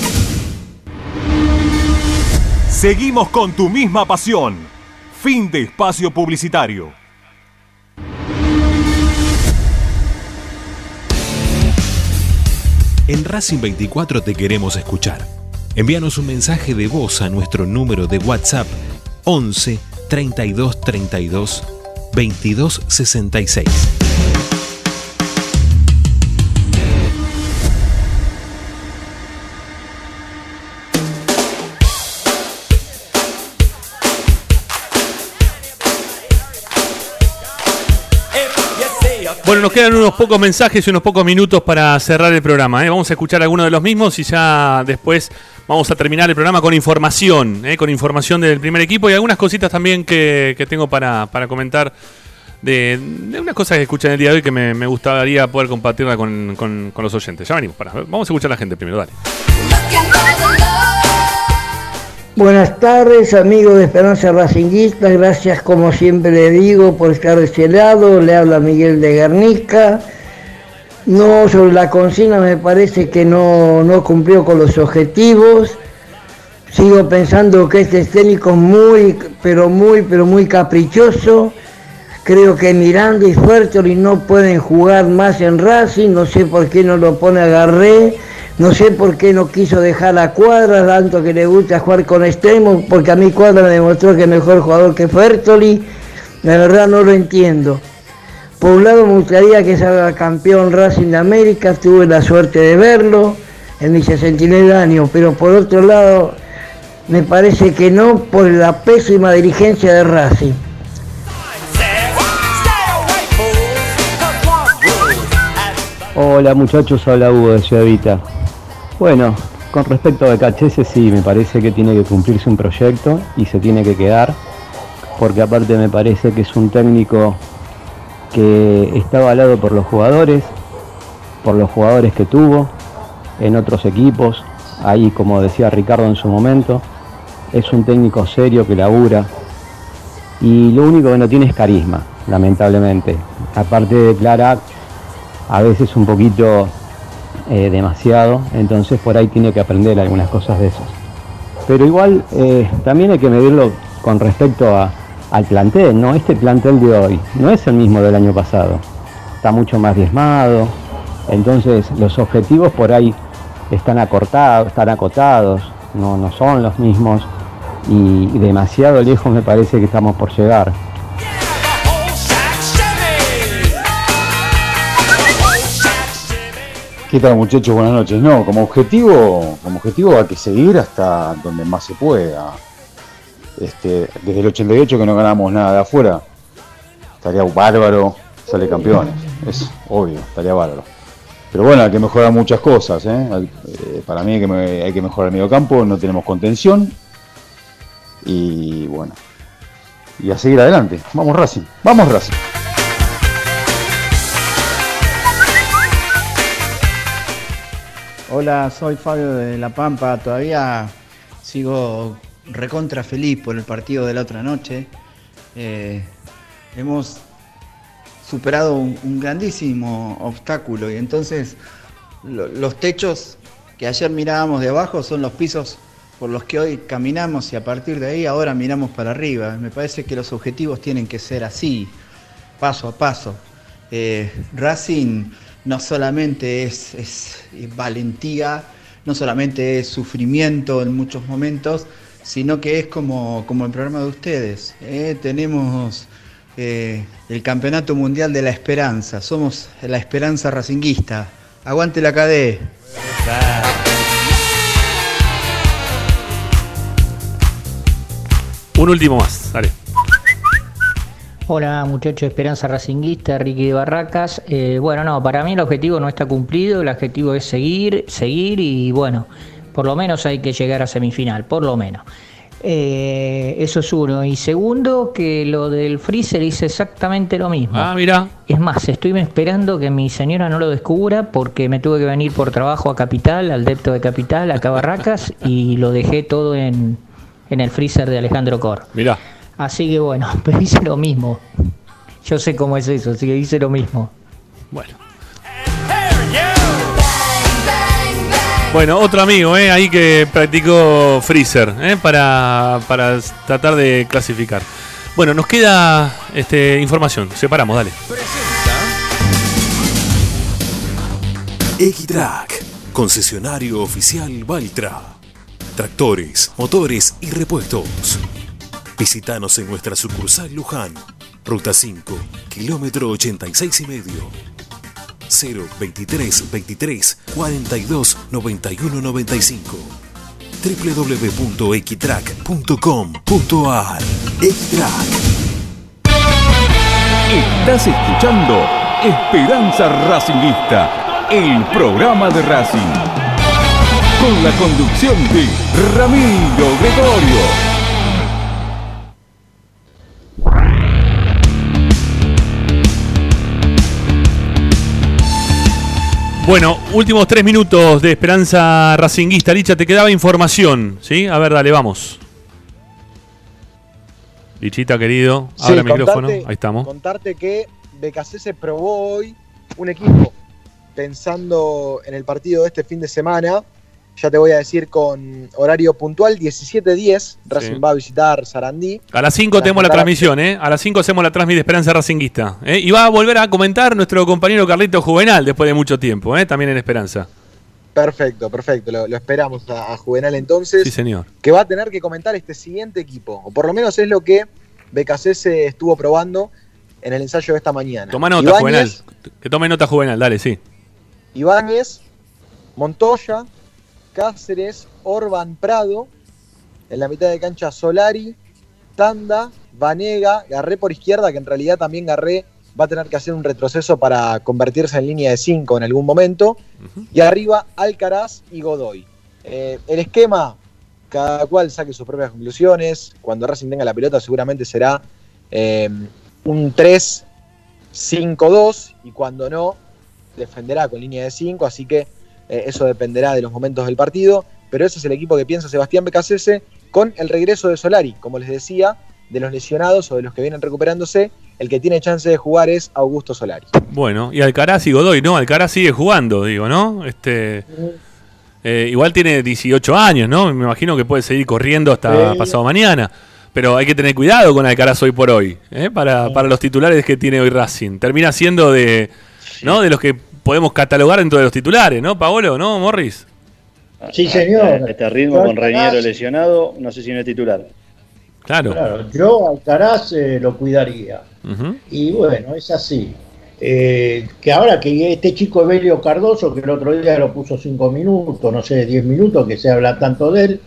Seguimos con tu misma pasión. Fin de espacio publicitario. En Racing 24 te queremos escuchar. Envíanos un mensaje de voz a nuestro número de WhatsApp 11 32 32 22 66. Nos quedan unos pocos mensajes y unos pocos minutos para cerrar el programa. ¿eh? Vamos a escuchar algunos de los mismos y ya después vamos a terminar el programa con información, ¿eh? con información del primer equipo y algunas cositas también que, tengo para, comentar de, de unas cosas que escuché en el día de hoy que me, gustaría poder compartirla con, los oyentes. Ya venimos, vamos a escuchar a la gente primero, dale. Buenas tardes, amigos de Esperanza Racinguista. Gracias, como siempre le digo, por estar de este lado. Le habla Miguel de Guernica. No, sobre la consigna me parece que no, no cumplió con los objetivos. Sigo pensando que este técnico es muy, pero muy, pero muy caprichoso. Creo que Miranda y Fuertoli no pueden jugar más en Racing. No sé por qué no lo pone a. No sé por qué no quiso dejar a Cuadra, tanto que le gusta jugar con extremos, porque a mí Cuadra me demostró que es mejor jugador que Fertoli. La verdad no lo entiendo. Por un lado me gustaría que salga campeón Racing de América, tuve la suerte de verlo en mi 69 años, pero por otro lado me parece que no por la pésima dirigencia de Racing. Hola muchachos, habla Hugo de Ciudad Vita. Bueno, con respecto a Cachese sí, me parece que tiene que cumplirse un proyecto y se tiene que quedar, porque aparte me parece que es un técnico que está avalado por los jugadores, por los jugadores que tuvo en otros equipos, ahí como decía Ricardo en su momento, es un técnico serio que labura y lo único que no tiene es carisma, lamentablemente. Aparte de Clara, a veces un poquito eh, demasiado, entonces por ahí tiene que aprender algunas cosas de esas. Pero igual eh, también hay que medirlo con respecto a- al plantel, ¿no? Este plantel de hoy no es el mismo del año pasado, está mucho más diezmado, entonces los objetivos por ahí están acortados, están acotados, no, no son los mismos y demasiado lejos me parece que estamos por llegar. ¿Qué tal muchachos? Buenas noches. No, como objetivo, como objetivo hay que seguir hasta donde más se pueda. Este, desde el 88 que no ganamos nada de afuera, estaría bárbaro, sale campeones, es obvio, estaría bárbaro. Pero bueno, hay que mejorar muchas cosas. ¿eh? Eh, para mí que, hay que mejorar el medio campo, no tenemos contención. Y bueno, y a seguir adelante. Vamos Racing, vamos Racing. Hola, soy Fabio de La Pampa. Todavía sigo recontra feliz por el partido de la otra noche. Eh, hemos superado un, grandísimo obstáculo y entonces lo- los techos que ayer mirábamos de abajo son los pisos por los que hoy caminamos y a partir de ahí ahora miramos para arriba. Me parece que los objetivos tienen que ser así, paso a paso. Eh, Racing no solamente es, es valentía, no solamente es sufrimiento en muchos momentos, sino que es como, como el programa de ustedes. ¿eh? Tenemos eh, el Campeonato Mundial de la Esperanza, somos la esperanza racinguista. Aguante la KD. Un último más, dale. Hola muchachos, Esperanza Racinguista, Ricky de Barracas. Eh, bueno, no, para mí el objetivo no está cumplido, el objetivo es seguir, seguir y bueno, por lo menos hay que llegar a semifinal, por lo menos. Eh, eso es uno. Y segundo, que lo del freezer hice exactamente lo mismo. Ah, mira. Es más, estoy esperando que mi señora no lo descubra porque me tuve que venir por trabajo a Capital, al depto de Capital, acá a Barracas, y lo dejé todo en, en el freezer de Alejandro Cor. Mirá. Así que bueno, pero hice lo mismo. Yo sé cómo es eso, así que hice lo mismo. Bueno. Bueno, otro amigo ¿eh? ahí que practicó Freezer ¿eh? para, para tratar de clasificar. Bueno, nos queda este, información. Separamos, dale. Equitrack, concesionario oficial Valtra. Tractores, motores y repuestos. Visítanos en nuestra sucursal Luján, ruta 5, kilómetro 86 y medio. 0 23 23 42 91 95 www.equitrack.com.ar Equitrack Estás escuchando Esperanza Racingista, el programa de Racing. Con la conducción de Ramiro Gregorio. Bueno, últimos tres minutos de Esperanza Racinguista. Licha, te quedaba información, ¿sí? A ver, dale, vamos. Lichita, querido, Sí, abre el micrófono. Ahí estamos. Contarte que BKC se probó hoy un equipo pensando en el partido de este fin de semana. Ya te voy a decir con horario puntual, 17.10. Racing Sí. va a visitar Sarandí. A las 5 tenemos la transmisión, ¿eh? A las 5 hacemos la transmisión de Esperanza Racinguista. ¿eh? Y va a volver a comentar nuestro compañero Carlito Juvenal después de mucho tiempo, ¿eh? También en Esperanza. Perfecto, perfecto. Lo, lo esperamos a, a Juvenal entonces. Sí, señor. que va a tener que comentar este siguiente equipo. O por lo menos es lo que BKC se estuvo probando en el ensayo de esta mañana. Toma nota, Ibáñez, Juvenal. Que tome nota, Juvenal, dale, sí. Ibáñez, Montoya, Cáceres, Orban Prado, en la mitad de cancha Solari, Tanda, Vanega, Garré por izquierda, que en realidad también Garré va a tener que hacer un retroceso para convertirse en línea de 5 en algún momento, y arriba Alcaraz y Godoy. Eh, el esquema, cada cual saque sus propias conclusiones, cuando Racing tenga la pelota seguramente será eh, un 3-5-2, y cuando no, defenderá con línea de 5, así que eh, eso dependerá de los momentos del partido, pero ese es el equipo que piensa Sebastián Becasese con el regreso de Solari, como les decía, de los lesionados o de los que vienen recuperándose, el que tiene chance de jugar es Augusto Solari. Bueno, y Alcaraz y Godoy, ¿no? Alcaraz sigue jugando, digo, ¿no? Este. eh, igual tiene 18 años, ¿no? Me imagino que puede seguir corriendo hasta Sí. pasado mañana. Pero hay que tener cuidado con Alcaraz hoy por hoy, ¿eh? para, para los titulares que tiene hoy Racing. Termina siendo de, ¿no? de los que podemos catalogar dentro de los titulares, ¿no, Paolo? ¿No, Morris? Sí, señor. Este ritmo con Reñero lesionado, no sé si no es titular. Claro. Claro, yo Alcaraz eh, lo cuidaría. Y bueno, es así. eh, que ahora que este chico Evelio Cardoso, que el otro día lo puso cinco minutos, no sé, 10 minutos, que se habla tanto de él,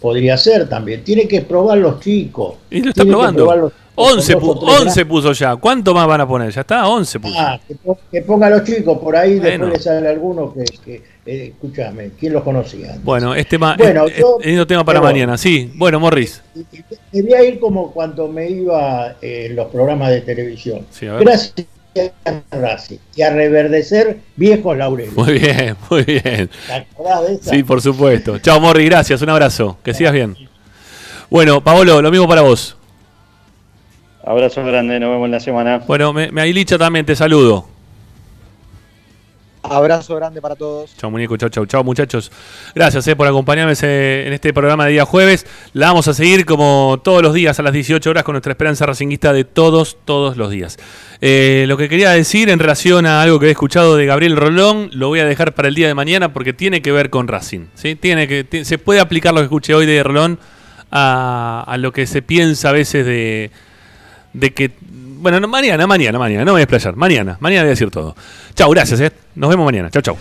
podría ser también. Tiene que probar los chicos. Y lo está Tiene que probar probando. Los- 11, los pu- dos o tres 11 puso ya. ¿Cuánto más van a poner? Ya está, 11 puso. Ah, que, po- que ponga a los chicos por ahí, Bueno. después le sale alguno que, que eh, escúchame, ¿quién los conocía? Bueno, este tema, Bueno, es- yo- es lindo tema para pero- mañana. Sí, bueno, Morris. Debía ir como cuando me iba eh, en los programas de televisión. Sí. Gracias. Y a reverdecer viejos laureles. Muy bien, muy bien. ¿Te acordás de esa? Sí, por supuesto. Chao, Morris, gracias. Un abrazo. Que sigas bien. Bueno, Paolo, lo mismo para vos. Abrazo grande, nos vemos en la semana. Bueno, me, me Ailicha también te saludo. Abrazo grande para todos. Chao, muñeco. Chao, chao, chao, muchachos. Gracias eh, por acompañarme ese- en este programa de día jueves. La vamos a seguir como todos los días a las 18 horas con nuestra esperanza racinguista de todos, todos los días. Eh, lo que quería decir en relación a algo que he escuchado de Gabriel Rolón, lo voy a dejar para el día de mañana porque tiene que ver con Racing. ¿sí? Tiene que, se puede aplicar lo que escuché hoy de Rolón a, a lo que se piensa a veces de, de que. Bueno, no, mañana, mañana, mañana, no me voy a explayar. Mañana, mañana voy a decir todo. Chao, gracias, eh. Nos vemos mañana. Chao, chao.